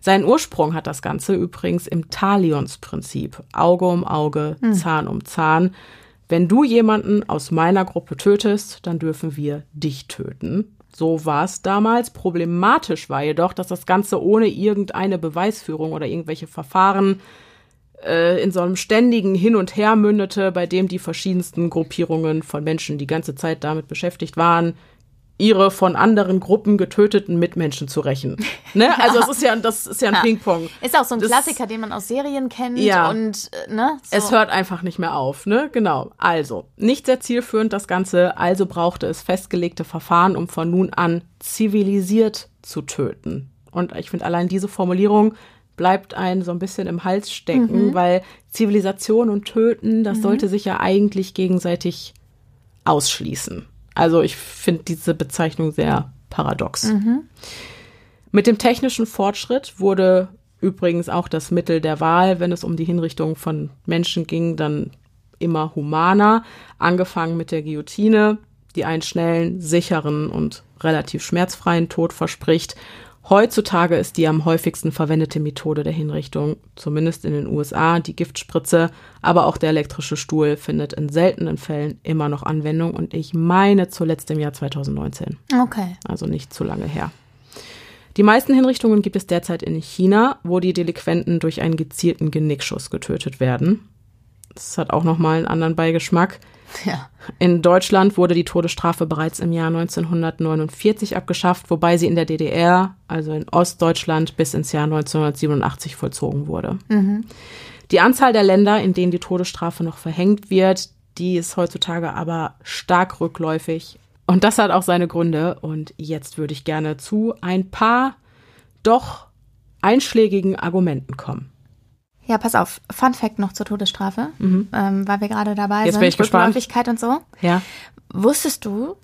Seinen Ursprung hat das Ganze übrigens im Talions-Prinzip. Auge um Auge, Zahn um Zahn. Wenn du jemanden aus meiner Gruppe tötest, dann dürfen wir dich töten. So war es damals. Problematisch war jedoch, dass das Ganze ohne irgendeine Beweisführung oder irgendwelche Verfahren äh, in so einem ständigen Hin und Her mündete, bei dem die verschiedensten Gruppierungen von Menschen die ganze Zeit damit beschäftigt waren, ihre von anderen Gruppen getöteten Mitmenschen zu rächen. Ne? Also es ist ja, das ist ja ein Ja. Ping-Pong. Ist auch so ein Das- Klassiker, den man aus Serien kennt Ja. und äh, ne? So. Es hört einfach nicht mehr auf, ne? Genau. Also, nicht sehr zielführend das Ganze, also brauchte es festgelegte Verfahren, um von nun an zivilisiert zu töten. Und ich finde allein diese Formulierung bleibt ein so ein bisschen im Hals stecken, weil Zivilisation und Töten, das sollte sich ja eigentlich gegenseitig ausschließen. Also ich finde diese Bezeichnung sehr paradox. Mit dem technischen Fortschritt wurde übrigens auch das Mittel der Wahl, wenn es um die Hinrichtung von Menschen ging, dann immer humaner, angefangen mit der Guillotine, die einen schnellen, sicheren und relativ schmerzfreien Tod verspricht. Heutzutage ist die am häufigsten verwendete Methode der Hinrichtung, zumindest in den USA, die Giftspritze, aber auch der elektrische Stuhl findet in seltenen Fällen immer noch Anwendung und ich meine zuletzt im Jahr 2019 Okay. also nicht zu lange her. Die meisten Hinrichtungen gibt es derzeit in China, wo die Delinquenten durch einen gezielten Genickschuss getötet werden. Das hat auch nochmal einen anderen Beigeschmack. Ja. In Deutschland wurde die Todesstrafe bereits im Jahr 1949 abgeschafft, wobei sie in der DDR, also in Ostdeutschland, bis ins Jahr 1987 vollzogen wurde. Die Anzahl der Länder, in denen die Todesstrafe noch verhängt wird, die ist heutzutage aber stark rückläufig. Und das hat auch seine Gründe. Und jetzt würde ich gerne zu ein paar doch einschlägigen Argumenten kommen. Ja, pass auf. Fun Fact noch zur Todesstrafe, ähm, weil wir gerade dabei Jetzt sind. bin ich gespannt. Rückläufigkeit und so. Ja, Wusstest du,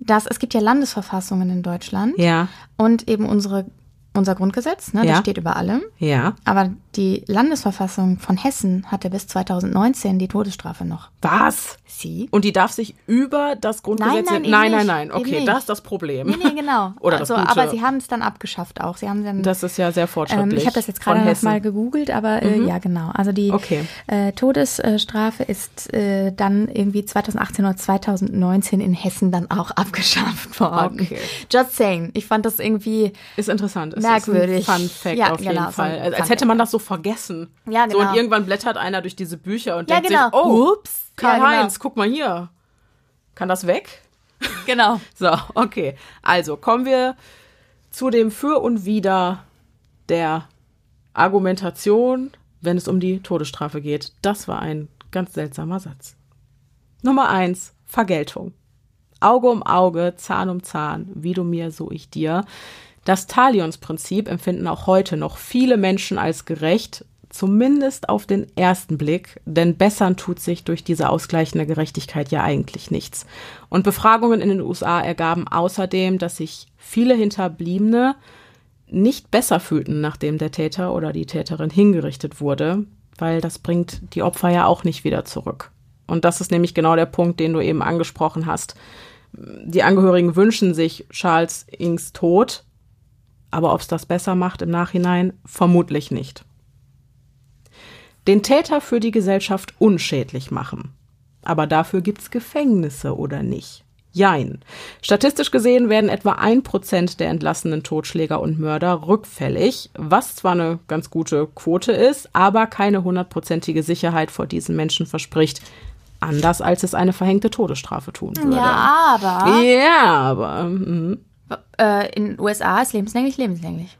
dass es gibt ja Landesverfassungen in Deutschland ja, und eben unsere, unser Grundgesetz, ne, Ja. das steht über allem. ja. Aber die Landesverfassung von Hessen hatte bis 2019 die Todesstrafe noch. Was? Sie? Und die darf sich über das Grundgesetz. Nein, nein, eben nein, nein, nein. Eben Okay, das ist das Problem. Nee, nee, genau. Oder das also, Gute. aber sie haben es dann abgeschafft auch. Sie haben dann Das ist ja sehr ähm, fortschrittlich. ich habe das jetzt gerade noch mal gegoogelt, aber äh, ja, genau. Also die Okay. äh, Todesstrafe ist äh, dann irgendwie 2018 oder 2019 in Hessen dann auch abgeschafft worden. Okay. Just saying. Ich fand das irgendwie Ist interessant. Es Merkwürdig. Ist ein Fun Fact Ja, auf genau, jeden so Fall. Als, Fun als hätte man das so vergessen. Ja, So und genau. irgendwann blättert einer durch diese Bücher und Ja, denkt genau. sich, oh, Ups. Karl-Heinz, Ja, guck mal hier. Kann das weg? genau. So, okay. Also kommen wir zu dem Für und Wider der Argumentation, wenn es um die Todesstrafe geht. Das war ein ganz seltsamer Satz. Nummer eins, Vergeltung. Auge um Auge, Zahn um Zahn, wie du mir, so ich dir. Das Talions-Prinzip empfinden auch heute noch viele Menschen als gerecht, zumindest auf den ersten Blick, denn bessern tut sich durch diese ausgleichende Gerechtigkeit ja eigentlich nichts. Und Befragungen in den USA ergaben außerdem, dass sich viele Hinterbliebene nicht besser fühlten, nachdem der Täter oder die Täterin hingerichtet wurde, weil das bringt die Opfer ja auch nicht wieder zurück. Und das ist nämlich genau der Punkt, den du eben angesprochen hast. Die Angehörigen wünschen sich Charles Ings Tod, aber ob es das besser macht im Nachhinein, vermutlich nicht. Den Täter für die Gesellschaft unschädlich machen. Aber dafür gibt's Gefängnisse oder nicht? Jein. Statistisch gesehen werden etwa ein Prozent der entlassenen Totschläger und Mörder rückfällig, was zwar eine ganz gute Quote ist, aber keine hundertprozentige Sicherheit vor diesen Menschen verspricht. Anders als es eine verhängte Todesstrafe tun würde. Ja, aber Ja, aber. mhm. Äh, in den USA ist lebenslänglich lebenslänglich.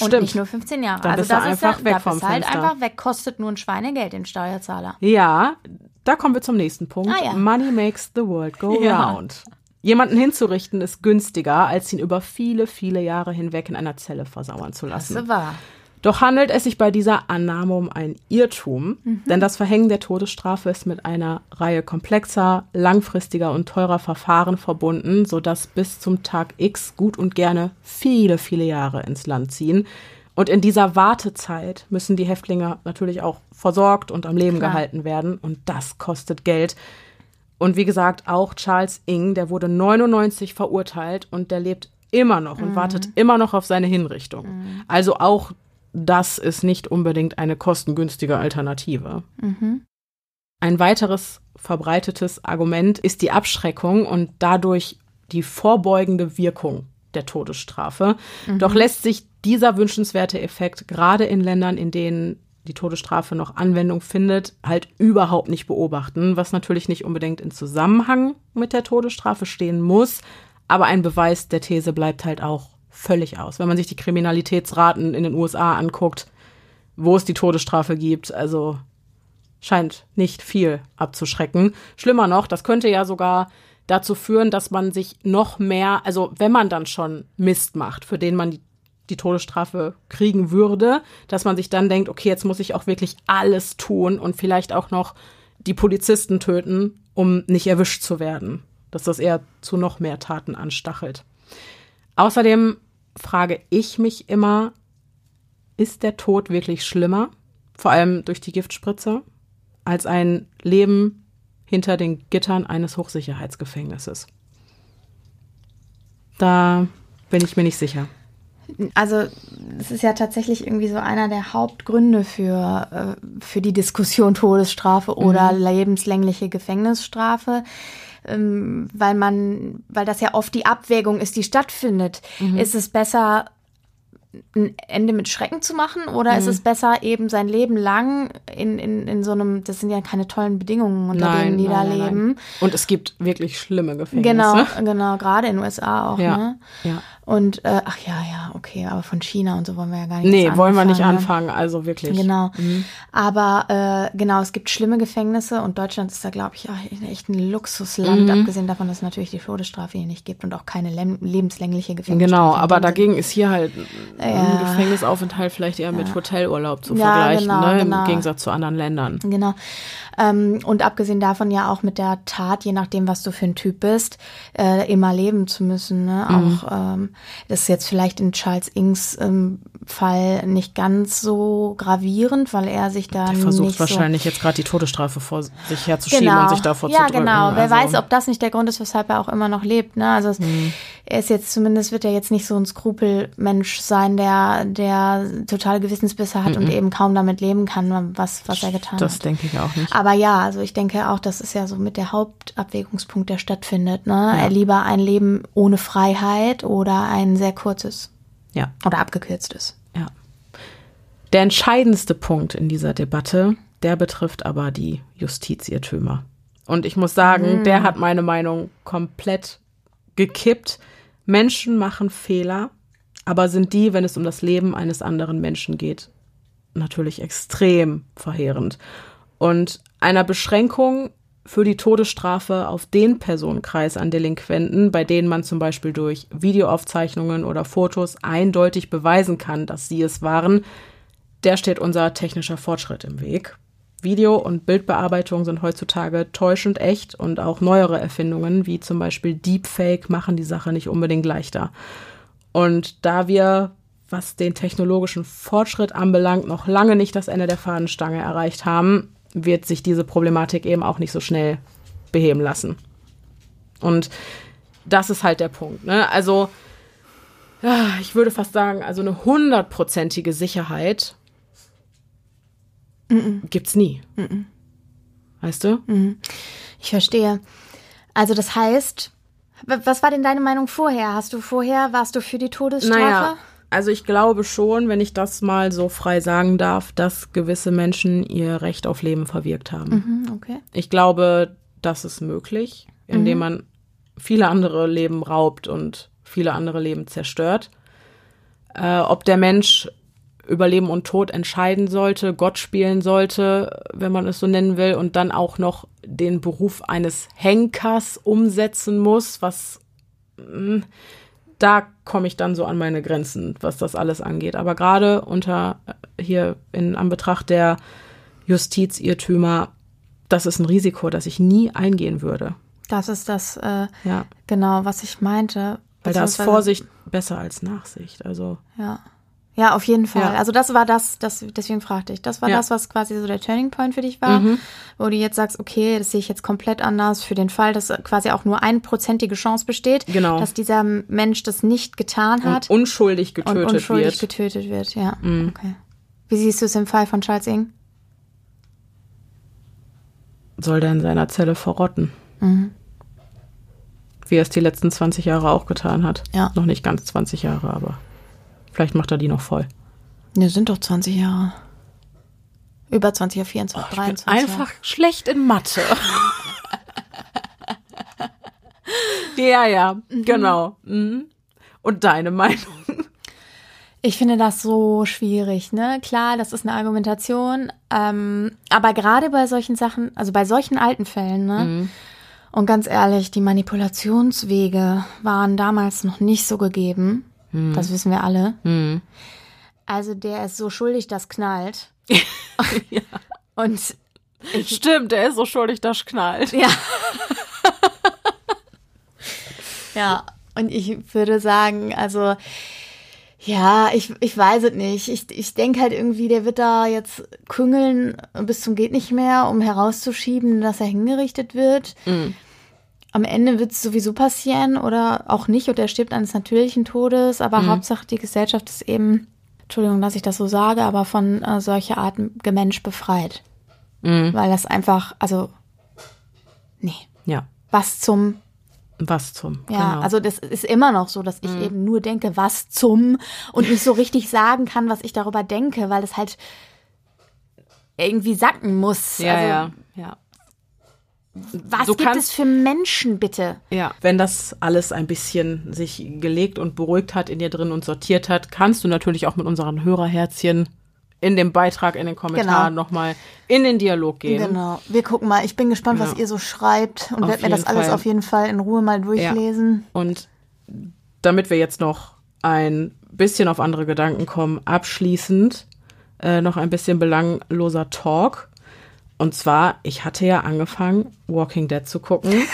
Und Stimmt. nicht nur 15 Jahre. Dann also bist du das einfach ist, weg da vom bist du halt Fenster. einfach weg, kostet nur ein Schweinegeld den Steuerzahler. Ja, da kommen wir zum nächsten Punkt. Ah, ja. Money makes the world go Ja. round. Jemanden hinzurichten ist günstiger, als ihn über viele, viele Jahre hinweg in einer Zelle versauern zu lassen. Das war. Doch handelt es sich bei dieser Annahme um ein Irrtum, denn das Verhängen der Todesstrafe ist mit einer Reihe komplexer, langfristiger und teurer Verfahren verbunden, sodass bis zum Tag X gut und gerne viele, viele Jahre ins Land ziehen. Und in dieser Wartezeit müssen die Häftlinge natürlich auch versorgt und am Leben Klar. gehalten werden und das kostet Geld. Und wie gesagt, auch Charles Ing, der wurde 99 verurteilt und der lebt immer noch und wartet immer noch auf seine Hinrichtung. Also auch das ist nicht unbedingt eine kostengünstige Alternative. Ein weiteres verbreitetes Argument ist die Abschreckung und dadurch die vorbeugende Wirkung der Todesstrafe. Doch lässt sich dieser wünschenswerte Effekt gerade in Ländern, in denen die Todesstrafe noch Anwendung findet, halt überhaupt nicht beobachten, was natürlich nicht unbedingt in Zusammenhang mit der Todesstrafe stehen muss, aber ein Beweis der These bleibt halt auch völlig aus. Wenn man sich die Kriminalitätsraten in den USA anguckt, wo es die Todesstrafe gibt, also scheint nicht viel abzuschrecken. Schlimmer noch, das könnte ja sogar dazu führen, dass man sich noch mehr, also wenn man dann schon Mist macht, für den man die, die Todesstrafe kriegen würde, dass man sich dann denkt, okay, jetzt muss ich auch wirklich alles tun und vielleicht auch noch die Polizisten töten, um nicht erwischt zu werden. Dass das eher zu noch mehr Taten anstachelt. Außerdem frage ich mich immer, ist der Tod wirklich schlimmer, vor allem durch die Giftspritze, als ein Leben hinter den Gittern eines Hochsicherheitsgefängnisses? Da bin ich mir nicht sicher. Also, es ist ja tatsächlich irgendwie so einer der Hauptgründe für, äh, für die Diskussion Todesstrafe oder lebenslängliche Gefängnisstrafe. Ähm, weil man, weil das ja oft die Abwägung ist, die stattfindet. Ist es besser, ein Ende mit Schrecken zu machen oder ist es besser, eben sein Leben lang in, in, in so einem, das sind ja keine tollen Bedingungen, unter denen die da leben. Und es gibt wirklich schlimme Gefängnisse. Genau, genau, gerade in den USA auch, Ja, ne? ja. Und äh, ach ja, ja, okay, aber von China und so wollen wir ja gar nicht Nee, wollen wir nicht anfangen, ne? also wirklich. Genau. Aber äh, genau, es gibt schlimme Gefängnisse und Deutschland ist da, glaube ich, echt ein Luxusland, Mhm. abgesehen davon, dass es natürlich die Todesstrafe hier nicht gibt und auch keine lebenslängliche Gefängnisstrafe. Genau, aber dagegen ist hier halt Ja. Gefängnisaufenthalt vielleicht eher mit Hotelurlaub zu vergleichen, genau, ne? genau. im Gegensatz zu anderen Ländern. Genau. Ähm, und abgesehen davon ja auch mit der Tat, je nachdem, was du für ein Typ bist, äh, immer leben zu müssen. Ne? Mhm. Auch ähm, das ist jetzt vielleicht in Charles Ings ähm, Fall nicht ganz so gravierend, weil er sich da Der versucht nicht wahrscheinlich jetzt gerade die Todesstrafe vor sich herzuschieben genau. und sich davor ja, zu drücken. genau. Wer also, weiß, ob das nicht der Grund ist, weshalb er auch immer noch lebt. Ne? Also es, Mhm. er ist jetzt zumindest wird er jetzt nicht so ein Skrupelmensch sein, der der totale Gewissensbisse hat und eben kaum damit leben kann, was was er getan Das hat. denke ich auch nicht. Aber ja, also ich denke auch, das ist ja so mit der Hauptabwägungspunkt, der stattfindet. Ne? Er lieber ein Leben ohne Freiheit oder ein sehr kurzes Ja, oder abgekürztes. ja. Der entscheidendste Punkt in dieser Debatte, der betrifft aber die Justizirrtümer. Und ich muss sagen, der hat meine Meinung komplett gekippt. Menschen machen Fehler, aber sind die, wenn es um das Leben eines anderen Menschen geht, natürlich extrem verheerend. Und einer Beschränkung für die Todesstrafe auf den Personenkreis an Delinquenten, bei denen man zum Beispiel durch Videoaufzeichnungen oder Fotos eindeutig beweisen kann, dass sie es waren, der steht unser technischer Fortschritt im Weg. Video- und Bildbearbeitung sind heutzutage täuschend echt und auch neuere Erfindungen, wie zum Beispiel Deepfake, machen die Sache nicht unbedingt leichter. Und da wir, was den technologischen Fortschritt anbelangt, noch lange nicht das Ende der Fahnenstange erreicht haben, wird sich diese Problematik eben auch nicht so schnell beheben lassen. Und das ist halt der Punkt. Ne? Also, ich würde fast sagen, also eine hundertprozentige Sicherheit gibt's nie. Weißt du? Ich verstehe. Also das heißt, was war denn deine Meinung vorher? Hast du vorher, warst du für die Todesstrafe? Naja, also ich glaube schon, wenn ich das mal so frei sagen darf, dass gewisse Menschen ihr Recht auf Leben verwirkt haben. Hm, okay. Ich glaube, das ist möglich, indem man viele andere Leben raubt und viele andere Leben zerstört. Äh, ob der Mensch über Leben und Tod entscheiden sollte, Gott spielen sollte, wenn man es so nennen will, und dann auch noch den Beruf eines Henkers umsetzen muss, was mh, da komme ich dann so an meine Grenzen, was das alles angeht. Aber gerade unter äh, hier in Anbetracht der Justizirrtümer, das ist ein Risiko, das ich nie eingehen würde. Das ist das, äh, Ja, genau, was ich meinte. weil da ist Vorsicht besser als Nachsicht. Also Ja. Ja, auf jeden Fall. Ja. Also das war das, das, deswegen fragte ich. Das war Ja. das, was quasi so der Turning Point für dich war, Mhm. wo du jetzt sagst, okay, das sehe ich jetzt komplett anders für den Fall, dass quasi auch nur eine prozentige Chance besteht, Genau. dass dieser Mensch das nicht getan hat und unschuldig und getötet unschuldig wird. Mhm. getötet wird. Ja, okay. Wie siehst du es im Fall von Charles Ing? soll der in seiner Zelle verrotten. Mhm. Wie er es die letzten 20 Jahre auch getan hat. Ja. Noch nicht ganz 20 Jahre, aber vielleicht macht er die noch voll. Ne, sind doch 20 Jahre. Über 20 Jahre, 24, 23 Einfach schlecht in Mathe. ja, ja, genau. Mhm. Und deine Meinung? Ich finde das so schwierig, ne? Klar, das ist eine Argumentation, ähm, aber gerade bei solchen Sachen, also bei solchen alten Fällen, ne? Und ganz ehrlich, die Manipulationswege waren damals noch nicht so gegeben. Das wissen wir alle. Also der ist so schuldig, das knallt. Und Stimmt, der ist so schuldig, das knallt. ja. ja, und ich würde sagen, also ja, ich, ich weiß es nicht. Ich, ich denke halt irgendwie, der wird da jetzt küngeln bis zum geht nicht mehr, um herauszuschieben, dass er hingerichtet wird. Am Ende wird es sowieso passieren oder auch nicht und er stirbt eines natürlichen Todes, aber Hauptsache die Gesellschaft ist eben, Entschuldigung, dass ich das so sage, aber von äh, solcher Art Mensch befreit. Weil das einfach, also, nee, Ja, was zum was zum. ja, genau. also das ist immer noch so, dass ich eben nur denke, was zum und nicht so richtig sagen kann, was ich darüber denke, weil es halt irgendwie sacken muss. ja, also, ja, ja. Was Du gibt kannst- es für Menschen, bitte? Ja, wenn das alles ein bisschen sich gelegt und beruhigt hat in dir drin und sortiert hat, kannst du natürlich auch mit unseren Hörerherzchen in dem Beitrag, in den Kommentaren Genau. nochmal in den Dialog gehen. Genau. Wir gucken mal. Ich bin gespannt, was Ja. ihr so schreibt und werde mir das alles Fall. auf jeden Fall in Ruhe mal durchlesen. Und damit wir jetzt noch ein bisschen auf andere Gedanken kommen, abschließend äh, noch ein bisschen belangloser Talk. Und zwar, ich hatte ja angefangen, Walking Dead zu gucken.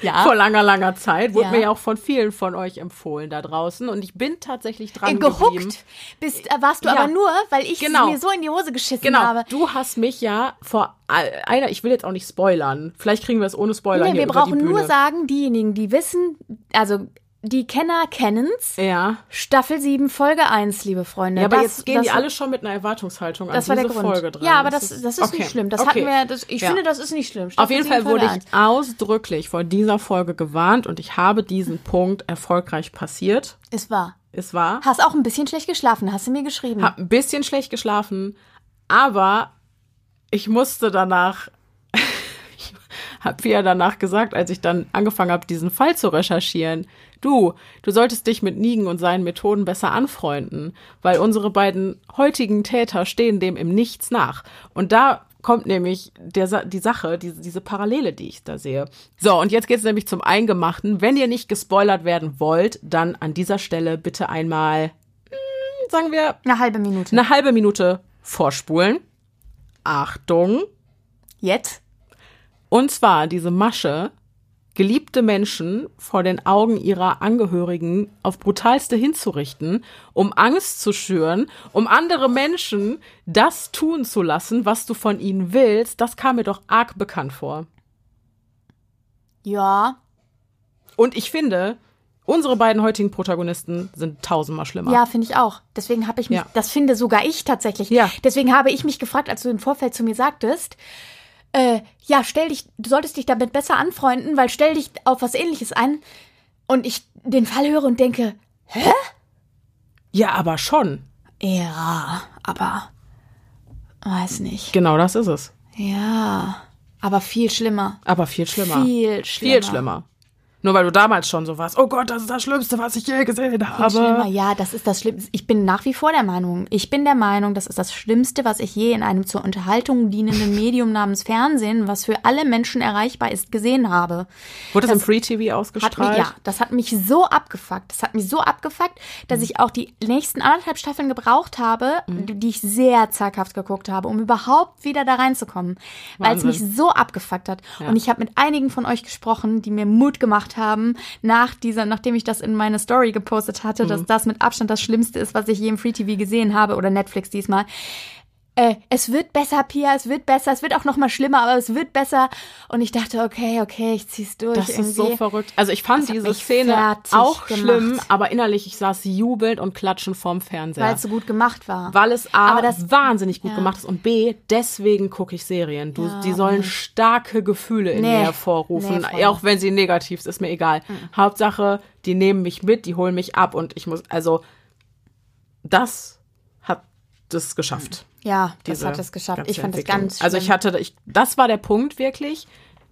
Ja. Vor langer, langer Zeit. Wurde Ja. mir ja auch von vielen von euch empfohlen da draußen. Und ich bin tatsächlich dran Äh, geblieben. Gehuckt bist, äh, warst du Ja. aber nur, weil ich Genau. mir so in die Hose geschissen Genau, habe. du hast mich ja vor einer, ich will jetzt auch nicht spoilern. Vielleicht kriegen wir es ohne Spoiler Nee, hier wir brauchen nur sagen, diejenigen, die wissen, also die Kenner kennen's. ja. Staffel 7, Folge 1, liebe Freunde. Ja, aber Das- jetzt gehen das, die alle schon mit einer Erwartungshaltung an Das war der diese Grund. Folge dran. Ja, aber das, das ist okay. nicht schlimm. Das okay. hatten wir, das, ich Ja. finde, das ist nicht schlimm. Auf Staffel jeden 7, Fall wurde ich ausdrücklich vor dieser Folge gewarnt und ich habe diesen Punkt erfolgreich passiert. 1. Ist wahr. Es war, Hast auch ein bisschen schlecht geschlafen, hast du mir geschrieben. hab ein bisschen schlecht geschlafen, aber ich musste danach, habe ja danach gesagt, als ich dann angefangen habe, diesen Fall zu recherchieren, du, du solltest dich mit Nigen und seinen Methoden besser anfreunden, weil unsere beiden heutigen Täter stehen dem im Nichts nach. Und da kommt nämlich der, die Sache, diese, diese Parallele, die ich da sehe. So, und jetzt geht's nämlich zum Eingemachten. Wenn ihr nicht gespoilert werden wollt, dann an dieser Stelle bitte einmal, hm, sagen wir, Eine halbe Minute. eine halbe Minute vorspulen. Achtung. Jetzt? Und zwar diese Masche, geliebte Menschen vor den Augen ihrer Angehörigen auf brutalste hinzurichten, um Angst zu schüren, um andere Menschen das tun zu lassen, was du von ihnen willst, das kam mir doch arg bekannt vor. Ja. Und ich finde, unsere beiden heutigen Protagonisten sind tausendmal schlimmer. Ja, finde ich auch. Deswegen habe ich mich, Ja. das finde sogar ich tatsächlich. Ja. Deswegen habe ich mich gefragt, als du im Vorfeld zu mir sagtest, äh, ja, stell dich, du solltest dich damit besser anfreunden, weil stell dich auf was ähnliches ein. Und ich den Fall höre und denke, Ja, aber schon. ja, aber weiß nicht. Genau das ist es. Ja, aber viel schlimmer. Aber viel schlimmer. Viel schlimmer. Viel schlimmer. Nur weil du damals schon so warst. Oh Gott, das ist das Schlimmste, was ich je gesehen habe. Ja, das ist das Schlimmste. Ich bin nach wie vor der Meinung, ich bin der Meinung, das ist das Schlimmste, was ich je in einem zur Unterhaltung dienenden Medium namens Fernsehen, was für alle Menschen erreichbar ist, gesehen habe. Wurde das im das Free TV Hat mich, ausgestrahlt? ja, das hat mich so abgefuckt. Das hat mich so abgefuckt, dass Mhm. ich auch die nächsten anderthalb Staffeln gebraucht habe, Mhm. die ich sehr zaghaft geguckt habe, um überhaupt wieder da reinzukommen. Weil es mich so abgefuckt hat. Und ich habe mit einigen von euch gesprochen, die mir Mut gemacht haben, nach dieser, nachdem ich das in meine Story gepostet hatte, Mhm. dass das mit Abstand das Schlimmste ist, was ich je im Free TV gesehen habe oder Netflix diesmal. Äh, es wird besser, Pia, es wird besser, es wird auch noch mal schlimmer, aber es wird besser. Und ich dachte, okay, okay, ich zieh's durch. Das ist so irgendwie. verrückt. Also ich fand Das diese Szene auch gemacht. schlimm, aber innerlich, ich saß jubelnd und klatschend vorm Fernseher. Weil es so gut gemacht war. Weil es A, Aber das- wahnsinnig gut ja. gemacht ist und B, deswegen gucke ich Serien. Du, die sollen starke Gefühle in Nee. mir hervorrufen. Nee, auch wenn sie negativ sind, ist mir egal. Hauptsache, die nehmen mich mit, die holen mich ab und ich muss, also, das hat das geschafft. Ja, das hat es geschafft. Ich fand das ganz schlimm. Also ich hatte, ich, das war der Punkt wirklich.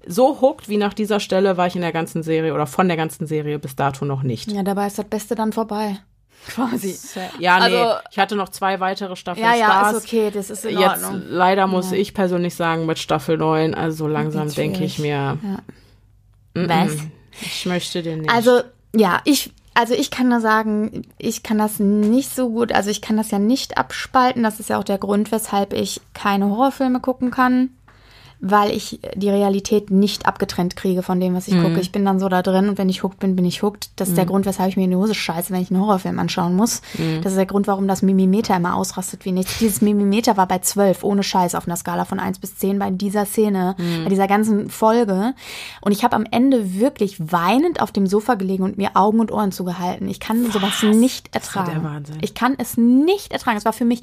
So hooked wie nach dieser Stelle war ich in der ganzen Serie oder von der ganzen Serie bis dato noch nicht. Ja, dabei ist das Beste dann vorbei. Quasi. Ja, nee, Also- ich hatte noch zwei weitere Staffeln Ja, ja, Spaß. ist okay, das ist in Jetzt Ordnung. leider muss ich persönlich sagen, mit Staffel 9, also langsam denke ich mir, Was? ich möchte den nicht. Also, ja, ich, also ich kann nur sagen, ich kann das nicht so gut, also ich kann das ja nicht abspalten. Das ist ja auch der Grund, weshalb ich keine Horrorfilme gucken kann, weil ich die Realität nicht abgetrennt kriege von dem, was ich gucke. Ich bin dann so da drin und wenn ich hooked bin, bin ich hooked. Das ist der Grund, weshalb ich mir in die Hose scheiße, wenn ich einen Horrorfilm anschauen muss. Das ist der Grund, warum das Mimimeter immer ausrastet wie nichts. Dieses Mimimeter war bei 12, ohne Scheiß, auf einer Skala von 1 bis 10 bei dieser Szene, bei dieser ganzen Folge. Und ich habe am Ende wirklich weinend auf dem Sofa gelegen und mir Augen und Ohren zugehalten. Ich kann sowas nicht war ertragen. der Wahnsinn. Ich kann es nicht ertragen. Es war für mich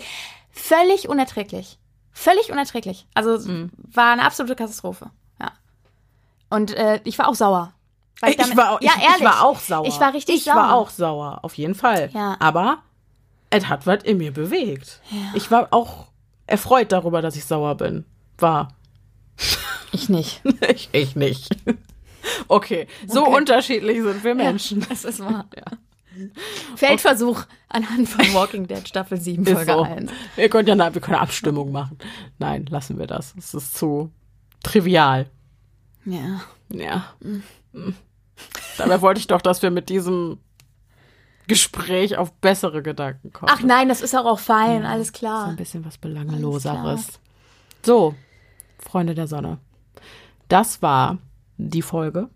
völlig unerträglich. Völlig unerträglich. Also Mhm. war eine absolute Katastrophe. Ja. Und äh, ich war auch sauer. Weil ich, damit- war auch, ja, ich, ehrlich. ich war auch sauer. Ich war richtig ich sauer. war auch sauer, auf jeden Fall. Ja. Aber es hat was in mir bewegt. Ich war auch erfreut darüber, dass ich sauer bin. War. Ich nicht. ich, ich nicht. Okay, so Okay. unterschiedlich sind wir Menschen. Das ist wahr. Feldversuch anhand von Walking Dead Staffel 7 Ist Folge so. 1. Wir können ja eine, wir können Abstimmung machen. Nein, lassen wir das. Es ist zu trivial. Ja. Ja. Mm. Dabei wollte ich doch, dass wir mit diesem Gespräch auf bessere Gedanken kommen. Ach nein, das ist auch, auch fein, alles so klar. ein bisschen was Belangeloseres. So, Freunde der Sonne. Das war die Folge.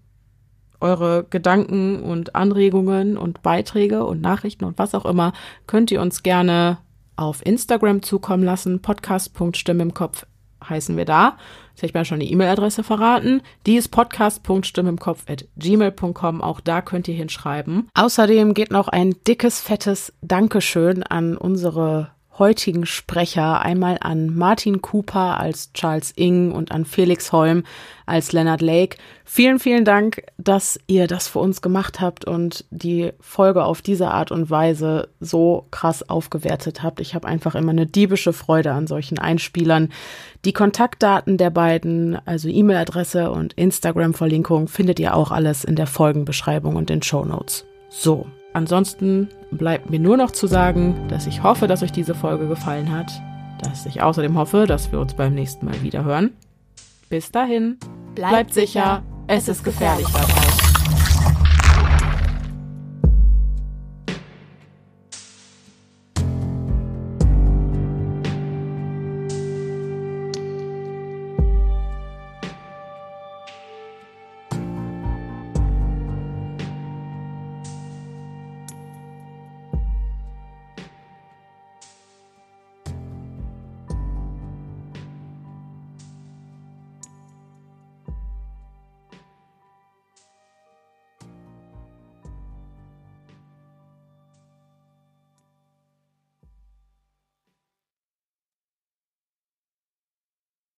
Eure Gedanken und Anregungen und Beiträge und Nachrichten und was auch immer könnt ihr uns gerne auf Instagram zukommen lassen. Podcast.stimme im Kopf heißen wir da. Jetzt habe ich mir schon die E-Mail-Adresse verraten. Die ist podcast.stimmimkopf.gmail.com. Auch da könnt ihr hinschreiben. Außerdem geht noch ein dickes, fettes Dankeschön an unsere heutigen Sprecher. Einmal an Martin Cooper als Charles Ing und an Felix Holm als Leonard Lake. Vielen, vielen Dank, dass ihr das für uns gemacht habt und die Folge auf diese Art und Weise so krass aufgewertet habt. Ich habe einfach immer eine diebische Freude an solchen Einspielern. Die Kontaktdaten der beiden, also E-Mail-Adresse und Instagram-Verlinkung, findet ihr auch alles in der Folgenbeschreibung und den Show Notes. So, ansonsten bleibt mir nur noch zu sagen, dass ich hoffe, dass euch diese Folge gefallen hat, dass ich außerdem hoffe, dass wir uns beim nächsten Mal wieder hören. Bis dahin, bleibt, sicher, es ist gefährlich da draußen.